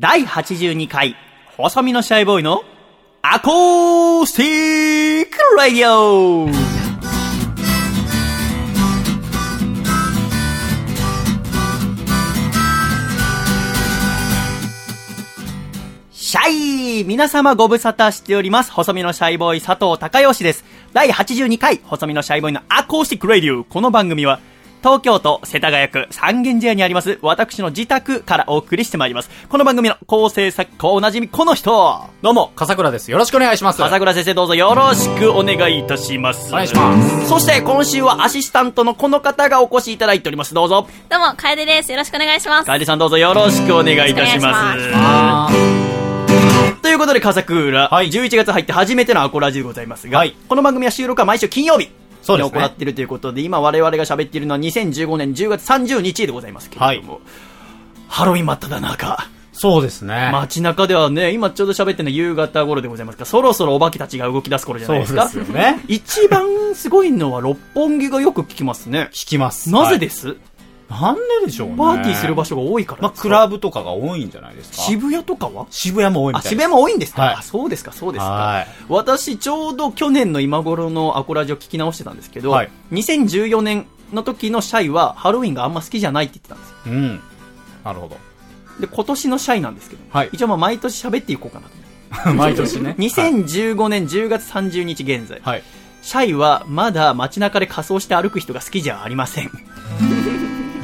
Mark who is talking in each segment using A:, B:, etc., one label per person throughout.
A: 第82回、細身のシャイボーイのアコースティックラディオシャイ皆様ご無沙汰しております。細身のシャイボーイ佐藤孝義です。第82回、細身のシャイボーイのアコースティックラディオこの番組は、東京都世田谷区三軒茶屋にあります、私の自宅からお送りしてまいります。この番組の構成作家、おなじみこの人
B: どうも、笠倉です。よろしくお願いします。
A: 笠倉先生どうぞよろしくお願いいたします。
B: お願いします。
A: そして今週はアシスタントのこの方がお越しいただいております。どうぞ。
C: どうも、楓です。よろしくお願いします。
A: 楓さんどうぞよろしくお願いいたします。ということで、笠倉、
B: はい
A: 11月入って初めてのアコラジでございますが、
B: はい
A: この番組は収録は毎週金曜日
B: そうですね
A: に行っているということで、今我々が喋っているのは2015年10月30日でございますけれども、ハロウィン真っ只中。
B: そうですね。
A: 街中ではね、今ちょうど喋ってるのは夕方頃でございますが、そろそろお化けたちが動き出す頃じゃないですか。
B: そうですよね
A: 一番すごいのは六本木がよく聞きますね。
B: 聞きます。
A: なぜです、
B: はいなんででしょうね。
A: パーティーする場所が多いから
B: まあ、クラブとかが多いんじゃないですか？
A: 渋谷とかは？
B: 渋谷も多いみ
A: あ、
B: たい
A: 渋谷も多いんですか、
B: はい
A: あそうですか、そうですか
B: はい。
A: 私、ちょうど去年の今頃のアコラジを聞き直してたんですけど、
B: はい
A: 2014年の時のシャイはハロウィンがあんま好きじゃないって言ってたんですよ。
B: うん。なるほ
A: で、今年のシャイなんですけど、
B: はい
A: 一応まあ毎年喋っていこうかなと。
B: ど。毎年ね。
A: 2015年10月30日現在、
B: はい。
A: シャイはまだ街中で仮装して歩く人が好きじゃありません。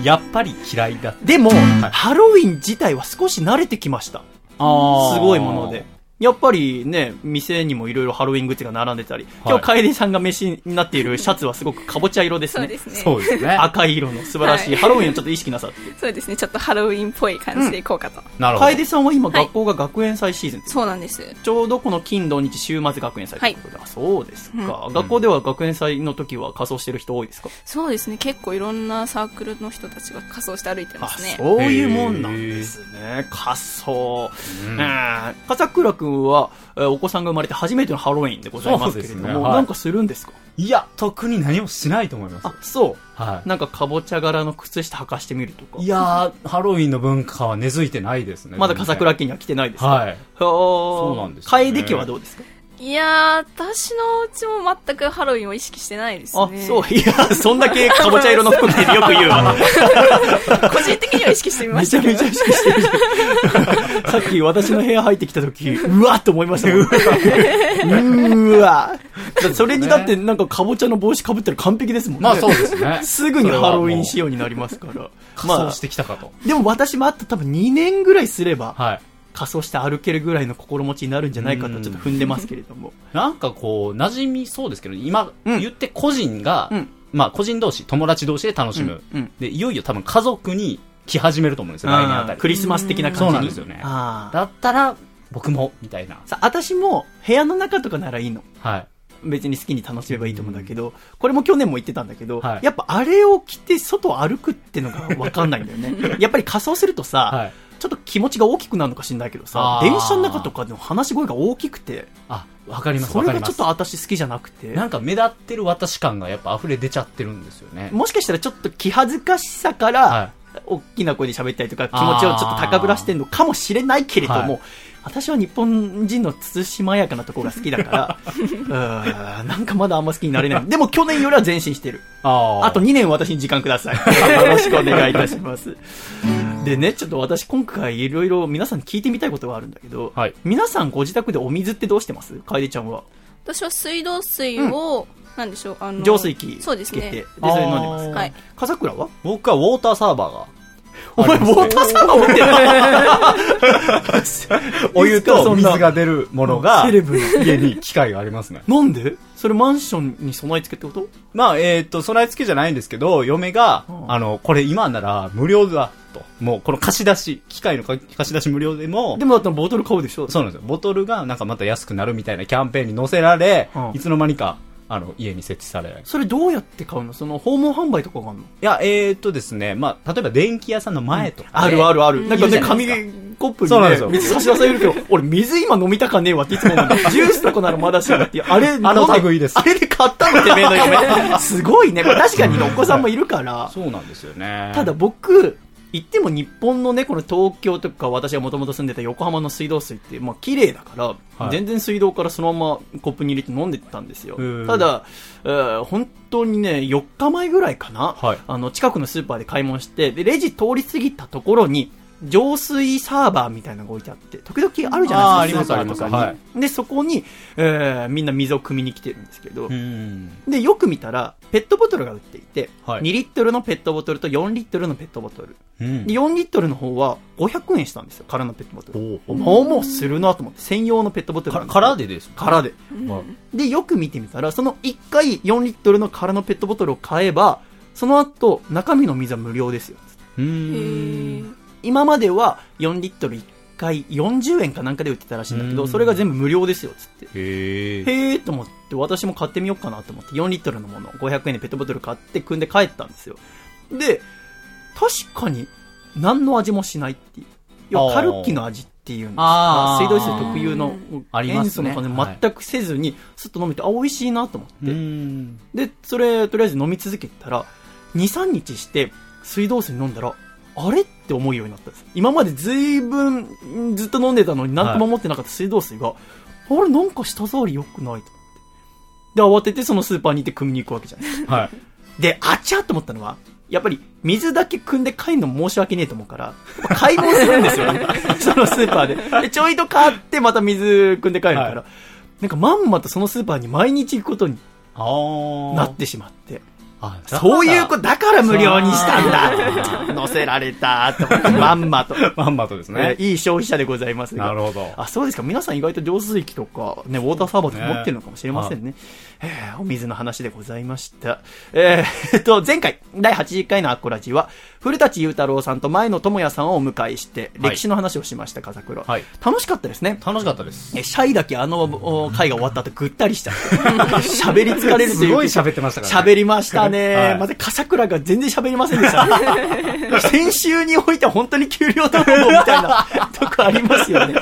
B: やっぱり嫌いだ。
A: でも、
B: い
A: ハロウィン自体は少し慣れてきました。
B: あ
A: すごいもので。。やっぱりね、店にもいろいろハロウィングッズが並んでたり、今
B: はい
A: 日楓さんが召しになっているシャツはすごくかぼちゃ色ですね。
C: そうですね。
A: 赤い色の素晴らしい、
C: はい
A: ハロウィンをちょっと意識なさって。
C: そうですね。ちょっとハロウィンっぽい感じでいこうかと。
B: なるほど。
A: 楓さんは今
C: はい
A: 学校が学園祭シーズン
C: そうなんです。
A: ちょうどこの金土日週末学園祭ということで、あそうですか、学校では学園祭の時は仮装してる人多いですか、
C: そうですね。結構いろんなサークルの人たちが仮装して歩いてま
A: あ
C: すね。
A: そういうもんなんですね。仮装。うん。笠倉くんは、えーお子さんが生まれて初めてのハロウィンでございますけれども、
B: そうですねはい
A: なんかするんですか？
B: いや、特に何もしないと思います
A: あ。、そう。
B: は
A: なんかかぼちゃ柄の靴下履かしてみるとか。
B: い。いやー、ハロウィンの文化は根付いてないですね。
A: まだ笠倉家には来てないですか？
B: はい。
A: そう
B: なんですよね
A: 楓家はどうですか？
C: いやー、私のうちも全くハロウィンを意識してないです
A: あ、
C: ね。
A: そう。いや、そんだけかぼちゃ色の服着ててよく言うわ。
C: 個人的には意識してみま
A: めちゃ
C: したけど。
A: めちゃ意識してるじゃん。さっき私の部屋入ってきた時、うわっと思いました。うーわそれにだってなんかかぼちゃの帽子かぶったら完璧ですもんね。
B: まあそうですね。
A: すぐにハロウィン仕
B: よ
A: 様になりますから。
B: 仮装してきたかと。
A: でも私もあと多分2年ぐらいすれば、
B: はい。
A: 仮装して歩けるぐらいの心持ちになるんじゃないかとちょっと踏んでますけれども。
B: なんかこう、馴染みそうですけど、今、
A: うん
B: 言って個人が、
A: うん
B: まあ個人同士、友達同士で楽しむ。
A: うんうん
B: で、いよいよ多分家族に来始めると思うんですよ、来年あたり。
A: クリスマス的な感じに。
B: そうなんですよねだったら、僕も、みたいな。
A: さ、私も部屋の中とかならいいの。
B: はい。
A: 別に好きに楽しめばいいと思うんだけど、これも去年も言ってたんだけど、
B: はい
A: やっぱあれを着て外を歩くってのがわかんないんだよね。やっぱり仮装するとさ、
B: はい。
A: ちょっと気持ちが大きくなるのかしんないけどさ電車の中とかでの話し声が大きくて、
B: あ、わかります、
A: それがちょっ。と私好きじゃなくて、
B: なんか目立ってる私感がやっぱ溢れ出ちゃってるんですよね。
A: もしかしたらちょっと気恥ずかしさから、
B: は
A: 大きな声で喋ったりとか、気持ちをちょっと高ぶらしてるのかもしれないけれども、
B: はい
A: 私は日本人の慎しまやかなところが好きだから、うーんなんかまだあんま好きになれない。でも去年よりは前進してる。
B: あ
A: あと2年私に時間ください。よろしくお願いいたします。でね、ちょっと私今回いろいろ皆さんに聞いてみたいことがあるんだけど、
B: はい
A: 皆さんご自宅でお水ってどうしてます？楓ちゃんは。
C: 私は水道水を、なんでしょう、あの、
A: 浄水器
C: そうです
A: つけて、で
C: ね。、
A: それ飲んでます。
C: はい。
A: 笠倉は？
B: 僕はウォーターサーバーが。
A: お前、ウォーターサーバー持ってる
B: お湯と水が出るものが。家に機械がありますね。
A: なんで？それマンションに備え付けってこと？
B: まあ、えっ、と、備え付けじゃないんですけど、嫁が、
A: うん
B: あの、これ今なら無料だと。もう、この貸し出し、機械の貸し出し無料でも、
A: でもだったらボトル買うでしょ
B: そうなんですよ。ボトルがなんかまた安くなるみたいなキャンペーンに載せられ、
A: うん
B: いつの間にか、あの、家に設置され。い
A: それどうやって買うの？その訪問販売とかがあるの？
B: や、えっ、とですね、まあ、例えば電気屋さんの前とかで、
A: あるあるある。なんかね、紙コップにね
B: そうなんですよ、
A: 水差し出されるけど、俺水今飲みたかねえわっていつも思うんだ。ジュースとかならまだしもっ。あれ、
B: あの類です
A: あれで買ったのてめえの嫁。すごいね。これ確かにねお子さんもいるから。
B: そうなんですよね。
A: ただ僕、言っても日本のね、この東京とか私がもともと住んでた横浜の水道水って、まあ綺麗だから、
B: はい。
A: 全然水道からそのままコップに入れて飲んでたんですよ。ただ、えー本当にね、4日前ぐらいかな、
B: はい。
A: あの、近くのスーパーで買い物して、で、レジ通り過ぎたところに、浄水サーバーみたいなのが置いてあって、時々あるじゃないですか、
B: あーありますありま
A: で、そこに、えーみんな水を汲みに来てるんですけど、
B: うん。
A: で、よく見たら、ペットボトルが売っていて、
B: はい
A: 2リットルのペットボトルと4リットルのペットボトル。
B: うん
A: で、4リットルの方は500円したんですよ、空のペットボトル。
B: お
A: まあまあするなと思って、専用のペットボトルな
B: か
A: んですよ
B: 空でですか？
A: 空で。
B: はい
A: で、よく見てみたら、その1回4リットルの空のペットボトルを買えば、その後、中身の水は無料ですよ。
B: う
C: へ
B: ん。
C: ー
A: 今までは4リットル1回40円かなんかで売ってたらしいんだけど、
B: うん
A: それが全部無料ですよ、つって。
B: へえ。
A: へーと思って、私も買ってみようかなと思って、4リットルのもの、500円でペットボトル買って、組んで帰ったんですよ。で、確かに、何の味もしないっていう。要は、カルキの味っていうんですか水道水特有の
B: ありますね
A: 塩素の感じ全くせずに、すっと飲めて、あ、美味しいなと思って。
B: うん。
A: で、それ、とりあえず飲み続けたら、2、3日して、水道水飲んだら、あれ？って思うようになったんです。今までずいぶん、ずっと飲んでたのに何とも思ってなかった水道水が、あれなんか舌触り良くないと思って。で、慌ててそのスーパーに行って汲みに行くわけじゃないですか。
B: はい。
A: で、あちゃと思ったのは、やっぱり水だけ汲んで帰るのも申し訳ねえと思うから、買い物するんですよね。そのスーパーで。で、ちょいと買ってまた水汲んで帰るから、
B: はい
A: なんかまんまとそのスーパーに毎日行くことになってしまって。
B: あ、
A: そういうこと、だから無料にしたんだ乗せられたとまんまと。
B: まんまとですね
A: え。ーいい消費者でございますが。
B: なるほど。
A: あ、そうですか。皆さん意外と浄水器とか、ね、ウォーターサーバーとか持ってるのかもしれませんね。え ーお水の話でございました。えーえっと、前回、第80回のアッコラジは、古舘雄太郎さんと前野智也さんをお迎えして、
B: はい
A: 歴史の話をしました、風倉。
B: はい
A: 楽しかったですね。
B: 楽しかったです。
A: えシャイだけあのお回が終わった後ぐったりしちゃって。喋り疲れるという
B: すごい喋ってましたからね
A: 喋りましたね。
B: はい
A: また、笠倉が全然喋りませんでした、先週においては本当に給料泥棒みたいなとこありますよね。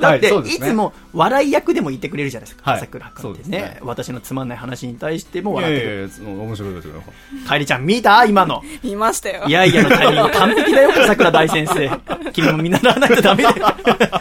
A: だって、い
B: そうですね
A: つも笑い役でもいてくれるじゃないですか、
B: はい
A: 笠倉君って
B: そうです
A: ね
B: ね
A: 私のつまんない話に対しても笑ってる。
B: いやいや、その面白いですよ。
A: かえりちゃん見た？今の。
C: 見ましたよ。
A: いやいやのタイミング完璧だよ、笠倉大先生。君も見習わないとダメだよ。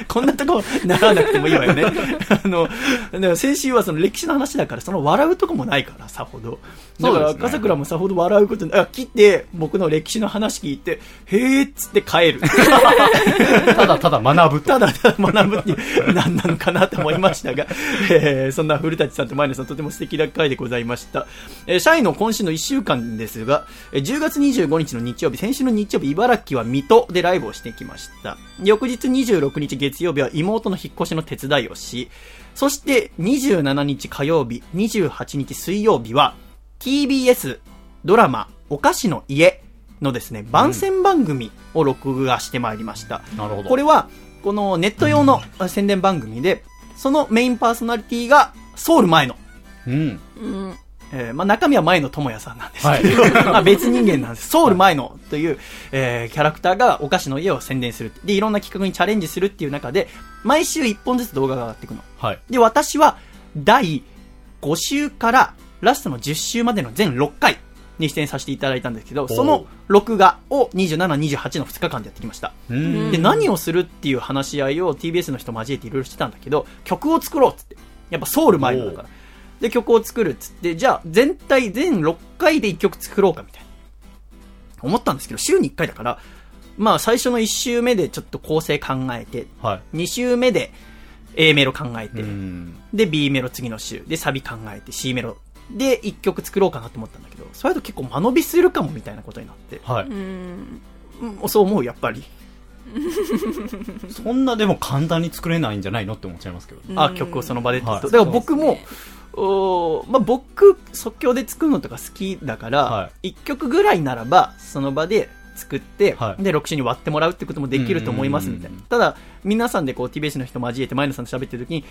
A: こんなとこ習わなくてもいいわよね。あの、だから先週はその歴史の話だから、その笑うとこもないから、さほど。だから、
B: そうですね
A: 笠倉もさほど笑うことなあ、切って、僕の歴史の話聞いて、へーっつって帰る。
B: ただただ学ぶと。
A: ただただ学ぶって何なのかなと思いましたが、えーそんな古舘さんと前野さんとても素敵な回でございました。えー社員の今週の1週間ですが、えー10月25日の日曜日、先週の日曜日、茨城は水戸でライブをしてきました。翌日26日月曜日は妹の引っ越しの手伝いをし、そして27日火曜日、28日水曜日は、TBS ドラマ、お菓子の家のですね、番宣番組を録画してまいりました。
B: なるほど。
A: これは、このネット用のあ宣伝番組で、そのメインパーソナリティがソウル前の、
B: うん。
C: うん。
A: えーまあ、中身は前の智也さんなんですけど、まあ別人間なんです。ソウル前のという、えーキャラクターがお菓子の家を宣伝する。で、いろんな企画にチャレンジするっていう中で、毎週1本ずつ動画が上がっていくの。
B: はい。
A: で、私は第5週からラストの10週までの全6回に出演させていただいたんですけど、その録画を27、28の2日間でやってきました。
B: うん。
A: で、何をするっていう話し合いを TBS の人交えていろいろしてたんだけど、曲を作ろうっつって。やっぱソウル前だから。で、曲を作るっつって、じゃあ全体全6回で1曲作ろうかみたいな。思ったんですけど、週に1回だから、まあ最初の1週目でちょっと構成考えて、
B: はい。
A: 2週目で A メロ考えて、
B: うん。
A: で B メロ次の週、でサビ考えて C メロ、で1曲作ろうかなと思ったんだけど、それだと結構間延びするかもみたいなことになって、
B: はい。
C: うん。
A: うんそう思う、やっぱり。
B: そんなでも簡単に作れないんじゃないのって思っちゃいますけど。
A: あ、曲をその場でって
B: はい
A: だから僕も、おーまあ、僕、即興で作るのとか好きだから、
B: は
A: 1曲ぐらいならば、その場で作って、
B: はい。
A: で、6種に割ってもらうってこともできると思いますみたいな。
B: うん。
A: ただ、皆さんでこう、TBS の人交えて前野さんと喋ってる時に、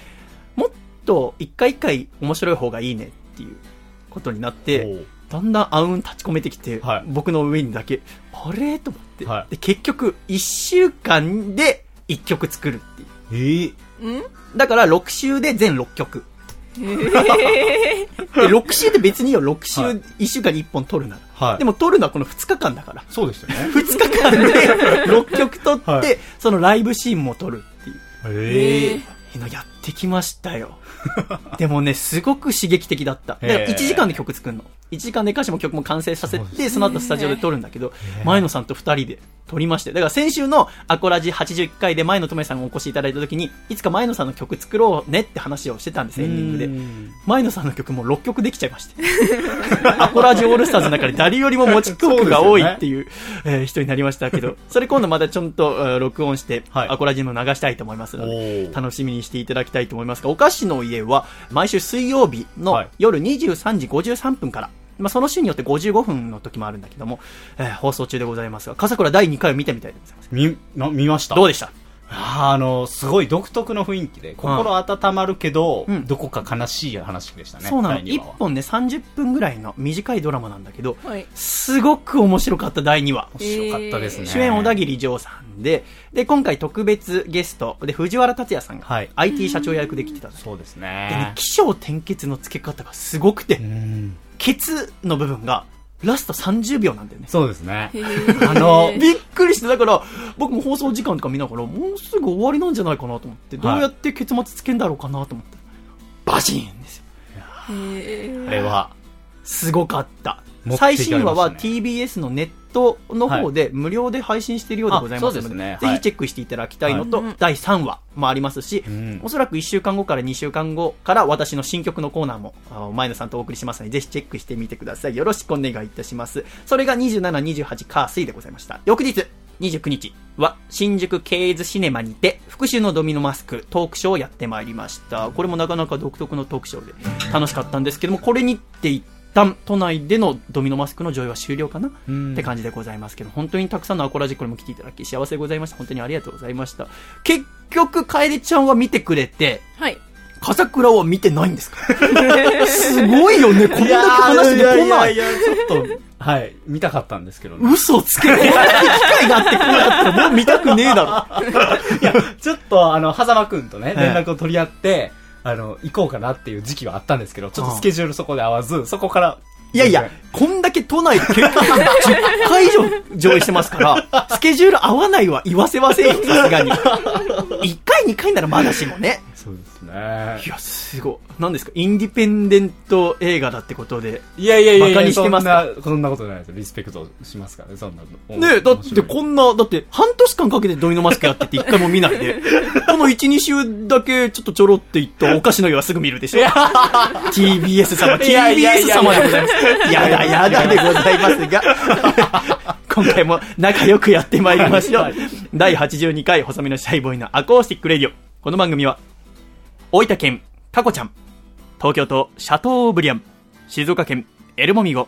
A: もっと一回一回面白い方がいいねっていうことになって、だんだんあうん立ち込めてきて、
B: はい。
A: 僕の上にだけ、あれと思って、
B: はい。
A: で、結局、1週間で1曲作るっていう。
B: ええ
C: うん？
A: だから6週で全6曲。で6週で別にいいよ、6週、
B: はい
A: 1週間に1本撮るなら。
B: はい
A: でも撮るのはこの2日間だから。
B: そうですよね。
A: 2日間で6曲撮って、
B: はい
A: そのライブシーンも撮るっていう。
B: え
A: いうのやってきましたよ。でもね、すごく刺激的だった。だから
B: へー
A: 1時間で曲作るの。1時間で歌詞も曲も完成させて、その後スタジオで撮るんだけど、前野さんと2人で撮りまして。だから先週のアコラジ81回で前野智也さんがお越しいただいた時に、いつか前野さんの曲作ろうねって話をしてたんです、エンディングで。前野さんの曲も6曲できちゃいまして。アコラジオールスターズの中で誰よりも持ち曲が多いっていうえー人になりましたけど、それ今度またちょっとえー録音して、
B: はい
A: アコラジも流したいと思いますの
B: お
A: で、
B: ー
A: 楽しみにしていただきたいと思いますが、お菓子の家は毎週水曜日の
B: はい
A: 夜23時53分から、まあ、その週によって55分の時もあるんだけども、えー放送中でございますが、笠倉第2回を見てみたいでございます。
B: 見、な見ました。
A: どうでした？
B: あの、すごい独特の雰囲気で、心温まるけど、
A: うん
B: どこか悲しい話でしたね。
A: そうなの。
B: 第二
A: 1
B: 話は
A: 本ね、30分ぐらいの短いドラマなんだけど、
C: はい。
A: すごく面白かった第2話。
B: 面白かったですね。
A: 主演小田切丈さんで、で、今回特別ゲストで藤原竜也さんが
B: はい
A: IT 社長役で来てた
B: そうです
A: でね
B: ね、。
A: 起承転結の付け方がすごくて
B: う、ん。
A: ケツの部分がラスト30秒なんだよね。
B: そうですねあの
A: びっくりして、だから、僕も放送時間とか見ながら、もうすぐ終わりなんじゃないかなと思って、どうやって結末つけんだろうかなと思って、バシーンですよ。
B: あれは、
A: すごかった。最新話は TBS のネットの方で無料で配信しているようでございますので、
B: はい
A: ひチェックしていただきたいのと、
C: はい
A: 第3話もありますし、
B: うん
A: おそらく1週間後から2週間後から私の新曲のコーナーもあ前野さんとお送りしますので、ぜひチェックしてみてください。よろしくお願いいたします。それが27、28カー水でございました。翌日、29日は新宿ケイズシネマにて復讐のドミノマスクトークショーをやってまいりました。これもなかなか独特のトークショーで楽しかったんですけども、これにて一旦都内でのドミノマスクの上映は終了かな？
B: うん
A: って感じでございますけど、本当にたくさんのアコラジこれも来ていただき幸せでございました。本当にありがとうございました。結局、楓ちゃんは見てくれて、
C: はい。
A: 笠倉は見てないんですか？すごいよね、こんだけ話しててこない。
B: いや、ちょっと、はい、見たかったんですけどね。
A: 嘘つけ、こんだけ機会があってこなかったらもう見たくねえだろ。
B: いや、ちょっと、あの、狭間くんとね、
A: はい
B: 連絡を取り合って、あの、行こうかなっていう時期はあったんですけど、ちょっとスケジュールそこで合わず、そこから、
A: いやいや、こんだけ都内で結局10回以上上映してますから、スケジュール合わないは言わせませんよ、さすがに。1回2回ならまだしもね。
B: そうですね
A: い。や、すごい。何ですか？インディペンデント映画だってことで。
B: いやいやいやいや、
A: にしてますか？
B: そんな、そんなことないです。リスペクトしますからね、そんなの。
A: ねえ、だってこんな、だって半年間かけてドミノマスクやってて一回も見ないで、この1、2週だけちょっとちょろっていったお菓子の家はすぐ見るでしょ ?TBS 様、TBS
B: や
A: 様でございます。やだやだでございますが、今回も仲良くやってまいりましょう。第82回細身のシャイボーイのアコースティックレディオ。この番組は、大分県、タコちゃん、東京都、シャトーブリアン、静岡県、エルモミゴ、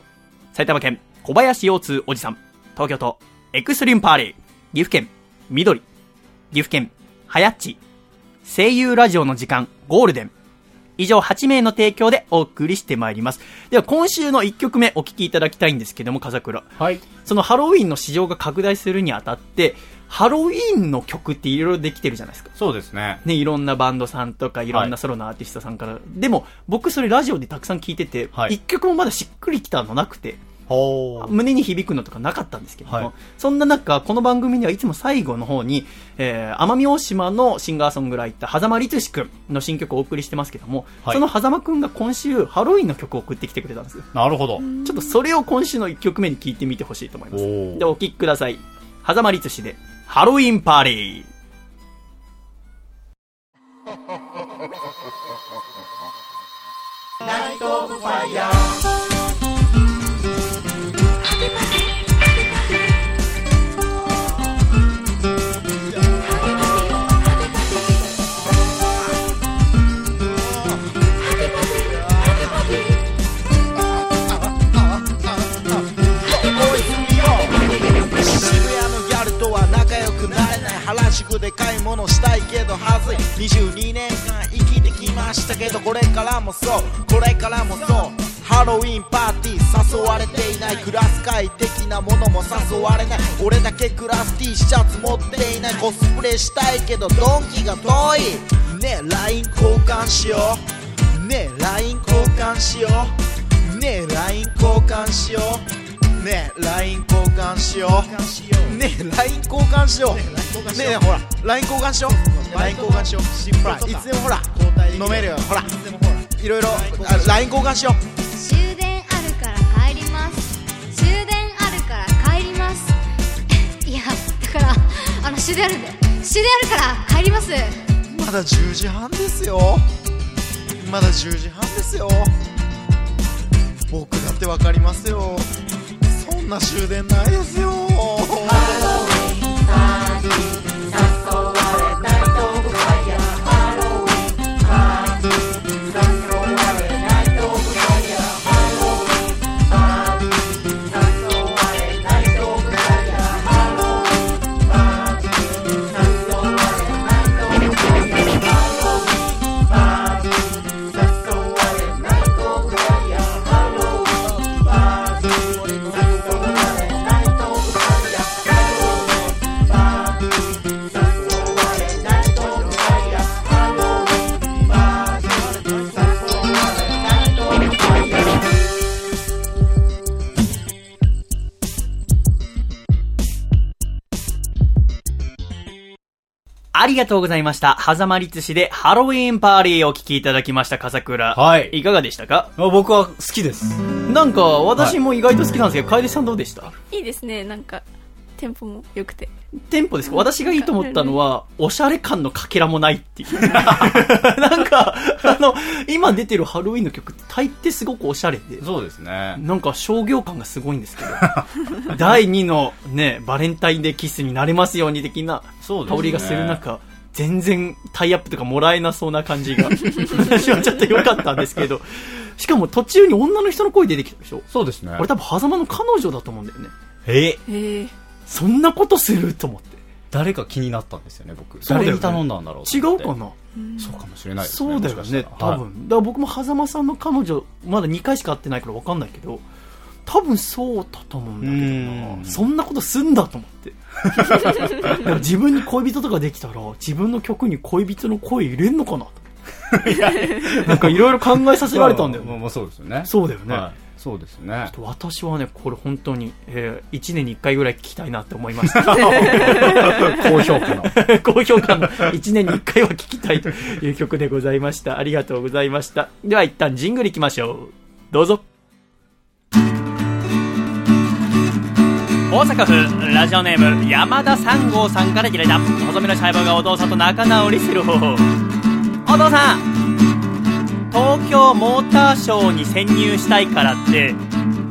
A: 埼玉県、小林腰痛おじさん、東京都、エクストリームパーリー、岐阜県、緑、岐阜県、はやっち、声優ラジオの時間、ゴールデン、以上8名の提供でお送りしてまいります。では今週の1曲目お聴きいただきたいんですけども、風倉。
B: はい。
A: そのハロウィンの市場が拡大するにあたって、ハロウィンの曲っていろいろできてるじゃないですか。
B: そうですね。
A: ね、いろんなバンドさんとか、いろん
B: は
A: ないソロのアーティストさんから。でも、僕それラジオでたくさん聞いてて、一、
B: はい
A: 曲もまだしっくりきたのなくて、
B: ほ
A: 胸に響くのとかなかったんですけども、
B: はい
A: そんな中、この番組にはいつも最後の方に、えー、奄美大島のシンガーソングライター、狭間律史くんの新曲をお送りしてますけども、
B: はい
A: その狭間くんが今週、ハロウィンの曲を送ってきてくれたんですよ。
B: なるほど。
A: ちょっとそれを今週の1曲目に聞いてみてほしいと思います。で、お聴きください。狭間律史で、ハロウィンパーリー。
D: ナイトオブファイヤー原宿で買い物したいけどはずい。22年間生きてきましたけどこれからもそう。これからもそう。ハロウィンパーティー誘われていない。クラス会的なものも誘われない。俺だけクラス T シャツ持っていない。コスプレしたいけどドンキが遠い。ねえ LINE 交換しよう。ねえ LINE 交換しよう。ねえ LINE 交換しよう。ねえ LINE 交換しよう。ねえ LINE 交換しよう。ねえほら LINE 交換しよう。LINE 交換しよう。ほらいつでもほら飲めるよ。ほら。いろいろあ LINE 交換しよう。
E: 終電あるから帰ります。終電あるから帰ります。いやだからあの終電あるんで。終電あるから帰ります。
D: まだ10時半ですよ。まだ10時半ですよ。僕だってわかりますよ。そんな終電ないですよ。
A: ありがとうございました。狭間律師でハロウィーンパーリーをお聞きいただきました、笠倉。
B: はい
A: いかがでしたか？
B: あ僕は好きです。
A: なんか、私も意外と好きなんですけど、楓さんどうでした？
C: いいですね、なんか、テンポも良くて。
A: テンポですか？私がいいと思ったのは、おしゃれ感のかけらもないっていう。なんか、あの、今出てるハロウィンの曲って大抵すごくおしゃれで、
B: そうですね。
A: なんか商業感がすごいんですけど、第2のね、バレンタインデーキスになれますように的な香りがする中、全然タイアップとかもらえなそうな感じが、私はちょっと良かったんですけど、しかも途中に女の人の声出てきたでしょ？
B: そうですね。
A: 俺多分狭間の彼女だと思うんだよね。
B: え？
C: へえ。
A: そんなことすると思って。
B: 誰か気になったんですよね、僕。誰に頼んだんだろうと
A: 違うかな？
B: そうかもしれないですね。
A: そうだよね多分。だから僕も狭間さんの彼女、まだ2回しか会ってないから分かんないけど、多分そうだと思うんだけど
B: うん
A: な。そんなことすんだと思って。自分に恋人とかできたら、自分の曲に恋人の声入れんのかなと。なんかいろいろ考えさせられたんだよね。
B: まあまあそうですよね。
A: そうだよね。
B: はいそうですね。
A: 私はね、これ本当に、えー、1年に1回ぐらい聞きたいなって思いました。
B: 高評価の。
A: 高評価の1年に1回は聞きたいという曲でございました。ありがとうございました。では一旦ジングル行きましょう。どうぞ。大阪府ラジオネーム山田三号さんからいただいた細身のシャイボーがお父さんと仲直りする方法お父さん東京モーターショーに潜入したいからって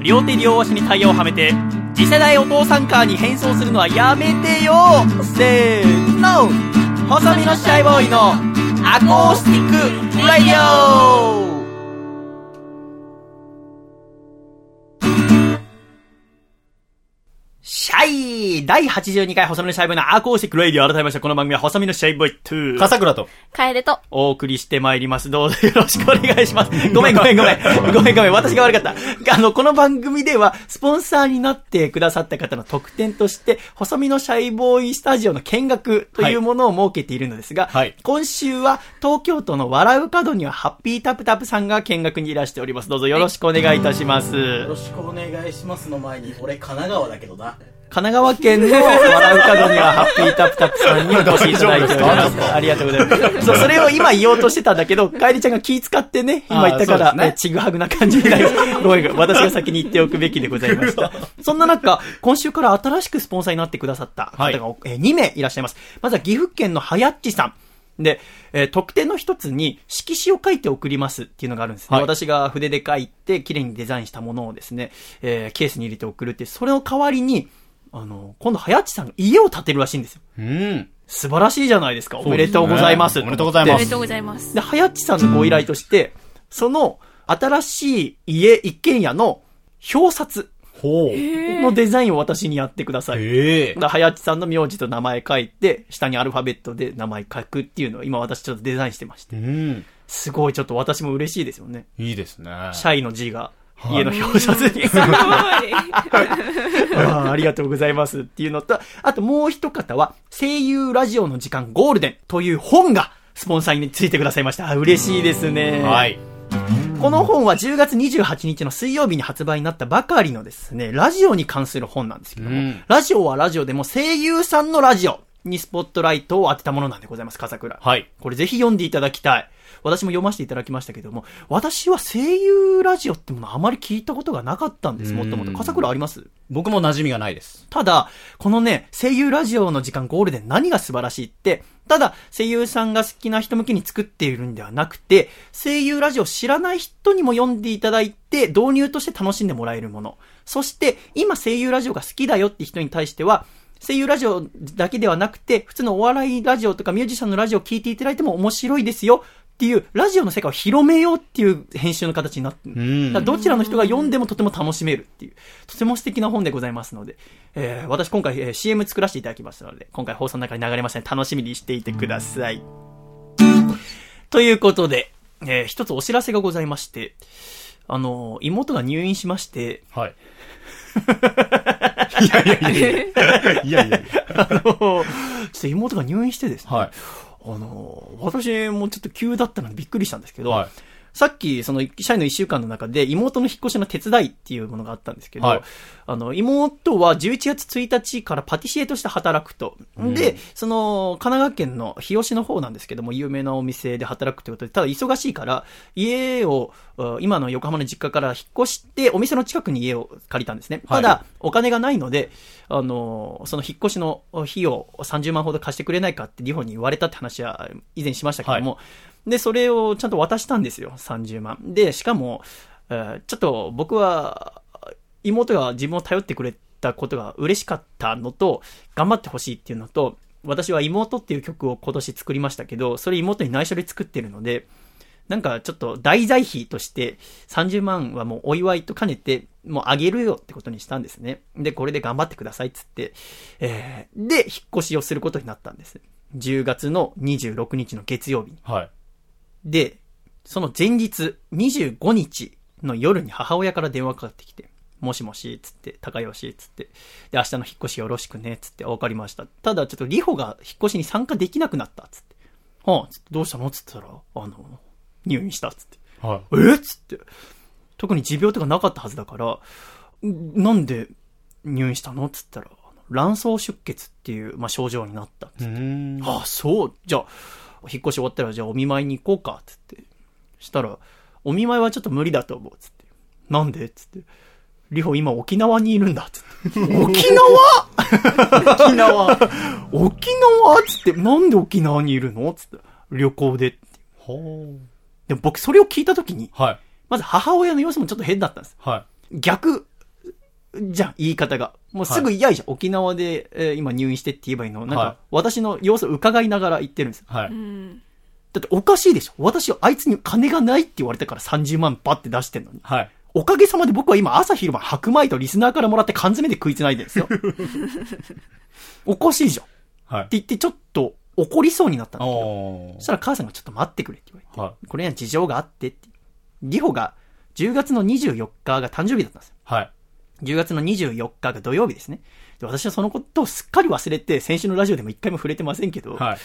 A: 両手両足にタイヤをはめて次世代お父さんカーに変装するのはやめてよ。せーの。細身のシャイボーイのアコースティックラディオ。第82回細身のシャイボーイのアコースティックラディオ改めましてこの番組は細身のシャイボーイ2
B: 笠倉と。
C: 楓と、
A: お送りしてまいります。どうぞよろしくお願いします。ごめんごめんごめん。ごめんごめん。私が悪かった。あの、この番組では、スポンサーになってくださった方の特典として、細身のシャイボーイスタジオの見学というものを設けているのですが、
B: はい
A: 今週は東京都の笑う角にはハッピータプタプさんが見学にいらしております。どうぞよろしくお願いいたします。
F: よろしくお願いしますの前に、俺神奈川だけどな。
A: 神奈川県の笑う角にはハッピータプタプさんにお越しいただいております。ありがとうございます。そう、それを今言おうとしてたんだけど、かえりちゃんが気使ってね、今言ったから、
B: ね
A: えちぐはぐな感じになり。ごめんごめん。私が先に言っておくべきでございました。そんな中、今週から新しくスポンサーになってくださった方が、えー2名いらっしゃいます。まずは岐阜県のはやっちさん。で、えー特典の一つに色紙を書いて送りますっていうのがあるんですね。
B: はい
A: 私が筆で書いて、綺麗にデザインしたものをですね、えーケースに入れて送るって、それの代わりに、あの、今度、はやっちさんが家を建てるらしいんですよ。
B: うん。
A: 素晴らしいじゃないですか。おめでとうございます。
B: おめでとうございます
C: おめでとうございます
A: で、。はやっちさんのご依頼として、その、新しい家、一軒家の表札
B: ほう。
A: のデザインを私にやってください。
B: ええ
A: だはやっちさんの名字と名前書いて、下にアルファベットで名前書くっていうのを今私ちょっとデザインしてまして。
B: うん。
A: すごいちょっと私も嬉しいですよね。
B: いいですね。
A: シャイの字が家の表札に。
C: すごい。
A: あーありがとうございますっていうのと、あともう一方は、声優ラジオの時間ゴールデンという本がスポンサーについてくださいました。あ嬉しいですね。
B: はい。
A: この本は10月28日の水曜日に発売になったばかりのですね、ラジオに関する本なんですけども、
B: うん
A: ラジオはラジオでも声優さんのラジオにスポットライトを当てたものなんでございます、笠倉。
B: はい。
A: これぜひ読んでいただきたい。私も読ませていただきましたけども、私は声優ラジオってものあまり聞いたことがなかったんです、もともと。
B: うん
A: 笠倉あります？
B: 僕も馴染みがないです。
A: ただ、このね、声優ラジオの時間ゴールデン何が素晴らしいって、ただ声優さんが好きな人向けに作っているんではなくて、声優ラジオを知らない人にも読んでいただいて、導入として楽しんでもらえるもの。そして、今声優ラジオが好きだよって人に対しては、声優ラジオだけではなくて、普通のお笑いラジオとかミュージシャンのラジオを聞いていただいても面白いですよっていう、ラジオの世界を広めようっていう編集の形になってる。
B: うん
A: どちらの人が読んでもとても楽しめるっていう、とても素敵な本でございますので、えー私今回、えー CM 作らせていただきましたので、今回放送の中に流れましたので楽しみにしていてください。ということで、えー一つお知らせがございまして、あのー妹が入院しまして、
B: はい。いやいやいやいや。いやいやいや。
A: あのーちょっと妹が入院してですね、
B: はい。
A: あの私もちょっと急だったのでびっくりしたんですけど、
B: はい。
A: さっき、その、社員の一週間の中で、妹の引っ越しの手伝いっていうものがあったんですけど、
B: はい
A: あの、妹は11月1日からパティシエとして働くと。で、その、神奈川県の日吉の方なんですけども、有名なお店で働くということで、ただ忙しいから、家を、う今の横浜の実家から引っ越して、お店の近くに家を借りたんですね。
B: はい
A: ただ、お金がないので、あの、その引っ越しの費用30万ほど貸してくれないかってリホに言われたって話は以前しましたけども、で、それをちゃんと渡したんですよ、30万。で、しかも、ちょっと僕は、妹が自分を頼ってくれたことが嬉しかったのと、頑張ってほしいっていうのと、私は妹っていう曲を今年作りましたけど、それ妹に内緒で作ってるので、なんかちょっと題材費として30万はもうお祝いと兼ねてもうあげるよってことにしたんですね。で、これで頑張ってくださいっつって、えー、で、引っ越しをすることになったんです。10月の26日の月曜日に。
B: はい。
A: で、その前日、25日の夜に母親から電話かかってきて、もしもし、つって、高吉、つって、で、明日の引っ越しよろしくね、つって、わかりました。ただ、ちょっと、リホが引っ越しに参加できなくなった、つって。はあ、つって、どうしたのつったら、あの、入院した、つって。
B: はい。
A: えっつって。特に持病とかなかったはずだから、んなんで入院したのつったら、卵巣出血っていう、まあ、症状になった。
B: うーん。
A: ああ、そう。じゃあ、引っ越し終わったら、じゃあお見舞いに行こうか、つって。したら、お見舞いはちょっと無理だと思う、つって。なんで？つって。リホ今沖縄にいるんだ、つって。沖縄？沖縄 沖縄？つって、なんで沖縄にいるの？つって。旅行で。
B: ほ
A: でも僕それを聞いたときに、
B: う。はい。
A: まず母親の様子もちょっと変だったんです。
B: は
A: 逆、じゃん、言い方が。もうすぐ嫌いじゃん。沖縄で、えー今入院してって言えばいいの。なんか、
B: はい
A: 私の様子を伺いながら言ってるんですよ。
B: い。は
C: う
B: い。
C: ん。
A: だっておかしいでしょ私はあいつに金がないって言われたから30万バって出してんのに。
B: はい。
A: おかげさまで僕は今朝昼晩白米とリスナーからもらって缶詰で食いつないでるんですよ。おかしいじゃん。って
B: はい。
A: 言ってちょっと怒りそうになったんだけど。そしたら母さんがちょっと待ってくれって言われて。
B: は
A: これには事情があってって。リホが10月の24日が誕生日だったんですよ。
B: はい。
A: 10月の24日が土曜日ですね。で私はそのことをすっかり忘れて、先週のラジオでも一回も触れてませんけど、
B: はい。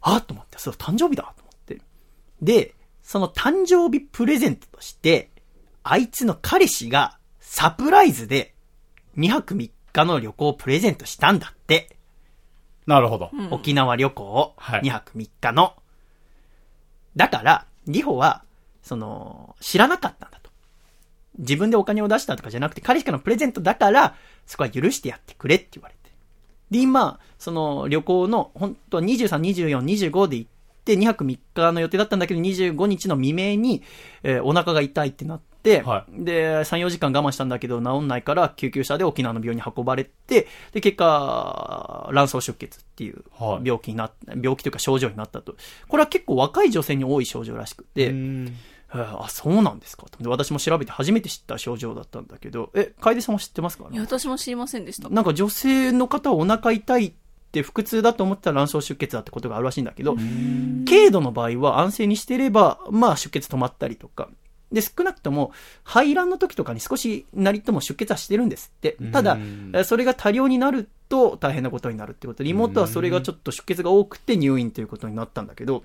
A: あっと思って、そう、誕生日だと思って。で、その誕生日プレゼントとして、あいつの彼氏がサプライズで2泊3日の旅行をプレゼントしたんだって。
B: なるほど。
A: 沖縄旅行を
B: はい
A: 2泊3日の。だから、リホは、その、知らなかったんだと。自分でお金を出したとかじゃなくて、彼氏からのプレゼントだから、そこは許してやってくれって言われて。で、今、その旅行の、本当は23、24、25で行って、2泊3日の予定だったんだけど、25日の未明に、えーお腹が痛いってなって、
B: は
A: で、3、4時間我慢したんだけど、治んないから、救急車で沖縄の病院に運ばれて、で、結果、卵巣出血っていう
B: はい
A: 病気になっ、病気というか症状になったと。これは結構若い女性に多い症状らしくて、あ、そうなんですか？私も調べて初めて知った症状だったんだけど、え、楓さんは知ってますか？
C: いや、私も知りませんでした。
A: なんか女性の方はお腹痛いって腹痛だと思ったら卵巣出血だってことがあるらしいんだけど、軽度の場合は安静にしていれば、まあ出血止まったりとか。で、少なくとも排卵の時とかに少しなりとも出血はしてるんですって。ただそれが多量になると大変なことになるってことで、妹はそれがちょっと出血が多くて入院ということになったんだけど、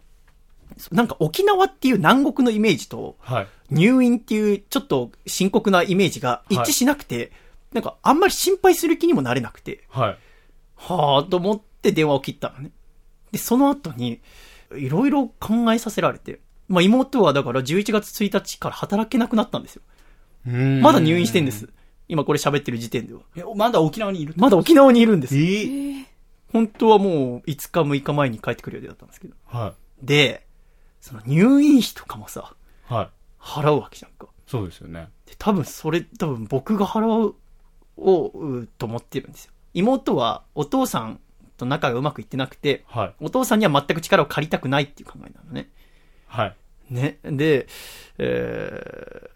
A: なんか沖縄っていう南国のイメージと、
B: はい。
A: 入院っていうちょっと深刻なイメージが一致しなくて、なんかあんまり心配する気にもなれなくて、
B: はい。
A: はぁと思って電話を切ったのね。で、その後に、いろいろ考えさせられて、まあ妹はだから11月1日から働けなくなったんですよ。まだ入院してんです。今これ喋ってる時点では。
B: え。まだ沖縄にいる？
A: まだ沖縄にいるんです。
B: え
A: 本当はもう5日6日前に帰ってくる予定だったんですけど。
B: は
A: で、その入院費とかもさ、
B: い。はい。
A: 払うわけじゃんか。
B: そうですよね。
A: で多分それ多分僕が払う、を、うと思ってるんですよ。妹はお父さんと仲がうまくいってなくて、
B: はい。
A: お父さんには全く力を借りたくないっていう考えなのね。
B: はい。
A: ね。で、え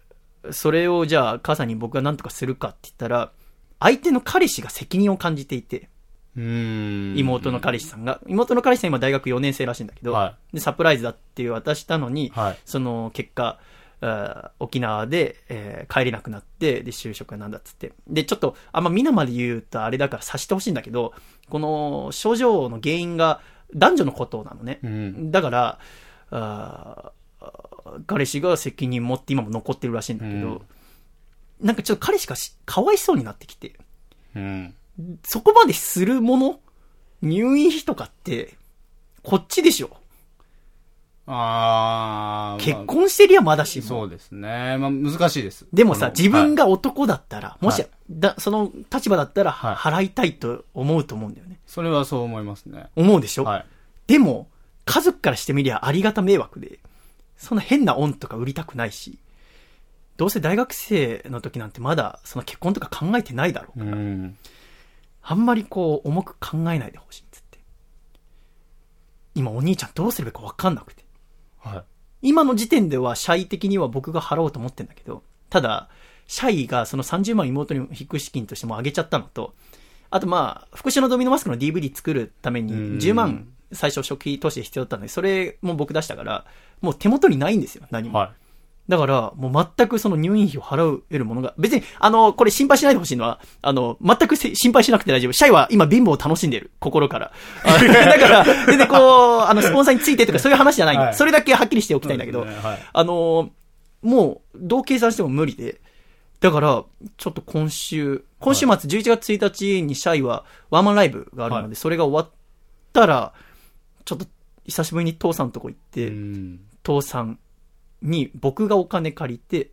A: ー、それをじゃあ母さんに僕が何とかするかって言ったら、相手の彼氏が責任を感じていて。妹の彼氏さんが、妹の彼氏さん今大学4年生らしいんだけど、
B: は
A: でサプライズだって渡したのに、
B: はい
A: その結果、沖縄で、えー帰れなくなって、で、就職はなんだっつって。で、ちょっと、あんま皆まで言うとあれだから察してほしいんだけど、この症状の原因が男女のことなのね。
B: うん。
A: だから、あー彼氏が責任持って今も残ってるらしいんだけど、
B: うん
A: なんかちょっと彼氏がしかわいそうになってきて、
B: うん。
A: そこまでするもの？入院費とかって、こっちでしょ？
B: あー。
A: 結婚してりゃまだしも。
B: そうですね。まあ、難しいです。
A: でもさ、自分
B: はい
A: が男だったら、もし
B: はい
A: だ、その立場だったら、
B: はい
A: 払いたいと思うと思うんだよね。
B: それはそう思いますね。
A: 思うでしょ、
B: はい。
A: でも、家族からしてみりゃありがた迷惑で、そんな変な恩とか売りたくないし、どうせ大学生の時なんてまだその結婚とか考えてないだろう
B: う
A: から、
B: ん。
A: あんまりこう重く考えないでほしいっつって。今お兄ちゃんどうすればいいかわかんなくて。
B: はい。
A: 今の時点ではシャイ的には僕が払おうと思ってんだけど、ただ、シャイがその30万妹に引く資金としても上げちゃったのと、あとまあ、福祉のドミノマスクの DVD 作るために
B: うん
A: 10万最初初期投資で必要だったんで、それも僕出したから、もう手元にないんですよ、何も。
B: は
A: だから、もう全くその入院費を払えるものが、別に、あの、これ心配しないでほしいのは、あの、全くせ心配しなくて大丈夫。シャイは今貧乏を楽しんでる。心から。あ だから、全然こう、あの、スポンサーについてとかそういう話じゃない
B: はい
A: それだけはっきりしておき
B: い。
A: たいんだけど、
B: ねはい。
A: あのーもう、どう計算しても無理で。だから、ちょっと今週、今週末11月1日にシャイはワンマンライブがあるので、
B: はい
A: それが終わったら、ちょっと久しぶりに父さんのとこ行って、
B: うん。
A: 父さんに僕がお金借りて、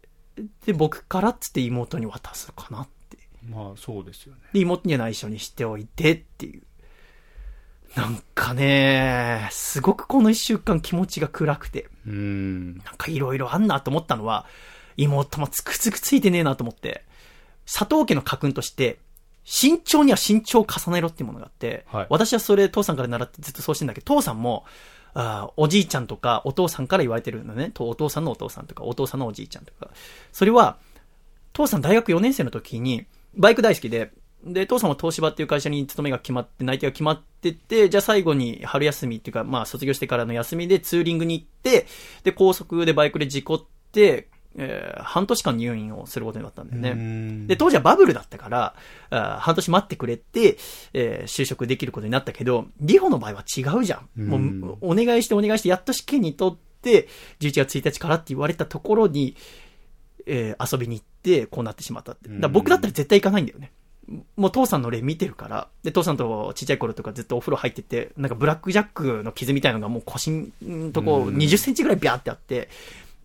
A: で、僕からっつって妹に渡すかなって。
B: まあ、そうですよね。
A: で、妹には内緒にしておいてっていう。なんかね、すごくこの一週間気持ちが暗くて。
B: うん。
A: なんかいろいろあんなと思ったのは、妹もつくつくついてねえなと思って、佐藤家の家訓として、身長には身長を重ねろっていうものがあって、
B: はい
A: 私はそれ父さんから習ってずっとそうしてんだけど、父さんも、あおじいちゃんとかお父さんから言われてるのね。とお父さんのお父さんとか、お父さんのおじいちゃんとか。それは、父さん大学4年生の時に、バイク大好きで、で、父さんは東芝っていう会社に勤めが決まって、内定が決まってて、じゃあ最後に春休みっていうか、まあ卒業してからの休みでツーリングに行って、で、高速でバイクで事故って、えー半年間入院をすることになったんだよね。
B: ね
A: で、当時はバブルだったから、あー半年待ってくれて、えー就職できることになったけど、リホの場合は違うじゃん。
B: うん
A: もう、お願いしてお願いして、やっと試験に取って、11月1日からって言われたところに、えー遊びに行って、こうなってしまったって。だ僕だったら絶対行かないんだよね。もう父さんの例見てるから、で、父さんとちっちゃい頃とかずっとお風呂入ってて、なんかブラックジャックの傷みたいなのがもう腰んとこ
B: うん
A: 20センチぐらいビャーってあって、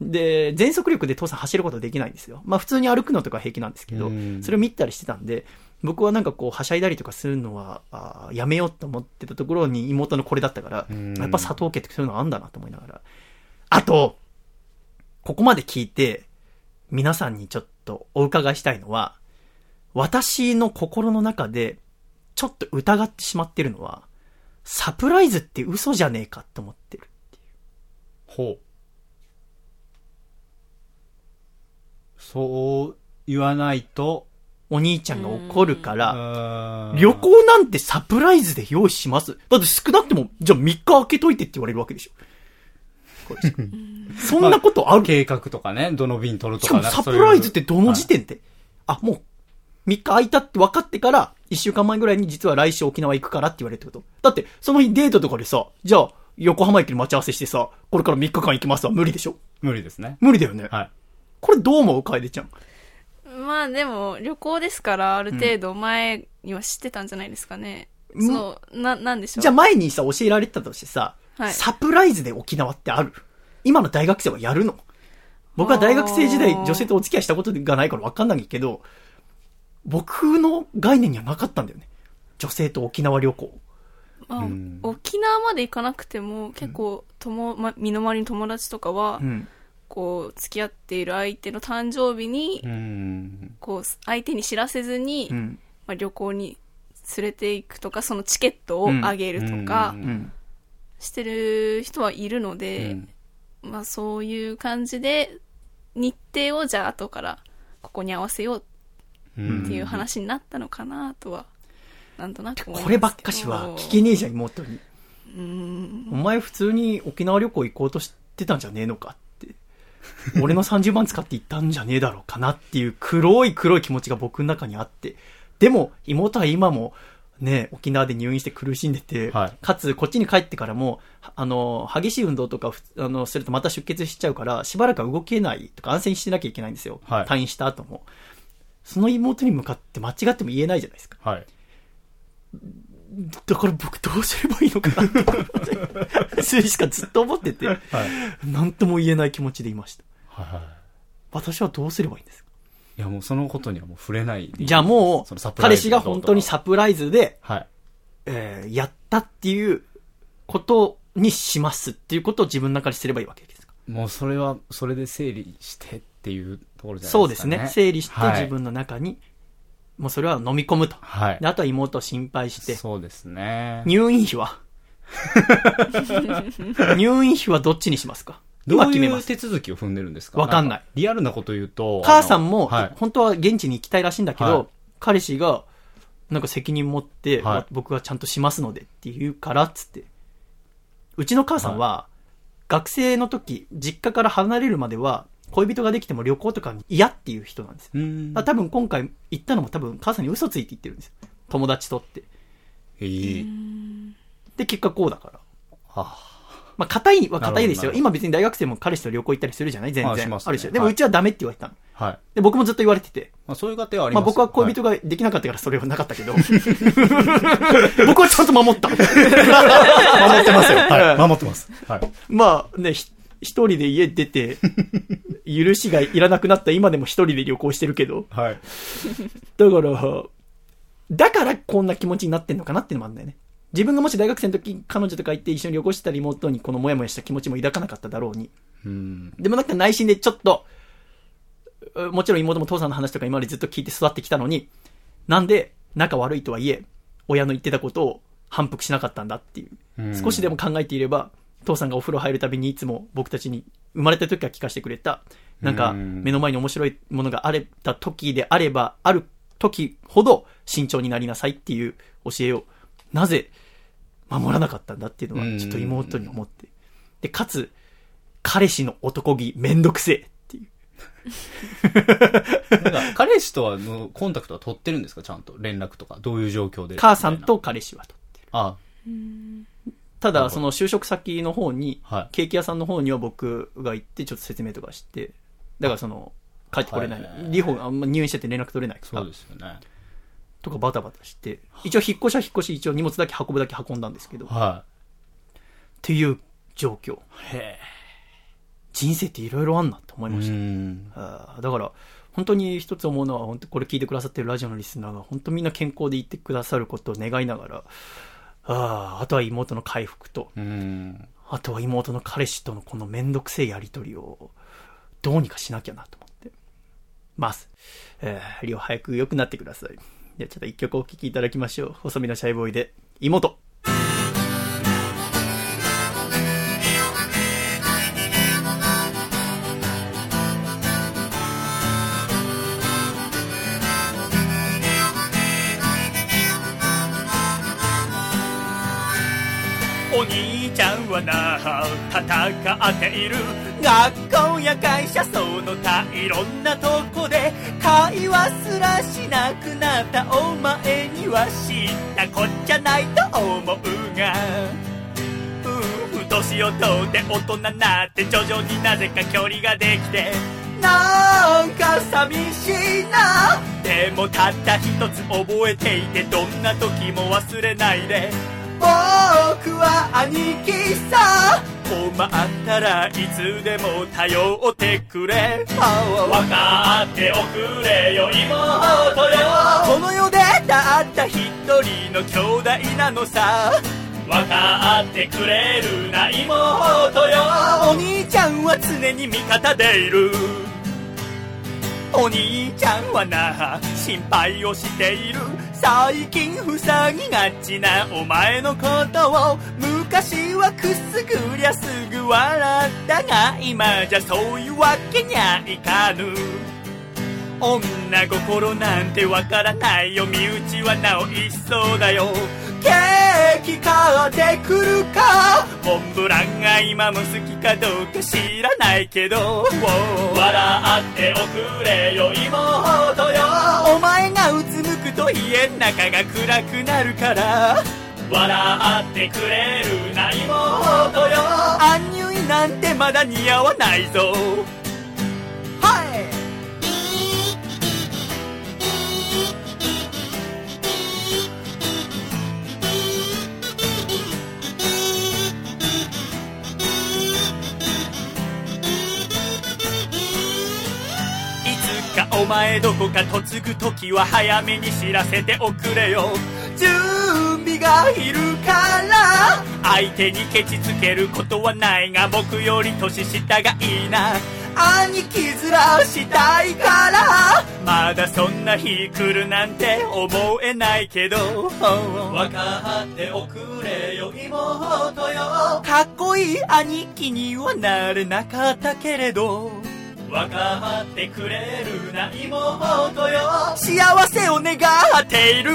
A: で、全速力で父さん走ることできないんですよ。まあ普通に歩くのとか平気なんですけど
B: うん、
A: それを見たりしてたんで、僕はなんかこう、はしゃいだりとかするのは、あーやめようと思ってたところに妹のこれだったから、
B: うん
A: やっぱ佐藤家ってそういうのあんだなと思いながら。あと、ここまで聞いて、皆さんにちょっとお伺いしたいのは、私の心の中で、ちょっと疑ってしまってるのは、サプライズって嘘じゃねえかって思ってる。
B: ほう。そう言わないと、
A: お兄ちゃんが怒るから、
B: 旅
A: 旅行なんてサプライズで用意しますだって少なくとも、じゃあ3日空けといてって言われるわけでしょ。そんなことある？
B: 計画とかね、どの便取ると
A: しか
B: か
A: もサプライズってどの時点で、あ、もう、3日空いたって分かってから、1週間前ぐらいに実は来週沖縄行くからって言われるってことだって、その日デートとかでさ、じゃあ、横浜駅で待ち合わせしてさ、これから3日間行きますわ。無理でしょ
B: 無理ですね。
A: 無理だよね。
B: はい。
A: これどう思う？楓ちゃん。
C: まあでも、旅行ですから、ある程度前には知ってたんじゃないですかね。
A: うん
C: そう、な、なんでしょう。
A: じゃあ前にさ、教えられてたとしてさ、
C: はい
A: サプライズで沖縄ってある？今の大学生はやるの？僕は大学生時代女性とお付き合いしたことがないから分かんないけど、僕の概念にはなかったんだよね。女性と沖縄旅行。
C: まあ
B: うん
C: 沖縄まで行かなくても、結構、とも、ま、身の回りの友達とかは、
A: うん。
C: こう、付き合っている相手の誕生日に、
B: うん。
C: こう、相手に知らせずに、
A: うん。
C: まあ、旅行に連れて行くとか、そのチケットをあげるとか。してる人はいるので、まあそういう感じで、日程をじゃあ後からここに合わせよう
B: うん
C: っていう話になったのかなとは、なんとなく思いますけど
A: こればっかしは聞けねえじゃん、妹に。
C: うん。
A: お前普通に沖縄旅行行こうとしてたんじゃねえのかって。俺の30万使って行ったんじゃねえだろうかなっていう黒い黒い気持ちが僕の中にあって。でも、妹は今も、ね、沖縄で入院して苦しんでて、
B: はい
A: かつ、こっちに帰ってからも、あの、激しい運動とかふ、あの、するとまた出血しちゃうから、しばらくは動けないとか安静にしなきゃいけないんですよ。
B: はい
A: 退院した後も。その妹に向かって間違っても言えないじゃないですか。
B: はい。
A: だから僕どうすればいいのかなって、それしかずっと思ってて、
B: はい。
A: なんとも言えない気持ちでいました。
B: はいはい。
A: 私はどうすればいいんですか？
B: いやもうそのことにはもう触れないでいい
A: じゃあも
B: そう
A: 彼氏が本当にサプライズで、
B: はい。
A: えーやったっていうことにしますっていうことを自分の中にすればいいわけですか？
B: もうそれは、それで整理してっていうところじゃ
A: そ
B: ないでかね。
A: うですすね。整理して
B: はい
A: 自分の中に、もうそれは飲み込むと。
B: はい
A: で。あとは妹を心配して、
B: そうですね。
A: 入院費は？入院費はどっちにしますか？
B: どういう
A: 今決めます。
B: 手続きを踏んでるんですか？
A: わかんない
B: かリアルなこと言うと。
A: 母さんも、
B: はい。
A: 本当は現地に行きたいらしいんだけど、
B: はい
A: 彼氏が、なんか責任持って、
B: はい
A: 僕はちゃんとしますのでって言うから、つって。うちの母さんは、学生の時、実家から離れるまでは、恋人ができても旅行とかに嫌っていう人なんですよ。多分今回行ったのも多分母さんに嘘ついて言ってるんですよ。友達とって。
B: ええ
A: で、結果こうだから。
B: は
A: まあ、硬いは硬いですよ。今別に大学生も彼氏と旅行行ったりするじゃない？全然。
B: あしますね
A: るでしょ。でも
B: はいう
A: ちはダメって言われたの。
B: あはい。
A: で、僕もずっと言われてて。
B: まあそういう過程はあり
A: まあ
B: ます
A: 僕は恋人
B: が。
A: ができなかったからそれはなかったけど。僕はちゃんと守った。守ってますよ。
B: はい。守ってます。はい。
A: まあね、ひ一人で家出て、許しがいらなくなった今でも一人で旅行してるけど。
B: はい。
A: だから、だからこんな気持ちになってんのかなっていうのもあるんだよね。自分がもし大学生の時彼女とか行って一緒に旅行してたら妹にこのモヤモヤした気持ちも抱かなかっただろうに。
B: うん。
A: でもなんか内心でちょっと、うもちろん妹も父さんの話とか今までずっと聞いて育ってきたのに、なんで仲悪いとはいえ、親の言ってたことを反復しなかったんだっていう。
B: うん
A: 少しでも考えていれば、父さんがお風呂入るたびにいつも僕たちに生まれた時から聞かせてくれた、なんか
B: うん
A: 目の前に面白いものがあれた時であれば、ある時ほど慎重になりなさいっていう教えを、なぜ守らなかったんだっていうのは、ちょっと妹に思って。で、かつ、彼氏の男気めんどくせえっていう。
B: なんか、彼氏とはのコンタクトは取ってるんですか？ちゃんと。連絡とか。どういう状況で？
A: 母さんと彼氏はと。
B: あ
A: ただ、
B: なるほど
A: その就職先の方に、
B: はい
A: ケーキ屋さんの方には僕が行ってちょっと説明とかして、だからその、帰ってこれない
B: はい。
A: リホがあんま入院してて連絡取れないから
B: そうですよね。
A: とかバタバタして、一応引っ越しは引っ越し、一応荷物だけ運ぶだけ運んだんですけど、っ
B: は
A: ていう状況。
B: い。へ
A: 人生っていろいろあんなって思い
B: え。
A: ました。
B: ん。
A: あーだから、本当に一つ思うのは、本当これ聞いてくださってるラジオのリスナーが、本当みんな健康でいてくださることを願いながら、あーあとは妹の回復と、
B: うん。
A: あとは妹の彼氏とのこのめんどくせえやりとりを、どうにかしなきゃなと思ってます。えー、リオ早く良くなってください。じゃあちょっと一曲お聴きいただきましょう。細身のシャイボーイで、妹。はな戦っている学校や会社その他いろんなとこで会話すらしなくなったお前には知ったこっちゃないと思うが。夫婦と年をとって大人になって徐々になぜか距離ができてなんか寂しいな。でもたった一つ覚えていてどんな時も忘れないで。僕は兄貴さ。困ったらいつでも頼ってくれ。分かっておくれよ妹よ。この世でたった一人の兄弟なのさ。分かってくれるな妹よ。お兄ちゃんは常に味方でいる。お兄ちゃんはな心配をしている最近塞ぎがちなお前のことを昔はくすぐりゃすぐ笑ったが今じゃそういうわけにゃいかぬ。女心なんてわからないよ。身内はなお一層だよ。ケーキ買ってくるか。モンブランが今も好きかどうか知らないけど。笑っておくれよ。妹よ。お前がうつむくと家の中が暗くなるから。笑ってくれるな妹よ。アンニュイなんてまだ似合わないぞ。はい。お前どこか嫁ぐ時は早めに知らせておくれよ。準備がいるから相手にケチつけることはないが僕より年下がいいな。兄貴面したいからまだそんな日来るなんて思えないけど。分かっておくれよ妹よ。かっこいい兄貴にはなれなかったけれど分かってくれるな妹よ。幸せを願っている。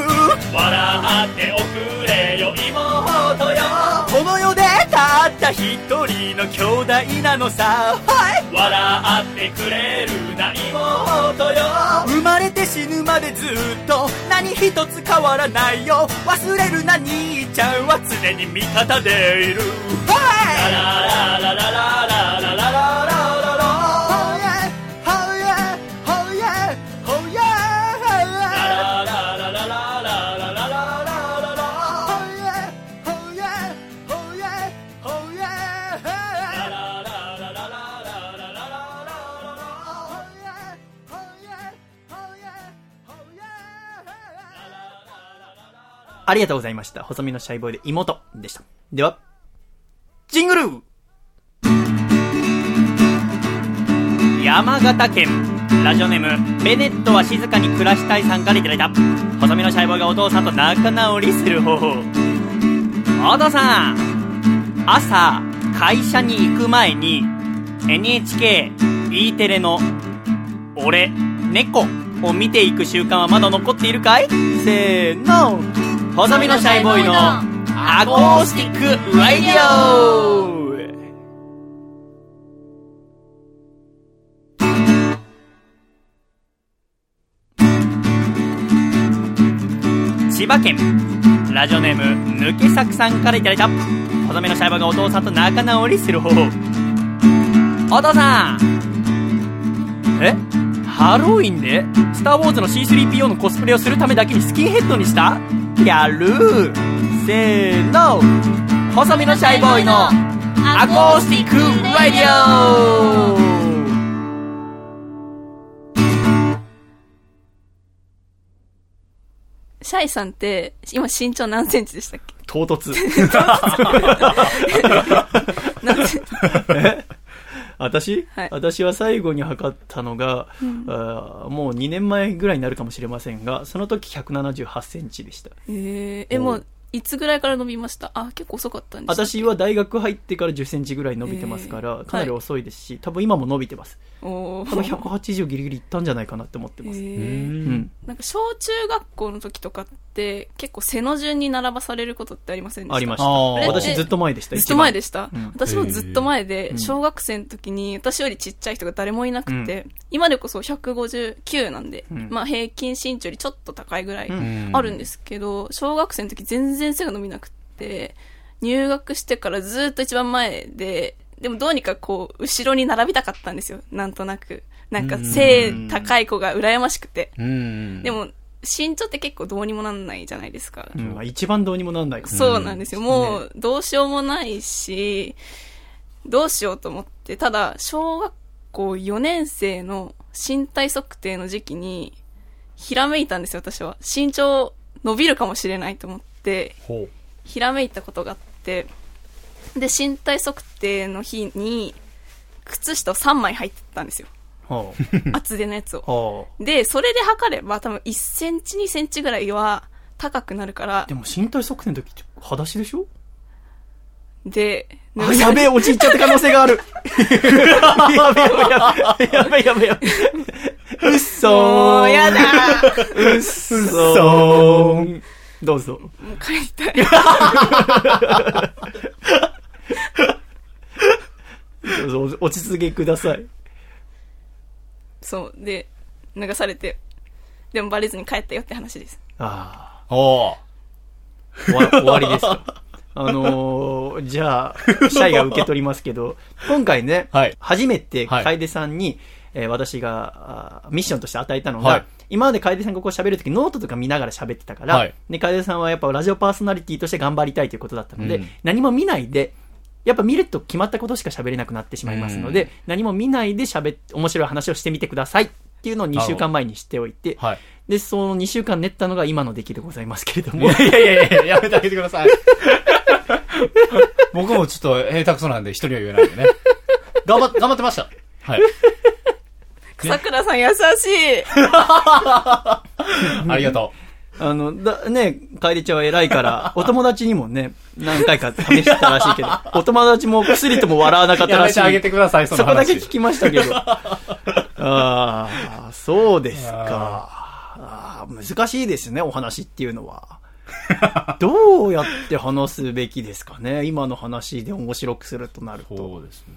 A: 笑っておくれよ妹よ。この世でたった一人の兄弟なのさ、はい、笑ってくれるな妹よ。生まれて死ぬまでずっと何一つ変わらないよ。忘れるな兄ちゃんは常に味方でいる。はい。ラララララララララララありがとうございました。細身のシャイボーイで妹でした。では、ジングル!山形県。ラジオネームベネットは静かに暮らしたいさんからいただいた。細身のシャイボーイがお父さんと仲直りする方法。お父さん朝会社に行く前に NHKE テレの「俺猫」を見ていく習慣はまだ残っているかい？せーの。細身のシャイボーイのアコースティックラディオ千葉県ラジオネーム抜け作さんからいただいた。細めのシャイボーイがお父さんと仲直りする方法。お父さん。え？ハロウィンでスター・ウォーズの C3PO のコスプレをするためだけにスキンヘッドにした？やる。せーの。細身のシャイボーイのアコースティックラディオ。
C: シャイさんって、今身長何センチでしたっけ？
B: 唐突。
C: 何センチ？
A: 私、
C: はい。
A: 私は最後に測ったのが、あーもう2年前ぐらいになるかもしれませんが、その時178センチでした。
C: えー、え、もう、いつぐらいから伸びました？あ、結構遅かったんですか
A: 私は大学入ってから10センチぐらい伸びてますから、
C: えー。
A: かなり遅いですし、多分今も伸びてます。
C: お
A: 多分
C: ー
A: 180ギリギリいったんじゃないかなって思ってます。
C: え
A: う
C: ー
A: ん。
C: なんか小中学校の時とかって結構背の順に並ばされることってありませんでした？
A: ありました。私ずっと前でした。
C: ずっと前でした、
A: うん。
C: 私もずっと前で、
A: うん。
C: 小学生の時に私よりちっちゃい人が誰もいなくて、今でこそ159なんで、
A: うん。
C: まあ平均身長よりちょっと高いぐらい
A: うん。
C: あるんですけど、小学生の時全然背が伸びなくて、入学してからずっと一番前で、でもどうにかこう、後ろに並びたかったんですよ。なんとなく。なんか背高い子が羨ましくて。
B: うん。
C: でも、身長って結構どうにもなんないじゃないですか。
A: うんまあ一番どうにもなんない
C: そうなんですよ。もう、どうしようもないし、どうしようと思って、ただ、小学校4年生の身体測定の時期に、ひらめいたんですよ、私は。身長伸びるかもしれないと思って。ひらめいたことがあって、で、身体測定の日に、靴下を3枚入ってたんですよ。
A: は
C: 厚手のやつを。で、それで測れば多分1センチ2センチぐらいは高くなるから
A: で、も身体測定の時って裸足でしょ？
C: で、
A: あ、やべえ、陥っちゃった可能性がある。やべえ、やべえ、やべえ、やべえ、やべえ。うっそー。
C: もうやだ
A: うっそー。どうぞ。
C: もう帰りたい。
A: 落ち着けください。
C: そう。で、流されて、でもバレずに帰ったよって話です。
A: あ。あ、終わ終わりですか。あのー、じゃあ、シャイが受け取りますけど、今回ね、
B: はい
A: 初めて楓さんに、えー私があミッションとして与えたのが、
B: はい
A: 今まで楓さんがこう喋るときノートとか見ながら喋ってたから、
B: はい
A: で、楓さんはやっぱラジオパーソナリティとして頑張りたいということだったので、
B: うん
A: 何も見ないで、やっぱ見ると決まったことしか喋れなくなってしまいますので、
B: うん
A: 何も見ないで喋って、面白い話をしてみてくださいっていうのを2週間前にしておいて、
B: はい。
A: で、その2週間練ったのが今の出来でございますけれども
B: い、やいやいやいや、やめてあげてください。僕もちょっと下手くそなんで人には言えないんでね。頑張っ、頑張ってました。はい。
C: 草倉さん優しい。
B: ありがと
A: あの、だ、ね、楓ちゃんは偉いから、お友達にもね、何回か試してたらしいけど、お友達も薬とも笑わなかっ
B: う。
A: たらしい。
B: やめてあげてください、その話。
A: そこだけ聞きましたけど。ああ、そうですか。あー難しいですね、お話っていうのは。どうやって話すべきですかね今の話で面白くするとなると。
B: そうですね。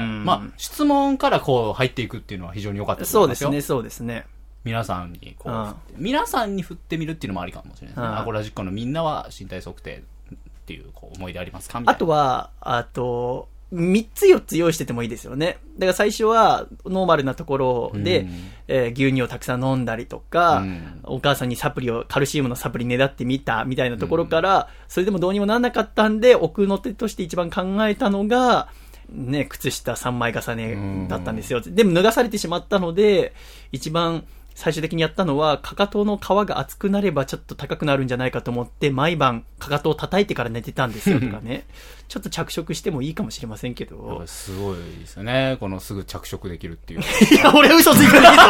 A: ん
B: まあ、質問からこう入っていくっていうのは非常に良かったと思いますよ。
A: そうですね、そうですね。
B: 皆さんにこう、
A: うん
B: 皆さんに振ってみるっていうのもありかもしれないですね。
A: うん
B: アコラジックのみんなは身体測定っていうこう思い出ありますかみたい
A: あ
B: な。
A: とは、あと、3つ4つ用意しててもいいですよね。だから最初はノーマルなところで、
B: うん
A: えー牛乳をたくさん飲んだりとか、
B: うん
A: お母さんにサプリを、カルシウムのサプリねだってみたみたいなところから、それでもどうにもなんなかったんで、奥の手として一番考えたのが、ね、靴下3枚重ねだったんですよ。でも脱がされてしまったので、一番最終的にやったのは、かかとの皮が厚くなればちょっと高くなるんじゃないかと思って、毎晩かかとを叩いてから寝てたんですよとかね。ちょっと着色してもいいかもしれませんけど
B: ぱ。すごいですよね。このすぐ着色できるっていう。
A: いや、俺嘘ついてねえぞ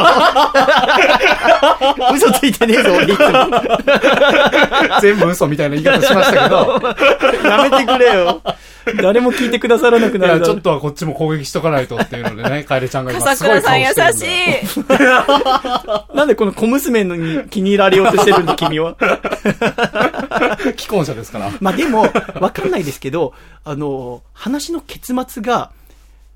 A: 嘘ついてねえぞ、俺いつも。
B: 全部嘘みたいな言い方しましたけど、
A: やめてくれよ。誰も聞いてくださらなくなる
B: ちょっとはこっちも攻撃しとかないとっていうのでね、カエルちゃんが今
C: 笠
B: すごい顔
C: 倉さん優
B: してるんで。
C: しい。
A: なんでこの小娘のに気に入られようとしてるんだ、君は？
B: 既婚者ですから。
A: まあでも、わかんないですけど、あの、話の結末が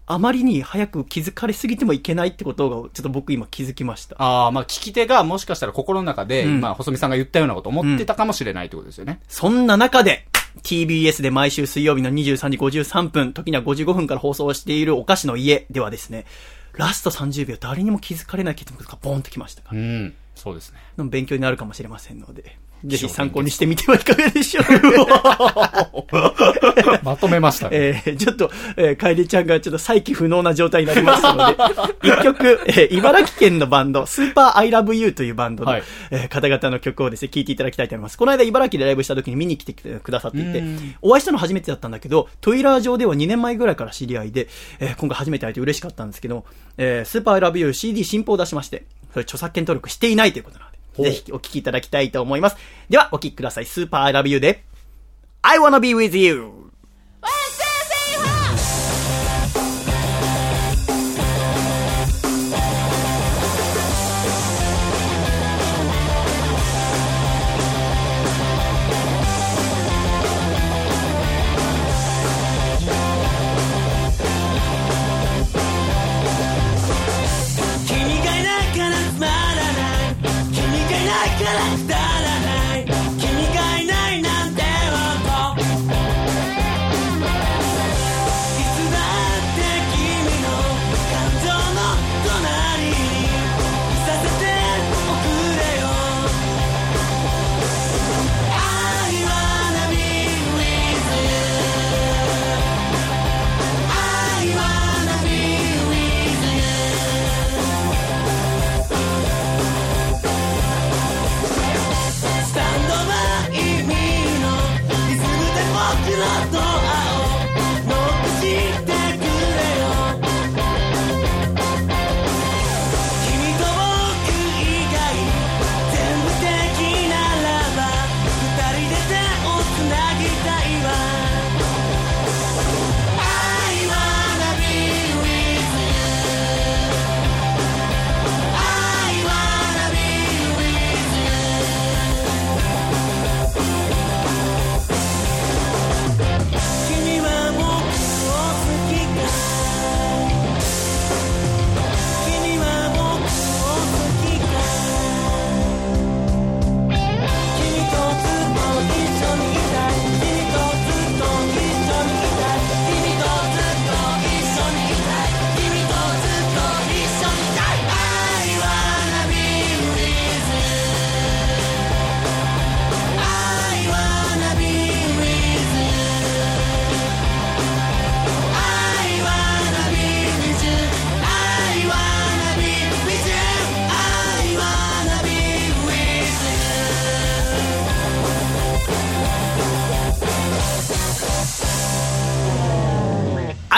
A: あまりに早く気づかれすぎてもいけないってことが、ちょっと僕今気づきました。
B: ああ、まあ聞き手がもしかしたら心の中で、
A: うん
B: まあ細見さんが言ったようなこと思ってたかもしれないってことですよね。
A: そんな中で、TBS で毎週水曜日の23時53分、時には55分から放送しているお菓子の家ではですね、ラスト30秒誰にも気づかれない結末がボーンときましたから、
B: うん。そうですね。
A: の勉強になるかもしれませんので、ぜひ参考にしてみてはいかがでしょう。
B: まとめましたね。
A: えー、ちょっと、えー、楓ちゃんがちょっと再起不能な状態になりましたので、一曲、えー、茨城県のバンド、スーパーアイラブユーというバンドの、
B: はい。
A: えー方々の曲をですね、聴いていただきたいと思います。この間茨城でライブした時に見に来てくださっていて
B: うん、
A: お会いしたの初めてだったんだけど、ツイッター上では2年前ぐらいから知り合いで、えー今回初めて会えて嬉しかったんですけど、えー、スーパーアイラブユー CD 新報を出しまして、それ著作権登録していないということなので、ぜひお聴きいただきたいと思います。では、お聴きください。スーパーラビューで、I wanna be with you!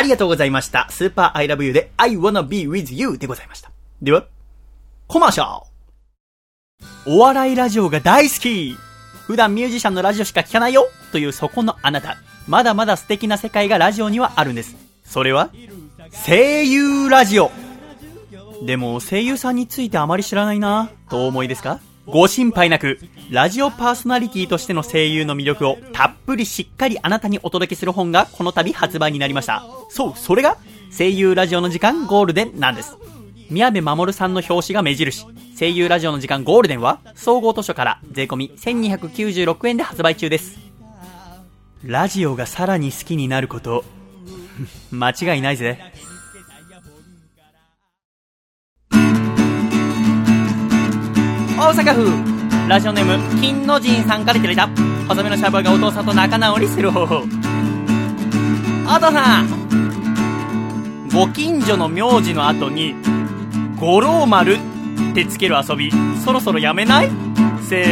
A: ありがとうございました。スーパー I love you で I wanna be with you でございました。では、コマーシャルお笑いラジオが大好き普段ミュージシャンのラジオしか聞かないよというそこのあなた。まだまだ素敵な世界がラジオにはあるんです。それは、声優ラジオでも声優さんについてあまり知らないなとお思いですか？ご心配なく、ラジオパーソナリティとしての声優の魅力をたっぷりしっかりあなたにお届けする本がこの度発売になりました。そう、それが声優ラジオの時間ゴールデンなんです。宮部守さんの表紙が目印。声優ラジオの時間ゴールデンは総合図書から税込1296円で発売中です。ラジオがさらに好きになること、間違いないぜ。大阪府。ラジオネーム金の神さんからいただいた。細身のシャバがお父さんと仲直りする方法。お父さん。ご近所の名字の後に五郎丸ってつける遊びそろそろやめない？せ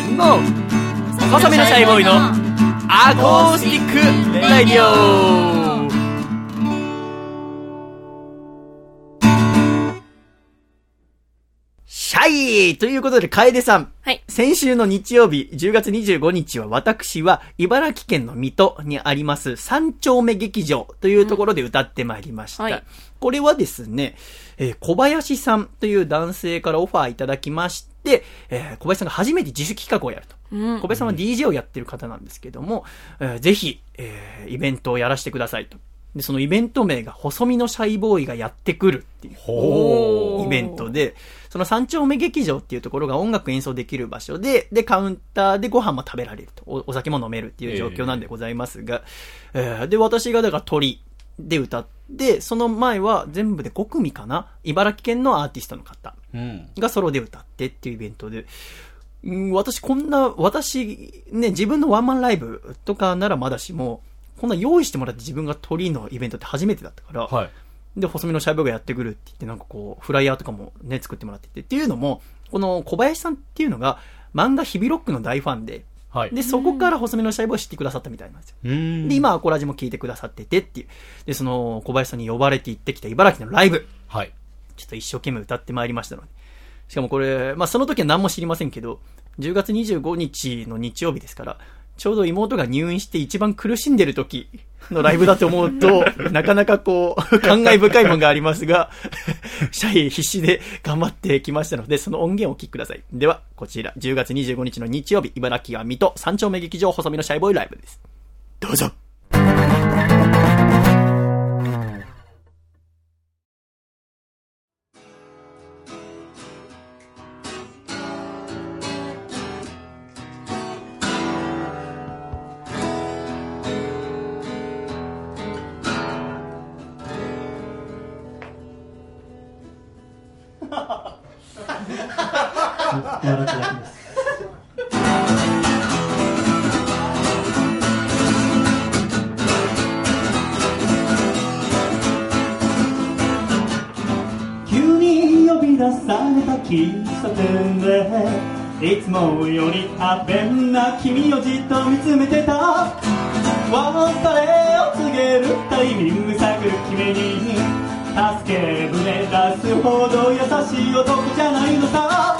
A: ーの。細身のシャイボーイのアコースティックラディオ。ということで、楓さん。
C: はい。
A: 先週の日曜日、10月25日は私は茨城県の水戸にあります三丁目劇場というところで歌ってまいりました。
C: はい
A: これはですね、えー小林さんという男性からオファーいただきまして、えー小林さんが初めて自主企画をやると。
C: うん
A: 小林さんは DJ をやってる方なんですけども、えーぜひ、えーイベントをやらせてくださいと。で、そのイベント名が細身のシャイボーイがやってくるっていう。
B: ほ
A: イベントで、その三丁目劇場っていうところが音楽演奏できる場所で、で、カウンターでご飯も食べられると。おお酒も飲めるっていう状況なんでございますが、えーで、私がだから鳥で歌って、その前は全部で5組かな？茨城県のアーティストの方
B: うん。
A: がソロで歌ってっていうイベントで、うん私こんな、私、ね、自分のワンマンライブとかならまだしも、こんな用意してもらって自分が鳥のイベントって初めてだったから、
B: はい。
A: で、細身のシャイボーイがやってくるって言って、なんかこう、フライヤーとかもね、作ってもらってて。っていうのも、この小林さんっていうのが、漫画ヒビロックの大ファンで、
B: はい。
A: で、そこから細身のシャイボーイを知ってくださったみたいなんですよ。で、今、アコラジも聞いてくださっててっていう。で、その、小林さんに呼ばれて行ってきた茨城のライブ。
B: はい。
A: ちょっと一生懸命歌ってまいりましたので。しかもこれ、まあその時は何も知りませんけど、10月25日の日曜日ですから、ちょうど妹が入院して一番苦しんでる時のライブだと思うと、なかなかこう、感慨深いものがありますが、シャイ必死で頑張ってきましたので、その音源をお聞きください。では、こちら、10月25日の日曜日、茨城は水戸三丁目劇場細身のシャイボーイライブです。どうぞ。
G: 急に呼び出された喫茶店でいつもより多弁な君をじっと見つめてた。
A: 別れを告げるタイミング探る君に。助け舟出すほど優しい男じゃないのさ。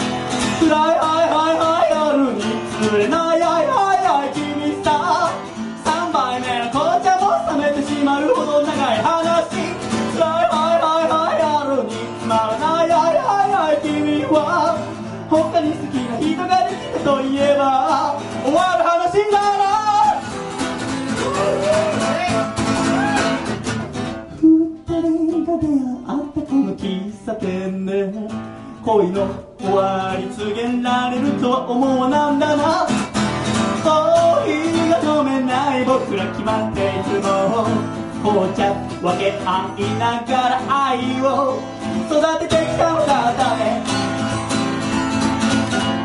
A: 暗いはいはいはい夜に釣れない。茶店で恋の終わり告げられるとは思わなんだな。コーヒーが飲めない僕ら決まっていつも紅茶分け合いながら愛を育ててきたのだね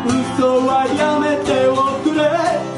A: 嘘はやめておくれ。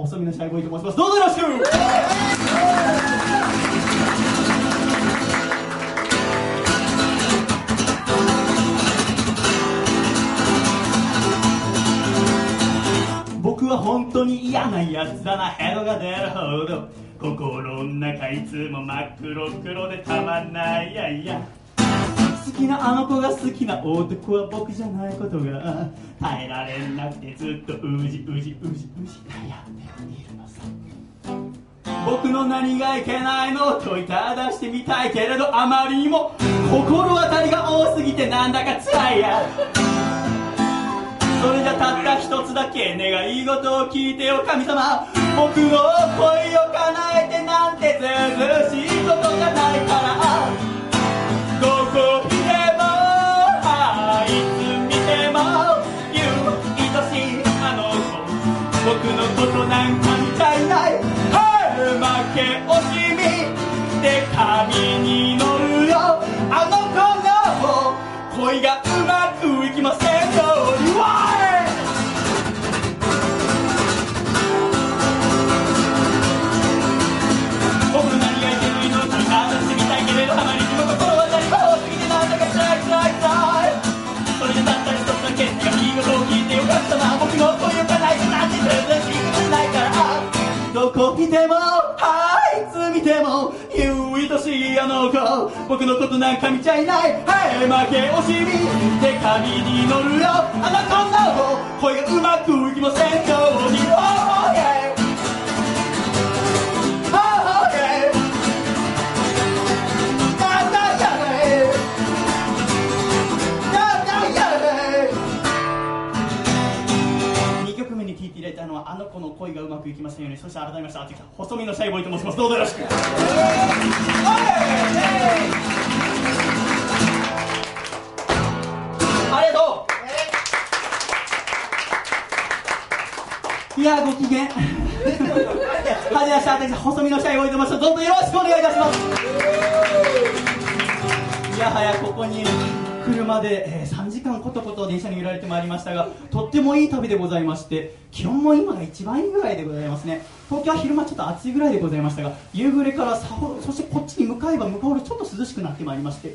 A: 細身のシャイボーイと申します。どうぞよろしく僕は本当に嫌なやつだな。ヘドが出るほど。心の中いつも真っ黒黒でたまんない。いやいや。好きなあの子が好きな男は僕じゃないことが耐えられなくてずっとうじうじうじうじ。悩んでいるのさ。僕の何がいけないのと問いただしてみたいけれどあまりにも心当たりが多すぎてなんだか辛いや。それじゃたった一つだけ願い事を聞いてよ神様。僕の恋を叶えてなんてずうずしいことがないから。僕のことなんか見たいない。はい負け惜しみで髪に乗るよ。あの子の恋がうまくいきませんよ。ないからどこ見てもはいつ見ても。ゆう愛しいあの子。僕のことなんか見ちゃいない。はい負け惜しみ。で髪に乗るよ。あの子の声がうまくいきません。ように Oh yeah 恋がうまくいきませんようにそして改めましてあってきた細身のシャイボーイと申します。どうぞよろしく。ありがとう。えーいやご機嫌。はじめまして私細身のシャイボーイと申します。どうぞよろしくお願いいたします。いやはやここにいる。車で、えー3時間ことこと電車に揺られてまいりましたがとってもいい旅でございまして気温も今が一番いいぐらいでございますね。東京は昼間ちょっと暑いぐらいでございましたが夕暮れからさほそしてこっちに向かえば向かうほどちょっと涼しくなってまいりまして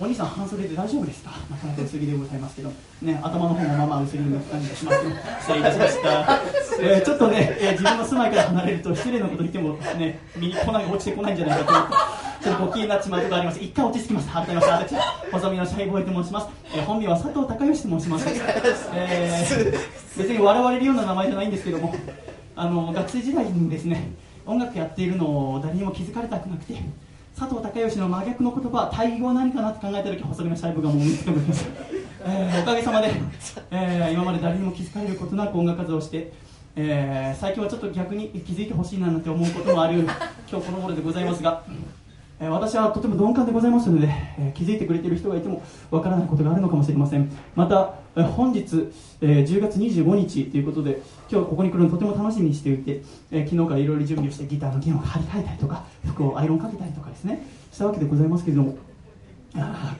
A: お兄さん半袖で大丈夫ですか？なかなか薄着でございますけど。ね頭の方もまあまあ薄着の感じがしますけど。失礼いたしました、えーちょっとね、えー自分の住まいから離れると失礼なこと言ってもね身に来ない落ちてこないんじゃないかと。ちょっとご気になってしまうところあります。一回落ち着きます。改めまして。私細身のシャイボーイと申します、えー本名は佐藤孝義と申します、えー別に笑われるような名前じゃないんですけども。あの学生時代にですね音楽やっているのを誰にも気づかれたくなくて佐藤孝義の真逆の言葉対義語は何かなって考えた時細身のシャイボがもう見つかりました、えーおかげさまで、えー今まで誰にも気づかれることなく音楽活動をして、えー最近はちょっと逆に気づいてほしいななんて思うこともある今日この頃でございますが、え私はとても鈍感でございますので、え気づいてくれている人がいてもわからないことがあるのかもしれません。また、本日、え10月25日ということで今日ここに来るのとても楽しみにしていて、え昨日からいろいろ準備をしてギターの弦を張り替えたりとか服をアイロンかけたりとかですねしたわけでございますけれども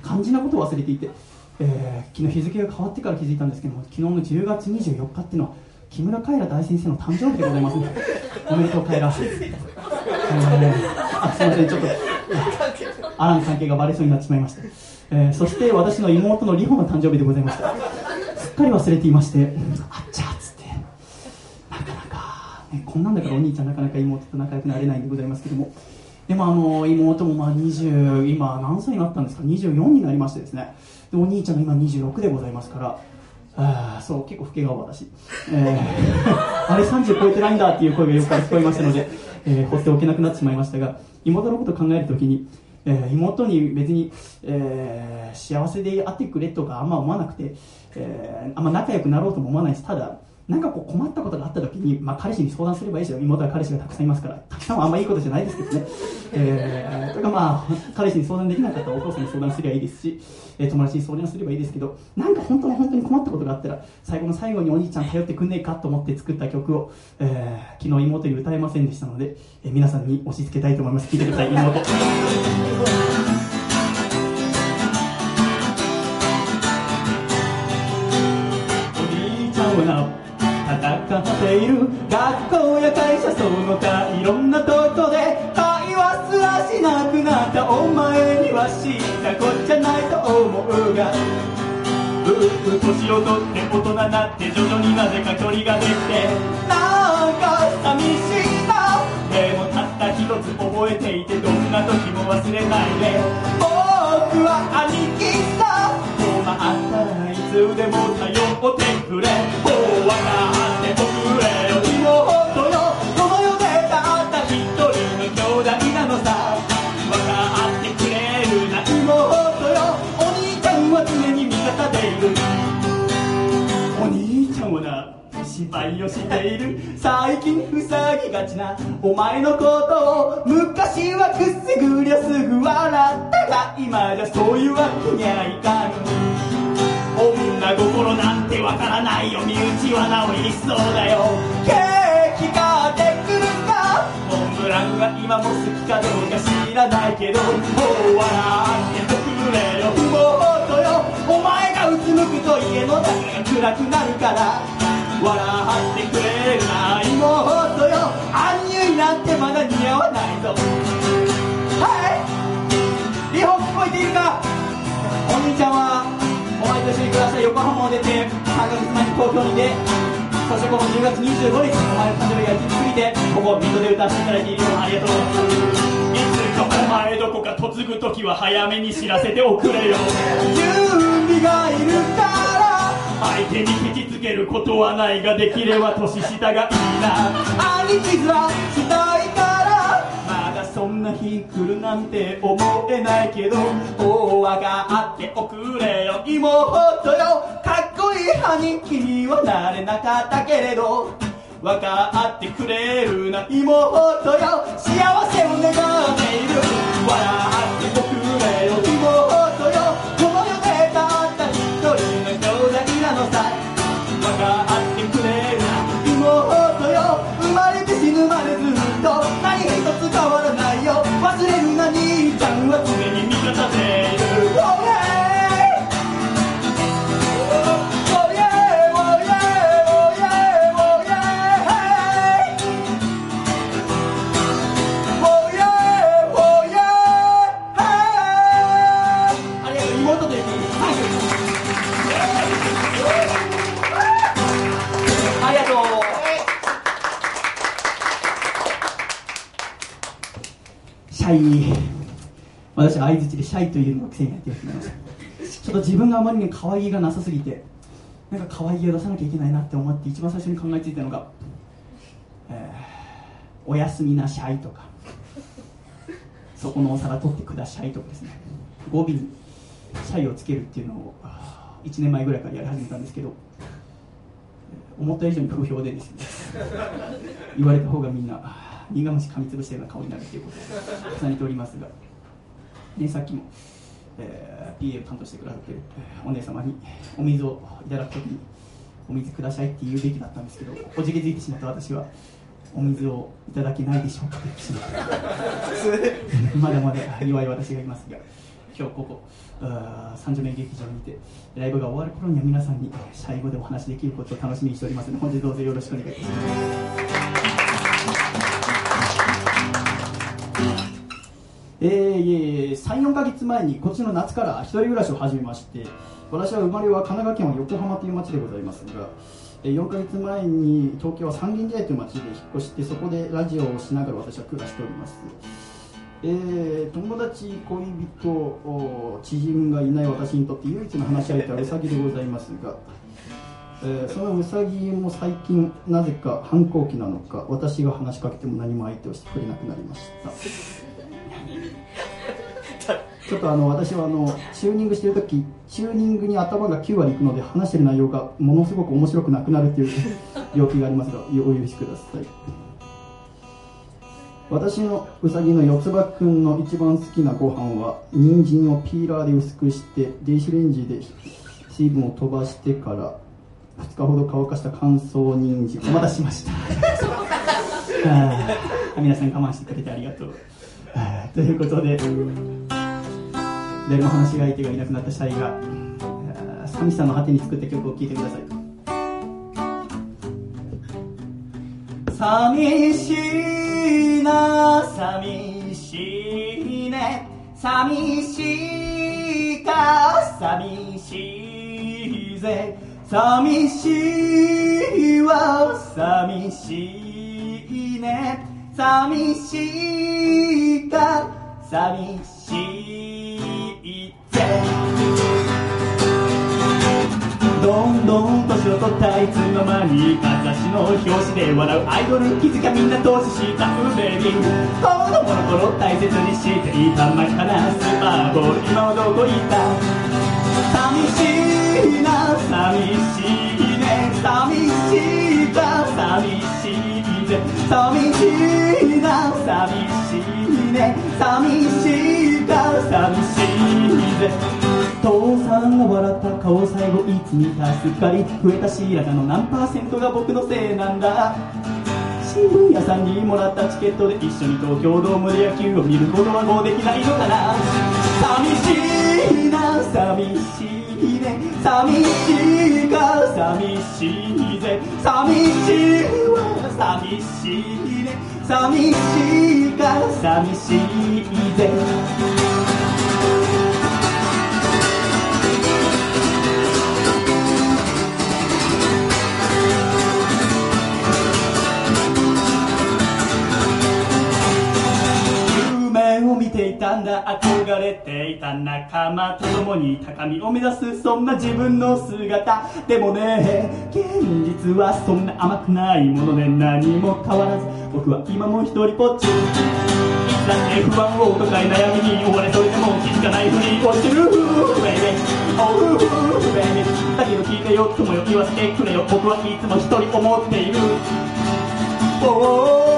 A: 肝心なことを忘れていて、え昨日日付が変わってから気づいたんですけども昨日の10月24日っていうのは木村カエラ大先生の誕生日でございます。ね おめでとうカエラ、えーあすいませんちょっとあらぬ関係がバレそうになってしまいました、えーそして私の妹の里穂の誕生日でございました。すっかり忘れていまして。あっちゃーっつって。なかなか、ね、こんなんだからお兄ちゃんなかなか妹と仲良くなれないんでございますけども。でもあの妹もまあ20今何歳になったんですか？24になりましてですね。でお兄ちゃんが今26でございますからああそう結構老け顔私、えーあれ30超えてないんだっていう声がよく聞こえましたので、えー放っておけなくなってしまいましたが妹のことを考えるときに、えー妹に別に、えー幸せであってくれとかあんま思わなくて、えーあんま仲良くなろうとも思わないしただなんかこう困ったことがあった時に、まあ、彼氏に相談すればいいし妹は彼氏がたくさんいますからたくさんはあんまいいことじゃないですけどね、えー、とかまあ彼氏に相談できなかったらお父さんに相談すればいいですし、えー友達に相談すればいいですけどなんか本当の本当に困ったことがあったら最後の最後にお兄ちゃん頼ってくんねえかと思って作った曲を、えー昨日妹に歌えませんでしたので、えー皆さんに押し付けたいと思います。聞いてください妹。る学校や会社その他いろんなとこで会話すらしなくなったお前には知ったこっちゃないと思うが。うう年を取って大人になって徐々になぜか距離ができて。なんか寂しいな。でもたった一つ覚えていてどんな時も忘れないで。僕は兄貴さ。困ったらいつでも頼ってくれ。もう分か芝居をしている。最近塞ぎがちな。お前のことを昔はくすぐりゃすぐ笑ったが今じゃそういうわけにはいかん。女心なんてわからないよ身内はなおいしそうだよ。ケーキ買ってくるかモンブランが今も好きかどうか知らないけど。もう笑っておくれよ。妹よ。お前がうつむくと家の中が暗くなるから。笑ってくれるな妹よ。アンニュイなんてまだ似合わないぞ。はい。リホ聞こえているか？お兄ちゃんはお前と一緒に暮らした横浜を出て3ヶ月前に東京に出そしてこの10月25日お前の誕生日が近すぎてここ水戸で歌わせていただいているよありがとう。いつかお前どこか嫁ぐ時は早めに知らせておくれよ。準備がいるか？ら相手にケチつけることはないができれば年下がいいな。兄貴面したいからまだそんな日来るなんて思えないけど大和があっておくれよ。妹よ。かっこいい兄貴にはなれなかったけれど分かってくれるな。妹よ。幸せを願っている。笑っておくれよ。私相づちでシャイというのが癖になってしまいました。ちょっと自分があまりに可愛げがなさすぎてなんか可愛げを出さなきゃいけないなって思って一番最初に考えついたのが、えーおやすみなシャイとか。そこのお皿取ってくださいとかですね。語尾にシャイをつけるっていうのを1年前ぐらいからやり始めたんですけど思った以上に不評でですね言われた方がみんな苦虫噛みつぶしたような顔になるということを重ねておりますが、ね、さっきも、えー PA を担当してくださっているえーお姉様にお水をいただくときにお水くださいって言うべきだったんですけどおじけづいてしまった私はお水をいただけないでしょうかと言ってしまったまだまだ弱い私がいますが今日ここ三条目劇場にてライブが終わる頃には皆さんに最後でお話しできることを楽しみにしておりますので本日どうぞよろしくお願いいたしますえー、34か月前に今年の夏から一人暮らしを始めまして私は生まれは神奈川県は横浜という町でございますが4か月前に東京は三軒茶屋という町で引っ越してそこでラジオをしながら私は暮らしております。えー友達恋人知人がいない私にとって唯一の話し相手はウサギでございますが、えーそのウサギも最近なぜか反抗期なのか私が話しかけても何も相手をしてくれなくなりました。ちょっとあの私はあのチューニングしてるときチューニングに頭が9割いくので話してる内容がものすごく面白くなくなるっていう 病気がありますがお許しください。私のうさぎの四つ葉くんの一番好きなご飯は人参をピーラーで薄くして電子レンジで水分を飛ばしてから2日ほど乾かした乾燥人参。お待たせしました。皆さん我慢してくれてありがとう ということで誰も話し相手がいなくなったシャイが寂しさの果てに作った曲を聴いてください。寂しいな寂しいね寂しいか寂しいぜ寂しいわ寂しいね。寂しいか寂しいぜ。どんどん年を取ったいつの間にか雑誌の表紙で笑うアイドル気づかみんな投資したウベビー。子供の頃大切にしていた真っ赤なスーパーボール今はどこ行った。寂しいな寂しいね寂しいか寂しい。ぜ寂しいな寂しいね。寂しいか寂しいぜ。父さんが笑った顔最後いつ見たすっかり増えた白髪の何パーセントが僕のせいなんだ。新聞屋さんにもらったチケットで一緒に東京ドームで野球を見ることはもうできないのかな。寂しいな寂しいね。寂しいか寂しいぜ。寂しいわ。寂しいね。寂しいか寂しいぜ。を見ていたんだ。憧れていた仲間。と共に高みを目指す。そんな自分の姿。でもね現実はそんな甘くないもので何も変わらず僕は今も一人ぽっち。いつだって不安を抱え悩みに追われそれでも気づかないふりをしてる。Baby Oh baby だけど聞いてよ友よ言わせてくれよ。僕はいつも一人思っている。おー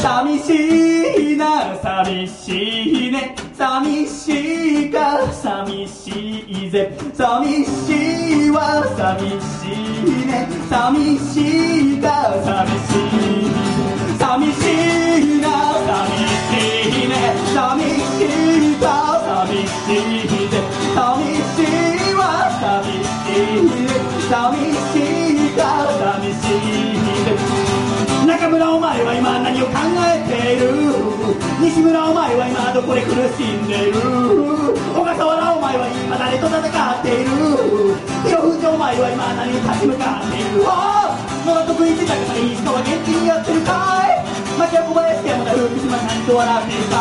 A: 寂しいな寂しいね。寂しいか寂しいぜ。寂しいわ寂しいね。寂しいか寂しい。寂しいな寂しいね。寂しいか寂しいぜ。寂しいわ寂しいね。寂しいか寂しい中村お前は今何を考えている？西村お前は今どこで苦しんでいる？小笠原お前は今誰と戦っている？広藤お前は今何に立ち向かっている？野田徳一だから石川元気にやってるかい？牧屋小林山田福島何と笑ってるか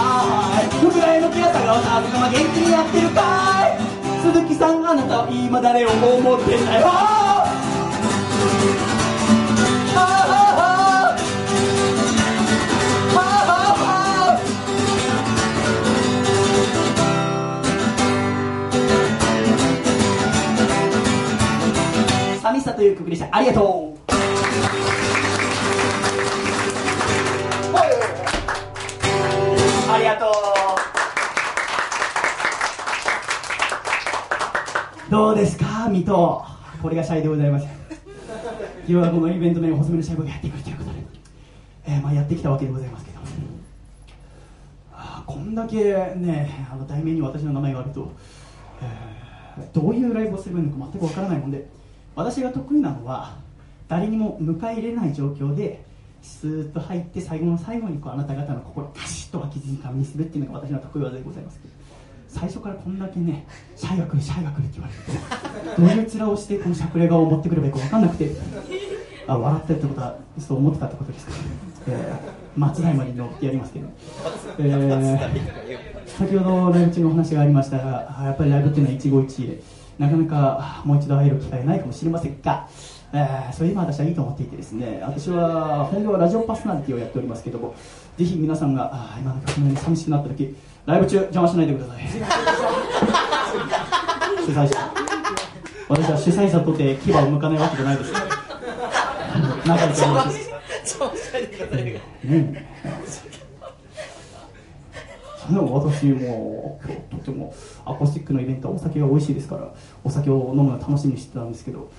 A: い。福来の宮坂はさずか元気にやってるかい？鈴木さんあなたは今誰を思ってんだいう曲でした。ありがとう。ありがとう。どうですか水戸。これがシャイでございます今日はこのイベント名を細めのシャイボーがやってくるということで、えーまあ、やってきたわけでございますけど。あこんだけねあの題名に私の名前があると、えーどういうライブをすればいいのか全くわからないもんで私が得意なのは誰にも迎え入れない状況でスーッと入って最後の最後にこうあなた方の心をパシッと湧きずに紙にするっていうのが私の得意技でございます。けど最初からこんだけねシャイが来るシャイが来るって言われるとどういう面をしてこのしゃくれ顔を持ってくればいいか分かんなくてあ笑ってるってことはそう思ってたってことですか、えー、松代まで乗ってやりますけど、えー先ほどライブ中のお話がありましたがあやっぱりライブっていうのは一期一会でなかなかもう一度会える機会ないかもしれませんが、えー、そういう今私はいいと思っていてですね私は本業はラジオパーソナリティをやっておりますけどもぜひ皆さんがあ今の曲のように寂しくなった時ライブ中邪魔しないでください。主催者。私は主催者とて牙を向かないわけじゃないです。仲良くやりましょうね。その私も今日とてもアコースティックのイベントはお酒が美味しいですからお酒を飲むのを楽しみにしてたんですけど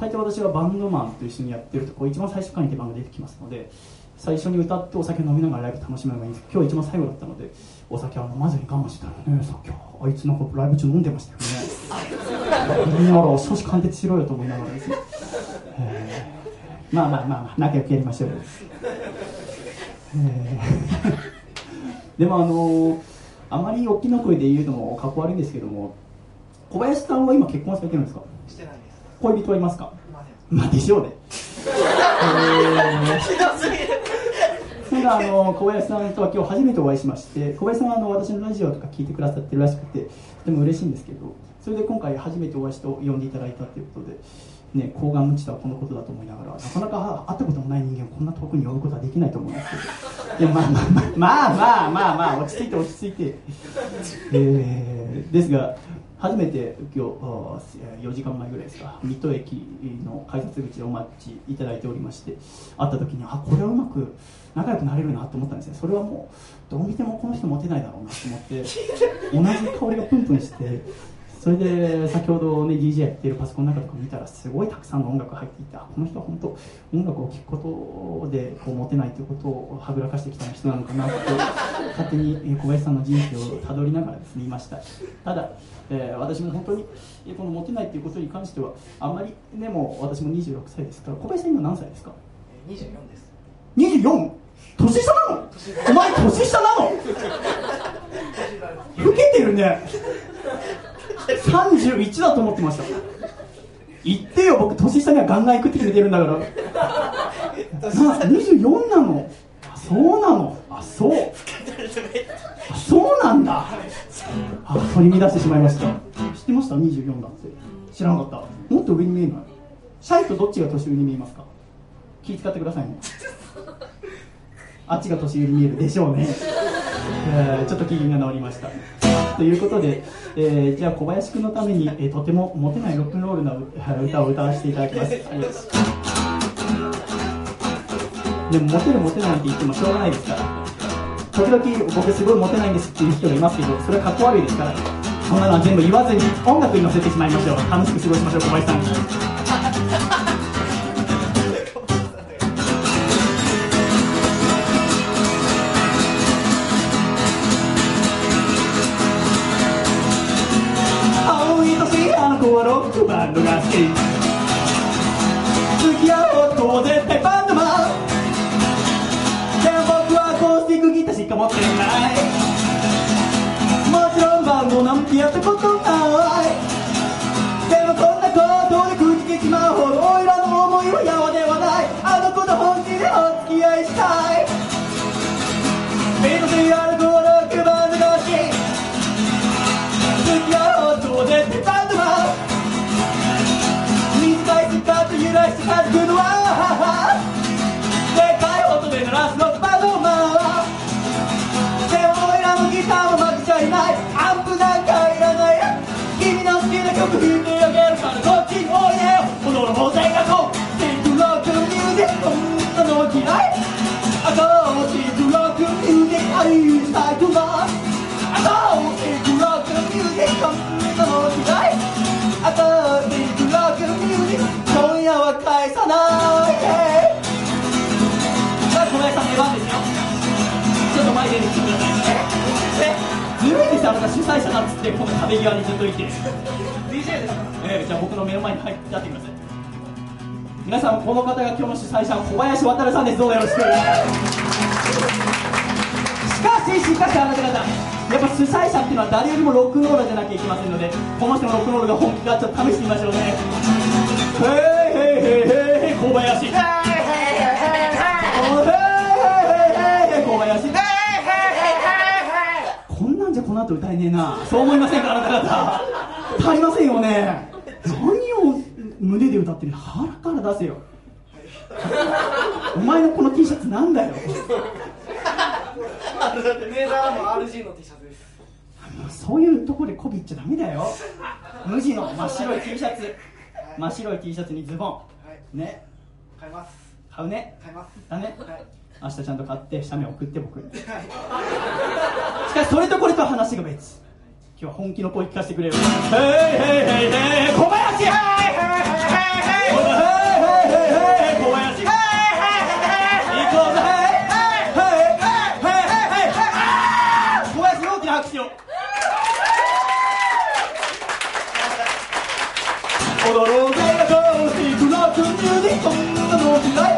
A: 大抵私はバンドマンと一緒にやってるとこう一番最初からに出番が出てきますので最初に歌ってお酒飲みながらライブ楽しめばいいんですけど今日一番最後だったのでお酒は飲まずに我慢してたのねさっきあいつなんかライブ中飲んでましたよね。みんなら少し貫徹しろよと思いながらですね、えー。まあまあまあまあ仲良くやりましょうよ、えー。でもあのあまり大きな声で言うのもかっこ悪いんですけども小林さんは今結婚されてるんですか？
H: してないです。
A: 恋人はいますか？
H: まあ
A: でしょうね。ただあの小林さんとは今日初めてお会いしまして小林さんはあの私のラジオとか聞いてくださってるらしくてとても嬉しいんですけどそれで今回初めてお会いして呼んでいただいたということでね、高顔無知とはこのことだと思いながらなかなか会ったこともない人間をこんな遠くに呼ぶことはできないと思うんですけど。いやまあまあまあまあまあまあ、落ち着いて落ち着いて、えーですが初めて今日4時間前ぐらいですか水戸駅の改札口でお待ちいただいておりまして会った時にあこれはうまく仲良くなれるなと思ったんですね。それはもうどう見てもこの人モテないだろうなと思って同じ香りがプンプンしてそれで先ほどね DJ やってるパソコンの中とか見たらすごいたくさんの音楽が入っていてあこの人は本当音楽を聴くことでこうモテないということをはぐらかしてきた人なのかなと勝手にえー小林さんの人生をたどりながらですね言いました。ただ、えー私も本当にえーこのモテないということに関してはあんまりでも私も26歳ですから小林さん今何歳ですか？
H: えー24です。
A: 24? 年下なの？お前年下なの？老けてるね31だと思ってました。言ってよ僕年下にはガンガン行くって決めてるんだから。な24なの？あそうなの？あそう。あそうなんだ。あ取り乱してしまいました。知ってました？24だって。知らなかった。もっと上に見えない？シャイとどっちが年上に見えますか？気遣ってくださいね。あっちが年上に見えるでしょうね、えーちょっと機嫌が治りました。ということで、えーじゃあ小林君のために、えーとてもモテないロックンロールな歌を歌わせていただきますありがとうございます。でもモテるモテないって言ってもしょうがないですから。時々僕すごいモテないんですっていう人がいますけどそれはかっこ悪いですから。そんなのは全部言わずに音楽に乗せてしまいましょう。楽しく過ごしましょう小林さん。バンドが好き付き合おうと絶対バンドマン。でも僕はアコースティックギターしか持ってない。もちろんバンドなんてやったこと。ないない新しいトラックミュージックアイスタイトが新しいトラックミュージックカンプの時代新しいトラックミュージック。今夜は返さないさあ小林さん出番ですよちょっと前出て。きてくださいねずるいですあなた主催者だっつってこの壁際にずっといて DJ ですか、えー、じゃあ僕の目の前に入って。立ってください皆さんこの方が今日の主催者小林渉さんです。どうぞよろしく。しかししかしあなた方やっぱ主催者っていうのは誰よりもロックンローラーじゃなきゃいけませんのでこの人のロックンロールが本気かちょっと試してみましょうね。へいへいへいへいへい小林へいへいへいへいへいへい小林こんなんじゃこの後歌えねえなそう思いませんかあなた方足りませんよね何を胸で歌ってる。の腹から出せよ。お前のこの T シャツなんだよ。
I: だってメーカーも RG の T シャツです。
A: もうそういうところで媚びっちゃダメだよ。無地の真っ白い T シャツ。真っ白い T シャツにズボ
I: はい。
A: ンね。
I: 買います。
A: 買うね。
I: 買います。
A: だね
I: はい。
A: 明日ちゃんと買って写メ送って僕に。しかしそれとこれとは話が別今日は本気の声聞かせてくれよ。小林!踊ろうぜ。アコースティックロックミュージックこんなの嫌い。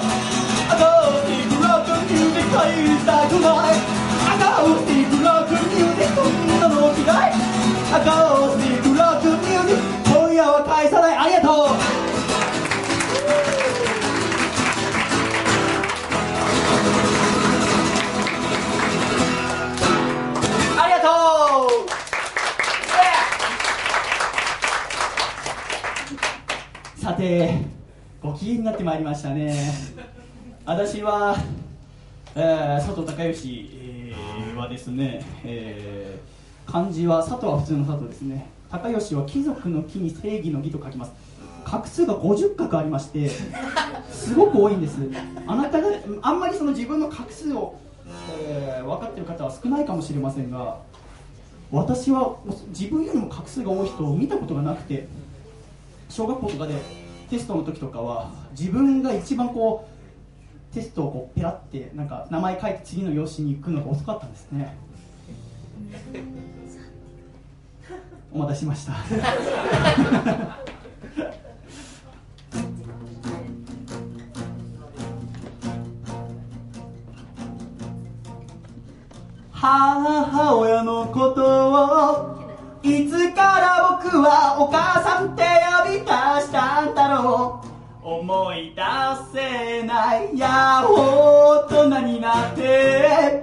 A: てご機嫌になってまいりましたね。私は、えー佐藤孝義、えーはですね、えー漢字は佐藤は普通の佐藤ですね。孝義は貴族の木に正義の義と書きます。画数が50画ありましてすごく多いんです。あなたがあんまりその自分の画数を、えー分かってる方は少ないかもしれませんが私は自分よりも画数が多い人を見たことがなくて小学校とかでテストの時とかは自分が一番こうテストをこうペラってなんか名前書いて次の用紙に行くのが遅かったんですね。お待たせしました。母親のことをいつから僕はお母さんって呼び出したんだろう。思い出せないや大人になって。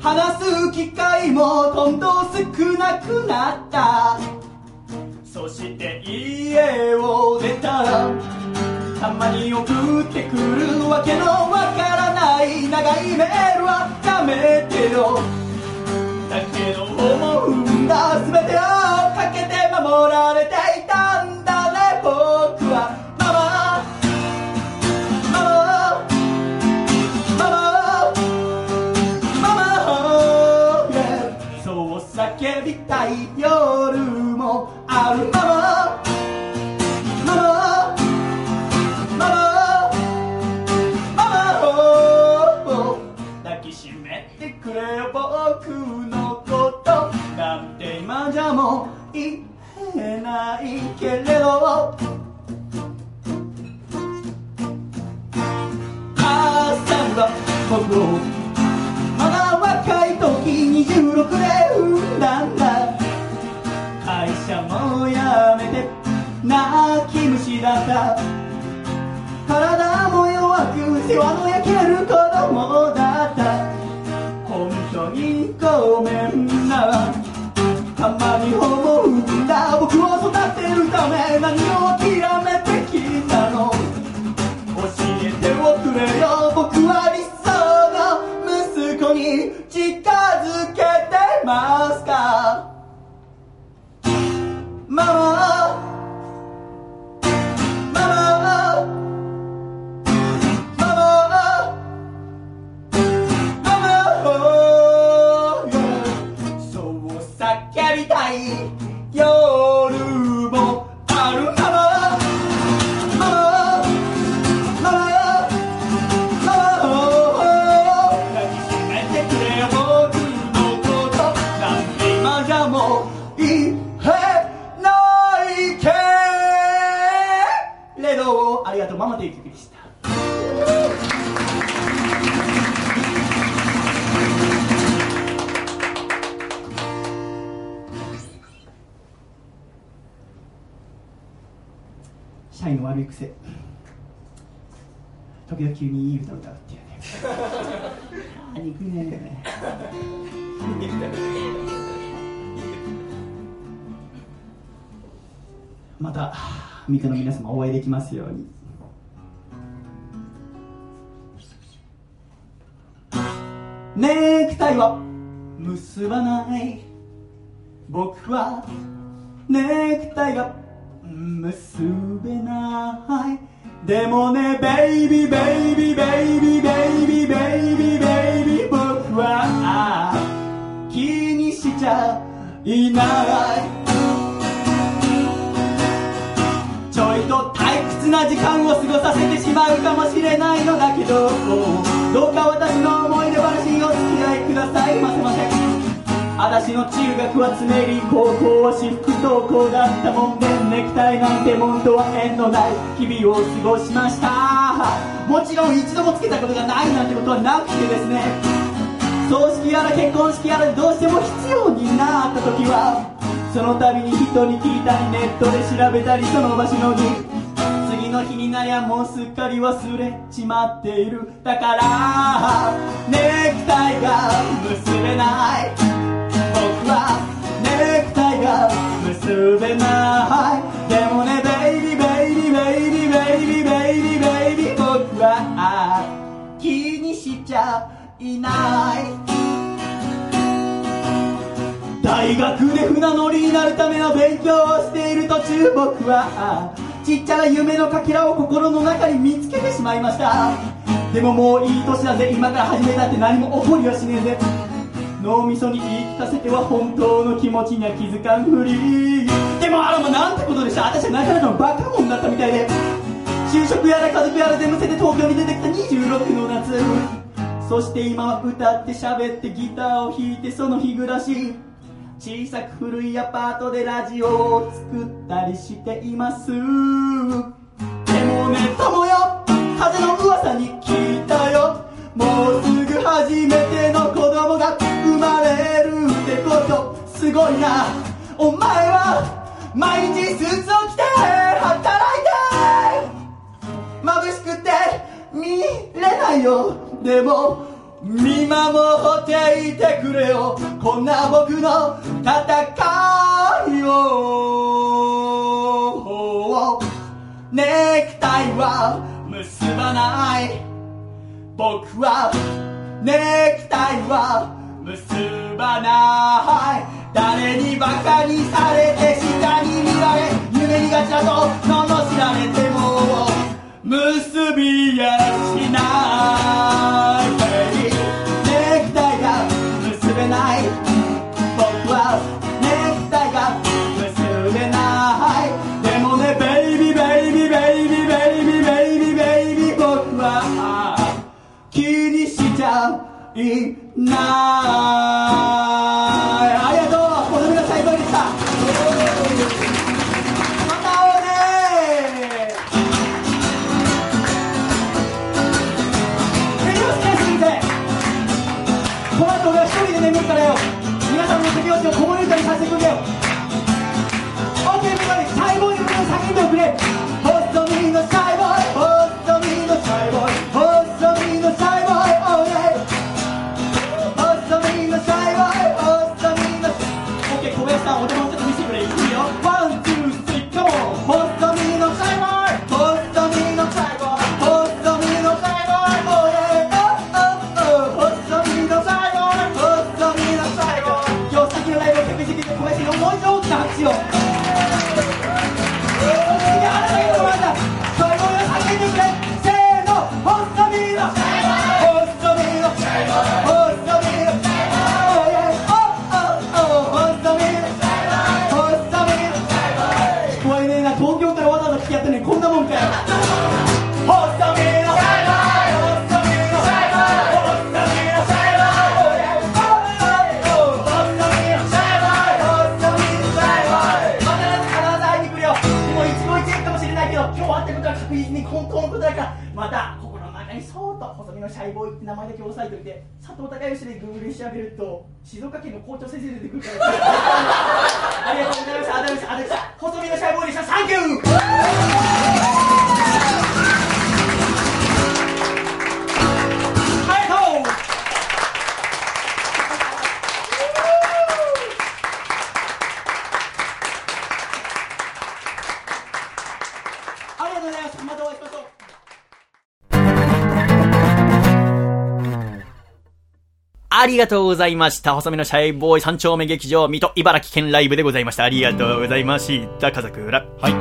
A: 話す機会もどんどん少なくなった。そして家を出たらたまに送ってくるわけのわからない長いメールはやめてよ。だけど思うんだ。全てをかけて守られていたんだねけれど。母さんは僕をまだ若い時26で産んだんだ。会社も辞めて泣き虫だった。体も弱く世話の焼ける子供だった。本当にごめんな。たまに様お会いできますように。ネクタイは結ばない。僕はネクタイが結べない。でもねベイビーベイビーベイビーベイビーベイビーベイビー僕は気にしちゃいない。いと退屈な時間を過ごさせてしまうかもしれないのだけどどうか私の思い出話にお付き合いくださいませませ私の中学は常に高校は私服登校だったもんでネクタイなんてもんとは縁のない日々を過ごしましたもちろん一度もつけたことがないなんてことはなくてですね。葬式やら結婚式やらどうしても必要になった時はその度に人に聞いたりネットで調べたりその場しのぎ次の日になりゃもうすっかり忘れちまっている。だからネクタイが結べない。僕はネクタイが結べない。でもねベイビーベイビーベイビーベイビーベイビーベイビー僕は気にしちゃいない。大学で船乗りになるための勉強をしている途中僕はちっちゃな夢のかけらを心の中に見つけてしまいました。でももういい年だぜ今から始めたって何も起こりはしねえぜ。脳みそに言い聞かせては本当の気持ちには気づかんふり。でもあらまなんてことでした。私はなかなかのバカ者だったみたいで。就職やら家族やら全部捨てて東京に出てきた26の夏。そして今は歌って喋ってギターを弾いてその日暮らし。小さく古いアパートでラジオを作ったりしています。でもね友よ。風の噂に聞いたよ。もうすぐ初めての子供が生まれるってこと。すごいな。お前は毎日スーツを着て働いて。眩しくて見れないよ。でも見守っていてくれよ。こんな僕の戦いを。ネクタイは結ばない。僕はネクタイは結ばない。誰にバカにされて下にりがとうございました。細身のシャイボーイ三丁目劇場、水戸茨城県ライブでございました。ありがとうございました。家族裏。
B: はい。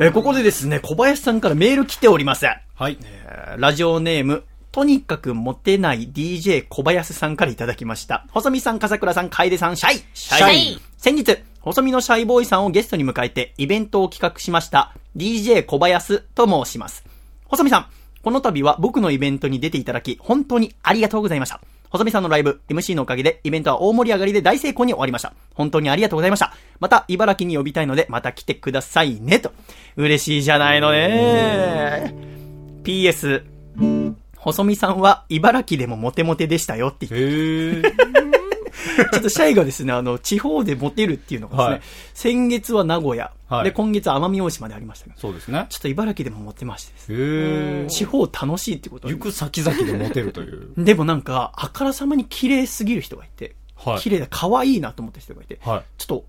A: えーここでですね、小林さんからメール来ております。
B: はい。
A: えーラジオネーム、とにかくモテない DJ 小林さんからいただきました。細見さん、笠倉さん、楓さん、シャイシ
C: ャイ
A: 先日、細身のシャイボーイさんをゲストに迎えてイベントを企画しました。DJ 小林と申します。細見さん、この度は僕のイベントに出ていただき、本当にありがとうございました。細見さんのライブ、MC のおかげで、イベントは大盛り上がりで大成功に終わりました。本当にありがとうございました。また、茨城に呼びたいので、また来てくださいね、と。嬉しいじゃないのね。PS、細見さんは茨城でもモテモテでしたよって言って。ちょっとシャイがですね、あの、地方でモテるっていうのがですね、
B: はい
A: 先月は名古屋、
B: はい
A: で、今月は奄美大島でありましたけど、
B: そうですね。
A: ちょっと茨城でもモテましてですね。地方楽しいってこと
B: 行く先々でモテるという。
A: でもなんか、あからさまに綺麗すぎる人がいて、
B: はい
A: 綺麗で可愛いなと思った人がいて、
B: はい。
A: ちょっと、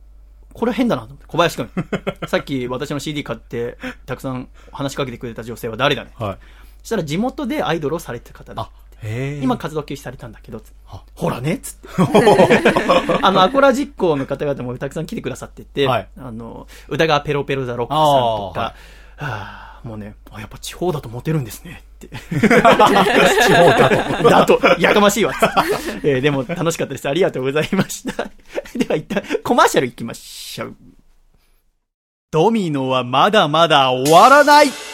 A: これは変だなと思って、小林くん。さっき私の CD 買って、たくさん話しかけてくれた女性は誰だね。
B: はい。
A: そしたら地元でアイドルをされてる方だ
B: あ。。
A: 今活動休止されたんだけど、ほらね、つって。あの、アコラ実行の方々もたくさん来てくださってて、
B: はい
A: あの、宇田川ペロペロザロックさんとか、はあもうね、あやっぱ地方だとモテるんですね、って。地方だと。だと、やかましいわ、つって。えーでも楽しかったです。ありがとうございました。では一旦、コマーシャル行きましょう。ドミノはまだまだ終わらない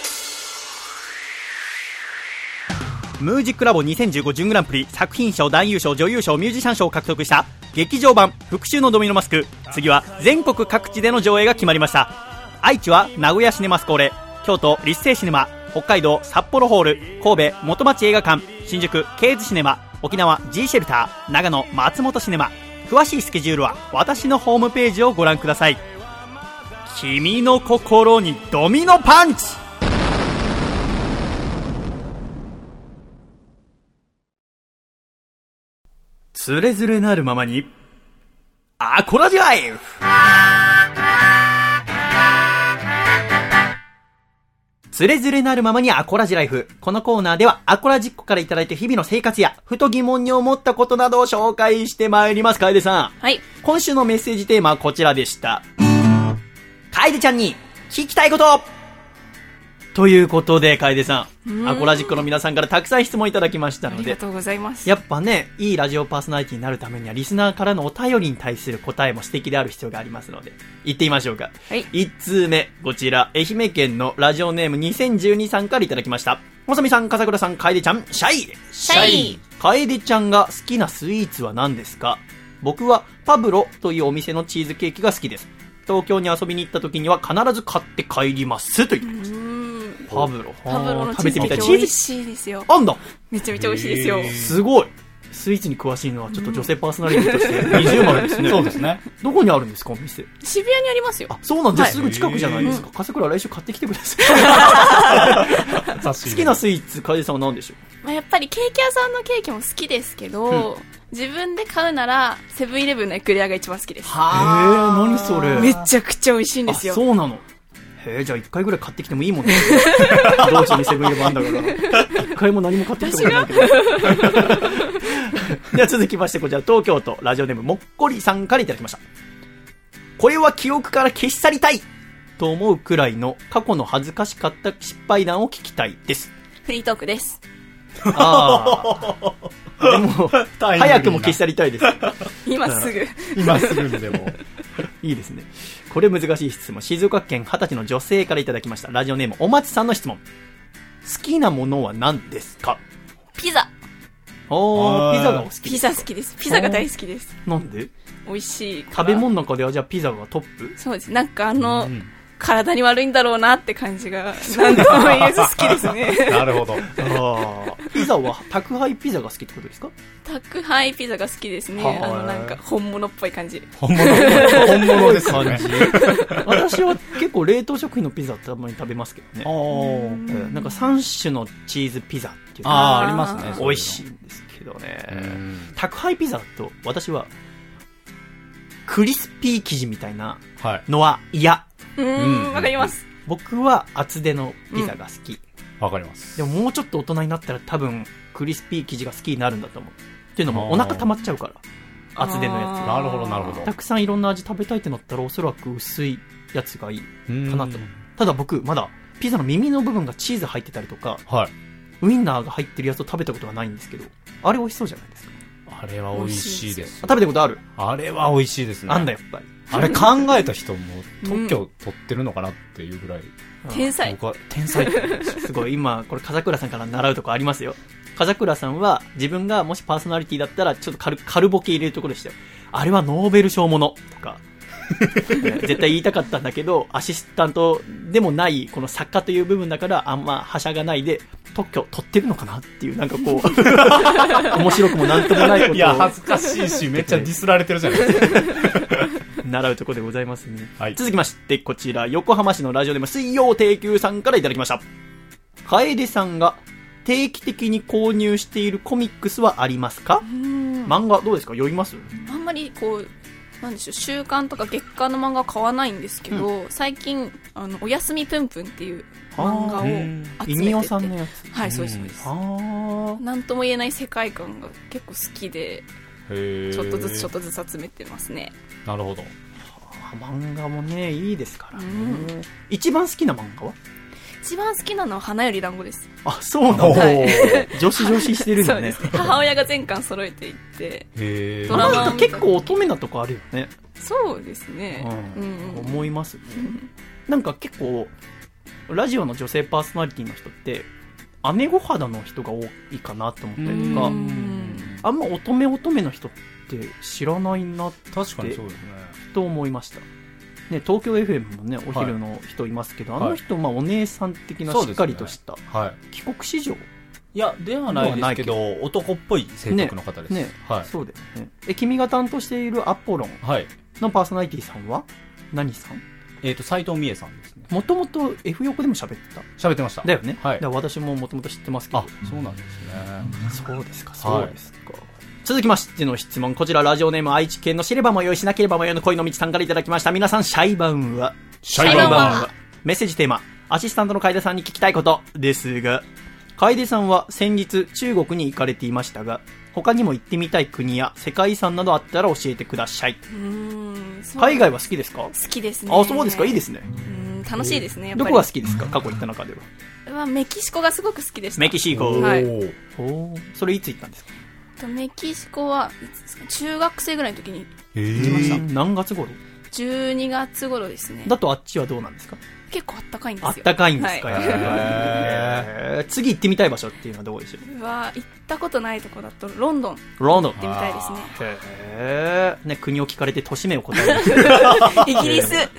A: ムージックラボ2015準グランプリ作品賞男優賞女優賞ミュージシャン賞を獲得した。劇場版復讐のドミノマスク。次は全国各地での上映が決まりました。愛知は名古屋シネマスコーレ。京都立成シネマ。北海道札幌ホール。神戸元町映画館。新宿ケーズシネマ。沖縄 G シェルター。長野松本シネマ。詳しいスケジュールは私のホームページをご覧ください。君の心にドミノパンチ!つれづれなるままに、アコラジライフつれづれなるままにアコラジライフ。このコーナーではアコラジッコからいただいた日々の生活や、ふと疑問に思ったことなどを紹介してまいります。楓さん。
C: はい。
A: 今週のメッセージテーマはこちらでした。楓ちゃんに聞きたいことということで、楓さん、アコラジックの皆さんからたくさん質問いただきましたので、
C: ありがとうございます。
A: やっぱね、いいラジオパーソナリティになるためには、リスナーからのお便りに対する答えも素敵である必要がありますので、行ってみましょうか。
C: はい
A: 1通目、こちら、愛媛県のラジオネーム2012さんからいただきました。もさみさん、笠倉さん、楓ちゃん、シャイ
C: シャイ
A: 楓ちゃんが好きなスイーツは何ですか？僕はパブロというお店のチーズケーキが好きです。東京に遊びに行った時には必ず買って帰ります。と言ってました。パブロ。
C: パブロの
A: 食べてみたい。
C: チーズケーキ美味しいですよ。
A: あんだ
C: めちゃめちゃ美味しいですよ。
A: すごいスイーツに詳しいのはちょっと女性パーソナリティとして二重丸ですね。
B: そうですね。
A: どこにあるんですか、お店？
C: 渋谷にありますよ。
A: あ、そうなんです。
C: はい
A: すぐ近くじゃないですか。笠倉来週買ってきてください。好きなスイーツ、楓さんは何でしょ
C: まあ、やっぱりケーキ屋さんのケーキも好きですけど、自分で買うなら、セブンイレブンのエクレアが一番好きです。
A: うへえ、何それ。
C: めちゃくちゃ美味しいんですよ
A: あ、。そうなの。へえ、じゃあ一回ぐらい買ってきてもいいもんね。道中にセブンイレブンあんだから。一回も何も買ってきてもらえないけど。では続きまして、こちら東京都ラジオネームもっこりさんからいただきました。これは記憶から消し去りたいと思うくらいの過去の恥ずかしかった失敗談を聞きたいです。
C: フリートークです。
A: ああ。でも、早くも消し去りたいです。
C: 今すぐ。
B: 今すぐにでも。
A: いいですね。これ難しい質問。静岡県20歳の女性からいただきました。ラジオネームお松さんの質問。好きなものは何ですか？
C: ピザ。
A: おー、
B: あー
A: ピザがお好きですか？
C: ピザ好きです。ピザが大好きです。
A: なんで？
C: 美味しいから。
A: 食べ物の中ではじゃあピザがトップ？
C: そうです。なんかあの、
B: うん
C: 体に悪いんだろうなって感じが、なんとも言えず好きですね。
B: なるほど。
A: ああ。ピザは宅配ピザが好きってことですか？
C: 宅配ピザが好きですね。
A: はあ
C: あの、なんか本物っぽい感じ。
B: 本物、本物ですよね。
A: 私は結構冷凍食品のピザたまに食べますけどね。
B: おー
A: うんなんか3種のチーズピザっていう
B: ああ、ありますね。
A: 美味しいんですけどね。
B: うん
A: 宅配ピザだと私はクリスピー生地みたいな
B: はい。
A: のは嫌。
C: うーん、わかります。
A: 僕は厚手のピザが好き。
B: わかります。
A: でももうちょっと大人になったら多分クリスピー生地が好きになるんだと思う。っていうのもお腹溜まっちゃうから。厚手のや
C: あー
B: なるほど、なるほ
A: つ。
B: ど
A: た。くさんいろんな味食べたいってなったらおそらく薄いやつがいいかなと
B: うん。
A: ただ僕、まだピザの耳の部分がチーズ入ってたりとか、
B: はい。
A: ウインナーが入ってるやつを食べたことがないんですけど、あれ美味しそうじゃないですか。
B: あれは美味しいです
A: あ。食べたことある？
B: あれは美味しいですね。
A: あんだやっぱり。
B: あれ考えた人も特許取ってるのかなっていうぐらい。
C: 天才。
B: 僕は天才
A: すごい、今、これ、風倉さんから習うとこありますよ。風倉さんは、自分がもしパーソナリティだったら、ちょっと軽軽ボケ入れるところでしたよ。あれはノーベル賞ものとか、絶対言いたかったんだけど、アシスタントでもない、この作家という部分だから、あんまはしゃがないで、特許取ってるのかなっていう、なんかこう、面白くもなんともないことを。
B: いや、恥ずかしいし、めっちゃディスられてるじゃないですか。
A: 習うところでございますね。
B: はい
A: 続きまして、こちら、横浜市のラジオでも水曜定休さんからいただきました。楓さんが定期的に購入しているコミックスはありますか？
C: うん
A: 漫画どうですか？読みます？
C: あんまりこう、なんでしょう、週刊とか月刊の漫画は買わないんですけど、最近、あの、おやすみぷんぷんっていう漫画を
B: うん
C: 集めてて。
A: イミオさんのやつ。
C: はい、そうです、そうです。
A: あー。
C: なんとも言えない世界観が結構好きで、ちょっとずつちょっとずつ集めてますね。
B: なるほど。
A: 漫画もね、いいですからね。
C: うん
A: 一番好きな漫画は？
C: 一番好きなのは花より団子です。
A: あ、そうなんだ。
C: はい
A: 女子女子してるんだね
C: そうです。ね。母親が全巻揃えていって、
B: へ
C: ドラマ
A: 結構乙女なとこあるよね。
C: そうですね。
A: う
C: うんんうん
A: 思いますね。なんか結構、ラジオの女性パーソナリティの人って、姉御肌の人が多いかなと思ったりとか、
C: うん
A: あんま乙女乙女の人って知らないな
B: 確かにそうですね。
A: と思いました。ね、東京 FM もね、お昼の人いますけど、
B: はい
A: あの人、まあお姉さん的なしっかりとした、
B: はい。
A: 帰国子女
B: いや、ではないですけど、男っぽい性格の方です。
A: ね、
B: はい。
A: そうだよね。え、君が担当しているアポロン
B: はい。
A: のパーソナリティさんは？何さん？
B: えっ、と、斎藤美恵さんですね。
A: もともと F 横でも喋ってた？
B: 喋ってました。
A: だよね。
B: はい
A: だから私ももともと知ってますけど。
B: あ、そうなんですね。
A: そうですか、
B: はい
A: そうですか。続きましての質問。こちら、ラジオネーム愛知県の知ればもよいしなければもよいの恋の道さんからいただきました。皆さん、シャイバンは？
B: シ
C: ャイバンは？
A: メッセージテーマ、アシスタントの楓さんに聞きたいことですが、楓さんは先日中国に行かれていましたが、他にも行ってみたい国や世界遺産などあったら教えてください。海外は好きですか？
C: 好きですね。
A: あ、そうですか、いいですね。
C: うん楽しいですね。やっぱり
A: どこが好きですか？過去行った中では。
C: はメキシコがすごく好きでした。
A: メキシコ。
C: はい
B: お
A: それいつ行ったんですか？
C: とメキシコは中学生ぐらいの時に
B: へ
A: 行きました。
B: ー
A: 何月頃
C: ？12月頃ですね
A: だとあっちはどうなんですか？
C: 結構あったかいんですよ。
A: あったかいんですか、
C: はい。
A: やっぱりへー。次行ってみたい場所っていうのはどこでしょう？
C: うわ行ったことないとこだとロンドン。行
A: ロンドン。
C: ってみたいですね。
A: へー。ね、国を聞かれて都市名を答えました。
C: イギリス。
A: 原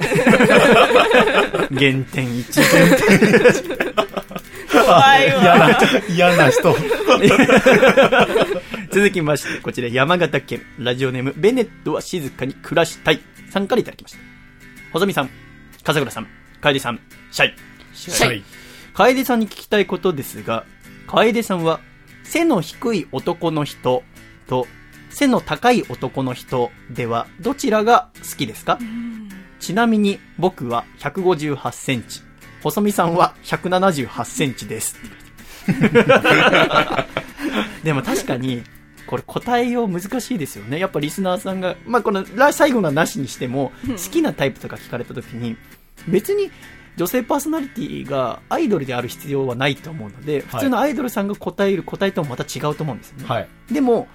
A: 点。1。
C: 怖いわ。
B: 嫌な、嫌な人。
A: 続きまして、こちら山形県、ラジオネーム、ベネットは静かに暮らしたい。さんからいただきました。細見さん、笠倉さん、楓さん、シャイ。シ
C: ャイ
A: 楓さんに聞きたいことですが、楓さんは、背の低い男の人と、背の高い男の人では、どちらが好きですか？ちなみに、僕は158センチ。細見さんは178センチです。でも確かに、これ答えよう難しいですよね。やっぱリスナーさんが、まあこのら最後のはなしにしても、好きなタイプとか聞かれた時に、別に女性パーソナリティがアイドルである必要はないと思うので、普通のアイドルさんが答える答えともまた違うと思うんですよね。
B: はい。
A: でも、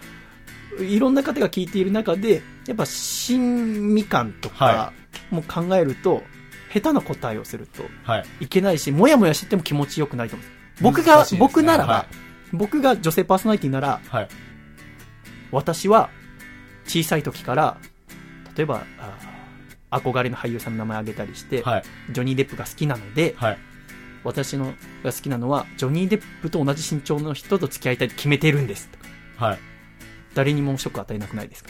A: いろんな方が聞いている中で、やっぱ親味感とか
B: は
A: も考えると、下手な答えをすると
B: はい。
A: いけないし、もやもやしてても気持ちよくないと思う。僕が、
B: ね
A: 僕ならば、
B: は
A: 僕が女性パーソナリティなら、
B: はい。
A: 私は小さい時から、例えば、あ憧れの俳優さんの名前を挙げたりして、
B: はい。
A: ジョニー・デップが好きなので、
B: はい。
A: 私のが好きなのは、ジョニー・デップと同じ身長の人と付き合いたいと決めてるんです。
B: はい。
A: 誰にもショック与えなくないですか？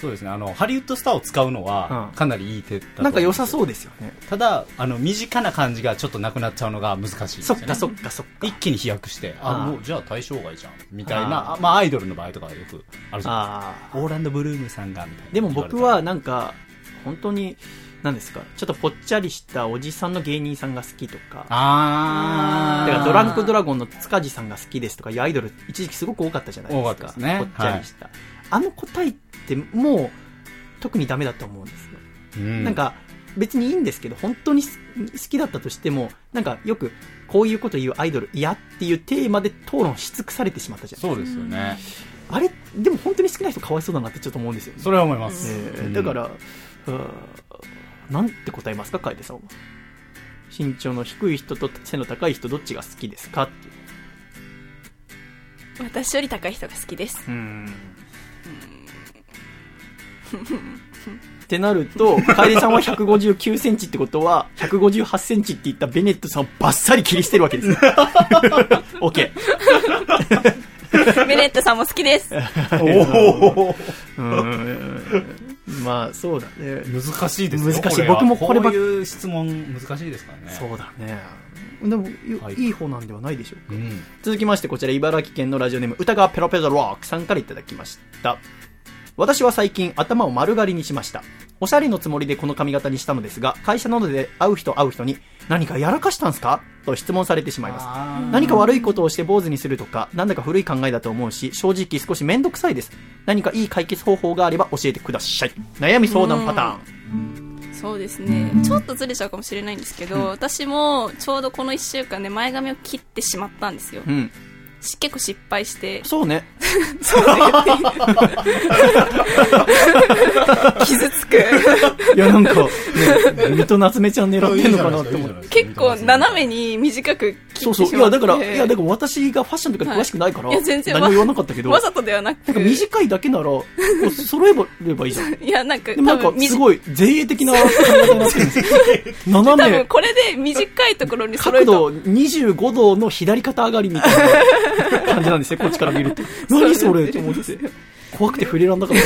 B: そうですね。あの、ハリウッドスターを使うのは
A: う、ん
B: かなりいい手だと思
A: なんか良さそうですよね。
B: ただ、あの、身近な感じがちょっとなくなっちゃうのが難しいですよね。
A: そっかそっかそっか。
B: 一気に飛躍して、あ、
A: あー
B: もう、じゃあ対象外じゃん。みたい
A: あ
B: な、
A: ー
B: あまあ、アイドルの場合とかよくあるじゃない
A: あ
B: ですか。オーランド・ブルームさんが、みたいな。
A: でも僕はなんか、本当に、何ですかちょっとぽっちゃりしたおじさんの芸人さんが好きとか
B: あ
A: だからドランクドラゴンの塚地さんが好きですとかいうアイドル一時期すごく多かったじゃないですか。
B: 多かったですね。
A: ぽっちゃりした、あの答えってもう特にダメだと思うんですよ、
B: うん。
A: なんか別にいいんですけど本当に好好きだったとしてもなんかよくこういうこと言うアイドル嫌っていうテーマで討論し尽くされてしまったじゃない
B: そうですよね。
A: あれでも本当に好きな人かわいそうだなってちょっと思うんですよね。
B: それは思います。
A: えー
B: うん。
A: だから、うんなんて答えますか、楓さんは。身長の低い人と背の高い人、どっちが好きですか？っていう。
C: 私より高い人が好きです。
A: うん。ってなると、楓さんは159センチってことは、158センチって言ったベネットさんをバッサリ切り捨てるわけですよ。OK。
C: ベネットさんも好きです。
A: うん。まあ、そうだね。
B: 難しいですよ
A: 難しい僕もこれば
B: こういう質問難しいですからね。
A: そうだね。でも、い
B: はい
A: いい方なんではないでしょうか。
B: うん。
A: 続きましてこちら茨城県のラジオネーム歌川ペロペロロックさんからいただきました私は最近頭を丸刈りにしました。おしゃれのつもりでこの髪型にしたのですが会社などで会う人会う人に何かやらかしたんすか？と質問されてしまいます。何か悪いことをして坊主にするとかなんだか古い考えだと思うし正直少し面倒くさいです。何かいい解決方法があれば教えてください。悩み相談パターン。
C: そうですね。ちょっとずれちゃうかもしれないんですけど、私もちょうどこの1週間で前髪を切ってしまったんですよ。
A: うん。
C: し結構失敗して、
A: そうね。
C: そうね。傷つく。
A: いやなんか、ね、水戸夏目ちゃん狙ってんのかなって思って。
C: 結構斜めに短く切
A: そうそう。いや、だから、いや、だから私がファッションとかに詳しくないから、
C: はい。いや全然
A: 何も言わなかったけど、
C: わざとではなく。
A: なんか短いだけなら、こう揃えればいいじゃん。
C: いや、なんか、
A: でもなんか、すごい、前衛的な考え方になってるんですよ。斜
C: 多分
A: め、
C: これで短いところに揃えた。
A: 角度25度の左肩上がりみたいな感じなんですよ、こっちから見ると。何それと思って。怖くて触れらんなかっ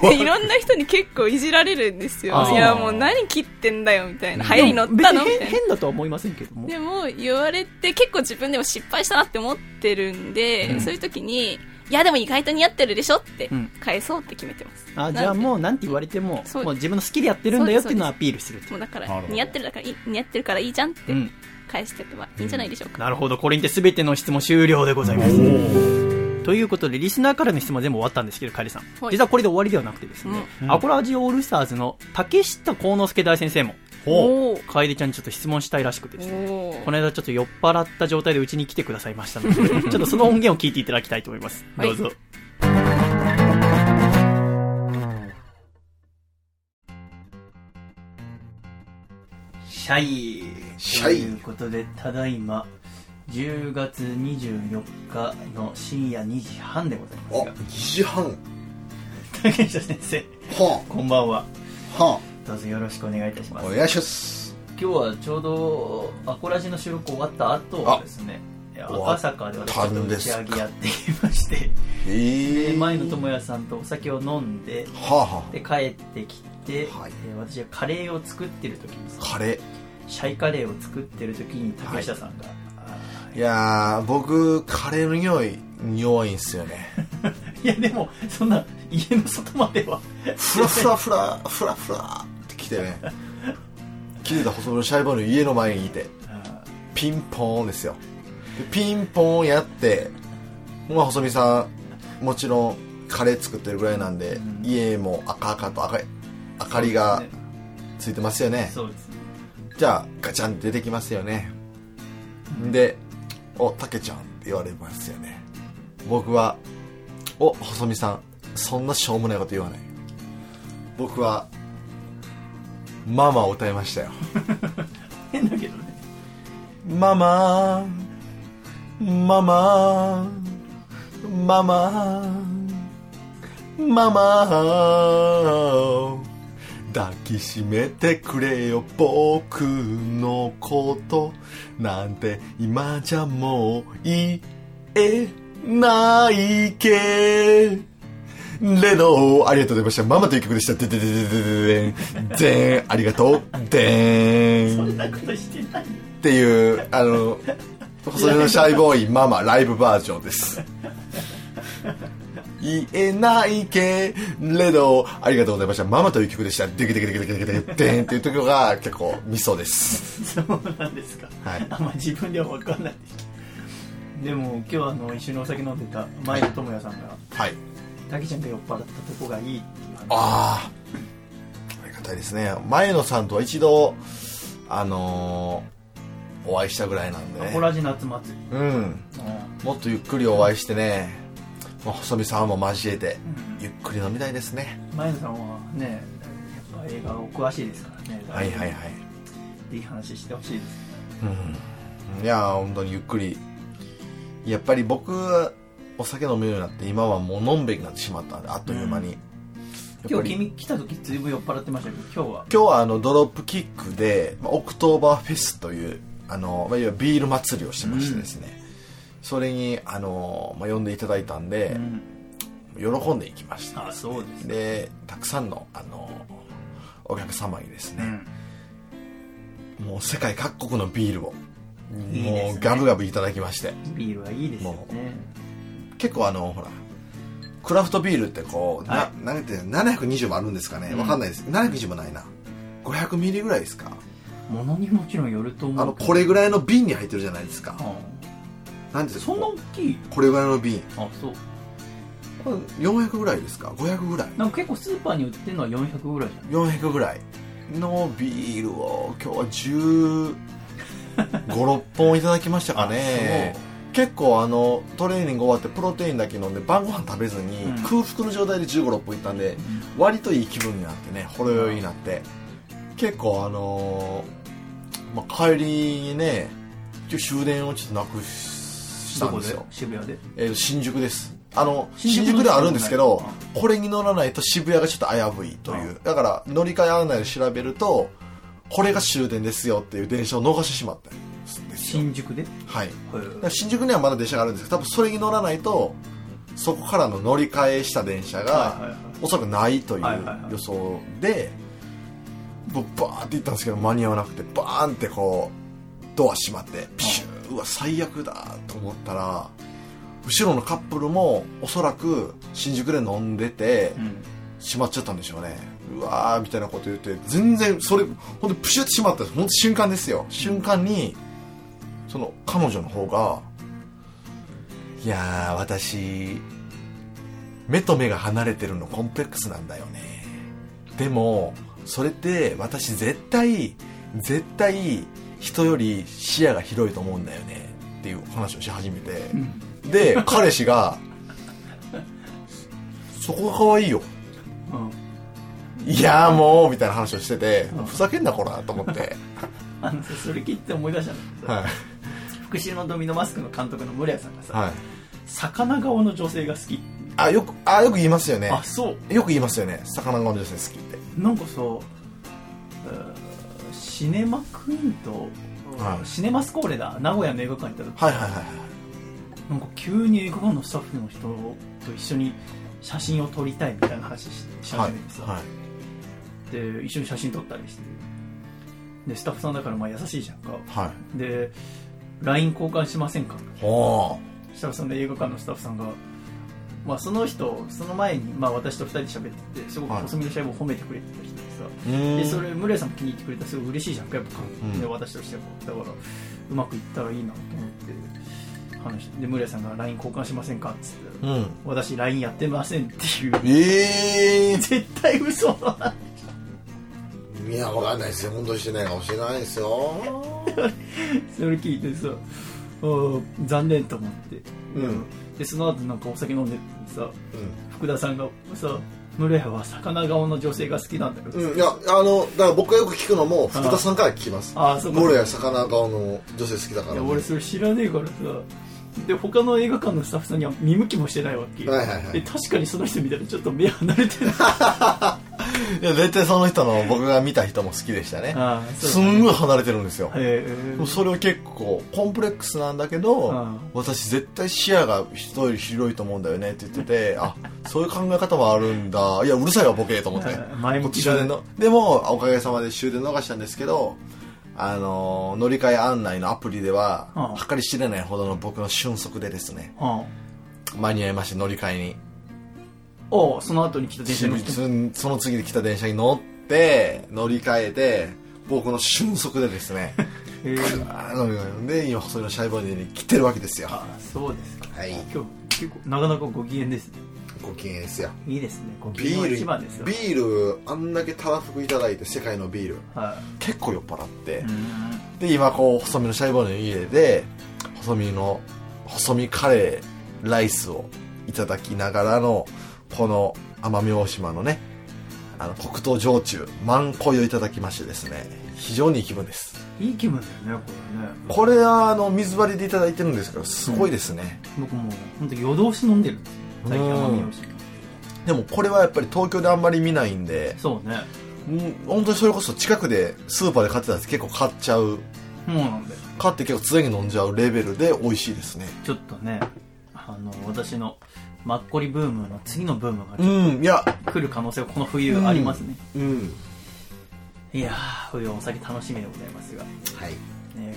A: た。
C: いろんな人に結構いじられるんですよ。いや、もう何切ってんだよ、みたいな。流行り乗ったの？みたいな。
A: 変変だとは思いませんけども。
C: でも、言われて、結構自分でも失敗したなって思ってるんで、
A: うん
C: そういう時に、いや、でも意外と似合ってるでしょって
A: うん、
C: 返そうって決めてます。
A: あ、じゃあもう、なんて言われても、もう自分の好きでやってるんだよっていうのをアピールすると。
C: もうだから似合ってるだからいい、似合ってるからいいじゃんって
A: うん。
C: 返しておけばいいんじゃないでしょうか。
A: なるほど、これにて全ての質問終了でございます。ということで、リスナーからの質問は全部終わったんですけど、カリさん。
C: はい。
A: 実はこれで終わりではなくてですね、
B: うん。
A: アコラジオールスターズの竹下幸之助大先生も、楓ちゃんにちょっと質問したいらしくてですね、この間ちょっと酔っ払った状態でうちに来てくださいましたので、ちょっとその音源を聞いていただきたいと思います。
C: はい。
A: どうぞ。シャイということで、ただいま、10月24日の深夜2時半でござい
J: あ、
A: ます
J: 2時半。は
A: が、竹下先生、こんばんは。
J: あ、は
A: どうぞよろしくお願いいたしま
J: あ、
A: す。
J: お。願いします。
A: 今日はちょうどアコラジの収録終わった後ですね。いや
J: 終わっ
A: 赤坂で私ち
J: た
A: ょっと打ち上げやってきまして。
J: ええ
A: で前野智也さんとお酒を飲んで
J: はあ、は
A: で帰ってきて、
J: はい。
A: えー私がカレーを作ってる時に
J: あ、カレ
A: シャイカレーを作ってる時に竹下さんが、あ
J: ー。いやー、僕、カレーの匂い、弱いんすよね。
A: ー いやでもそんな家の外までは
J: ふらふらふら、ふらふらって来てね。切れた細身のシャイボールの家の前にいて、
A: あ
J: ピンポーンですよ。でピンポーンやって、まあ、細見さん、もちろん、カレー作ってるぐらいなんで、
A: うん
J: 家も赤々と赤い、明かりがついてますよね。
A: そうですね
J: じゃあガチャン出てきますよね。で「おたけちゃん」って言われますよね。僕は「お細見さんそんなしょうもないこと言わない」僕は「ママ」を歌いましたよ。
A: 変だけどね。
J: ママママママママ抱きしめてくれよ僕のことなんて今じゃもう言えないけレノありがとうございました。ママという曲でした。でででででででん。ありがとう。でん。
A: そんなことしてない。
J: っていう、あの、細身のシャイボーイママライブバージョンです。言えないけれど、ありがとうございました。ママという曲でした。デキデキデキデキデキデキデンっていうところが結構ミソです。
A: そうなんですか、
J: はい
A: あんま自分では分かんないでも今日あの一緒にお酒飲んでた前野智也さんが
J: はい。
A: タケちゃんが酔っ払ったとこがいいっていう話
J: ああ。ありがたいですね。前野さんとは一度、あのーお会いしたぐらいなんでね。
A: アコラジ夏祭り
J: うん。
A: うん
J: もっとゆっくりお会いしてね、まあ細身さんも交えて、ゆっくり飲みたいですね。
A: 前野さんはねやっぱ映画お詳しいですからね
J: はいはいはい。
A: いい話してほしいです
J: うん。いやー、本当にゆっくり。やっぱり僕、お酒飲めるようになって、今はもうのんべいになってしまったんで、あっという間に。やっぱり
A: 今日君来た時ずいぶん酔っ払ってましたけど今日は？
J: 今日はあのドロップキックで、まあオクトーバーフェスというあの、まあ、いわゆるビール祭りをしてましてですね、それにあの、まあ、呼んでいただいたんで、喜んでいきました。
A: あそうです
J: でたくさんのあのお客様にですね、もう世界各国のビールを
A: いいね。
J: もうガブガブいただきまして。
A: ビールはいいですよ
J: も
A: ね
J: 結構あのほらクラフトビールってこう、
A: は
J: ななんて720もあるんですかね、わかんないです。720もないな。500ミリぐらいですか。
A: ものにもちろんよると思う
J: あのこれぐらいの瓶に入ってるじゃないですか。
A: う
J: なんていうんです
A: そんな大きい？
J: これぐらいの瓶。
A: あそう。
J: これ400ぐらいですか？500ぐらい。
A: なんか結構スーパーに売ってるのは400ぐらいじゃん
J: 400ぐらいのビールを今日は1 5 6本いただきましたかね。結構あのトレーニング終わってプロテインだけ飲んで晩ご飯食べずに、
A: うん。
J: 空腹の状態で1 5 6本いったんで、割といい気分になってねほろ酔いになって。結構あのーまあ、帰りにね終電をちょっとなくした
A: どこで？
J: んで？すよ
A: 渋谷で？
J: えー新宿です。あの
A: 新宿
J: ではあるんですけど
A: う
J: これに乗らないと渋谷がちょっと危ういという。だから乗り換え案内を調べるとこれが終電ですよっていう電車を逃してしまったんですよ。
A: 新宿で？
J: はい。新宿にはまだ電車があるんですけど多分それに乗らないとそこからの乗り換えした電車がおそらくないという予想で僕バーって行ったんですけど間に合わなくてバーンってこうドア閉まってピシューうわ最悪だと思ったら後ろのカップルもおそらく新宿で飲んでて
A: うん。
J: 閉まっちゃったんでしょうね。うわーみたいなこと言って全然それほんとプシュって閉まったんですほんと瞬間ですよ。瞬間にその彼女の方が「いやー私目と目が離れてるのコンプレックスなんだよね。でもそれって私絶対絶対人より視野が広いと思うんだよね」っていう話をし始めて、で彼氏が「そこが可愛いよ」いやーもうみたいな話をしてて、ふざけんなこらと思って、
A: あのさそれ聞いて思い出したんだ
J: はい。
A: 福島のドミノマスクの監督の村屋さんがさ、
J: はい、
A: 魚顔の女性が好き。
J: あよくあよく言いますよね。
A: あそう。
J: よく言いますよね。魚の女性好きって。
A: なんかさ、えーシネマクイーンと、
J: はい。
A: シネマスコーレだ。名古屋の映画館行った時、
J: はいはいはいはい。
A: なんか急に映画館のスタッフの人と一緒に写真を撮りたいみたいな話しし始めてさ、
J: はい。
A: で一緒に写真撮ったりして。でスタッフさんだからまあ優しいじゃんか。
J: はい。
A: で LINE 交換しませんか？
J: ほ
A: そしたらその映画館のスタッフさんが、まあ、その人その前に、まあ、私と二人で喋っててすごく
J: はい。
A: 細身のシャイボーを褒めてくれてた人でさ、でそれ村井さんも気に入ってくれたらすごい嬉しいじゃん。かやっぱ、
J: うん
A: で私としてもだからうまくいったらいいなと思って話で村井さんが LINE 交換しませんかっつって、
J: うん。
A: 私 LINE やってませんっていう。
J: ええ
A: 絶対嘘。だ
J: いやわかんないですよ。本当にしてないかもしれないですよ。
A: それ聞いてさ残念と思って、
J: うん
A: でその後なんかお酒飲んでてさ
J: う
A: 福田さんがさ村井は魚顔の女性が好きなんだよ、
J: ん、うん、いやあのだから僕がよく聞くのも福田さんから聞きます。
A: ああそうか。
J: 俺は魚顔の女性好きだから
A: いや俺それ知らねえからさ。で他の映画館のスタッフさんには見向きもしてないわけ、
J: はいはいはい。
A: で確かにその人見たらちょっと目離れてる
J: いや絶対その人の僕が見た人も好きでしたね。すんごい離れてるんですよ。それは結構コンプレックスなんだけど、
A: うん
J: 私絶対視野が人より広いと思うんだよねって言っててあそういう考え方もあるんだ。いやうるさいわボケと思って、
A: はい前向き
J: の。でもおかげさまで終電逃したんですけどあの乗り換え案内のアプリでは、
A: うん
J: 計り知れないほどの僕の俊足でですね
A: うん
J: 間に合いまして乗り換えに
A: おうその後に来た電車に乗って。
J: そその次で来た電車に乗って乗り換えて僕の瞬足でですね
A: へー。
J: あので今細いのシャイボーイに来てるわけですよ。
A: あそうですか。
J: はい。
A: 今日結構なかなかご機嫌ですね。
J: ご機嫌ですよ。
A: いいですね。ご機
J: ビ
A: 嫌は
J: ール
A: 一番ですよ。
J: ビールあんだけたらふくいただいて世界のビール。
A: は
J: 結構酔っ払って。で今こう細身のシャイボーイの家で細身の細身カレーライスをいただきながらのこの奄美大島のねあの黒糖焼酎満恋をいただきましてですね非常にいい気分です。
A: いい気分だよねこ
J: これはあの水割りでいただいてるんですけどすごいですね、
A: れね僕もう本当夜通し飲んでるんですよ最近奄美大島。
J: でもこれはやっぱり東京であんまり見ないんで
A: そうね。
J: うん本当にそれこそ近くでスーパーで買ってたやつ結構買っちゃう。
A: そうなんだよ。
J: 買って結構常に飲んじゃうレベルで美味しいですね。
A: ちょっとねあの私のマッコリブームの次のブームが
J: うんいや。
A: 来る可能性はこの冬ありますね、
J: うん。
A: いやー冬はお酒楽しみでございますが。
J: はい。
A: ね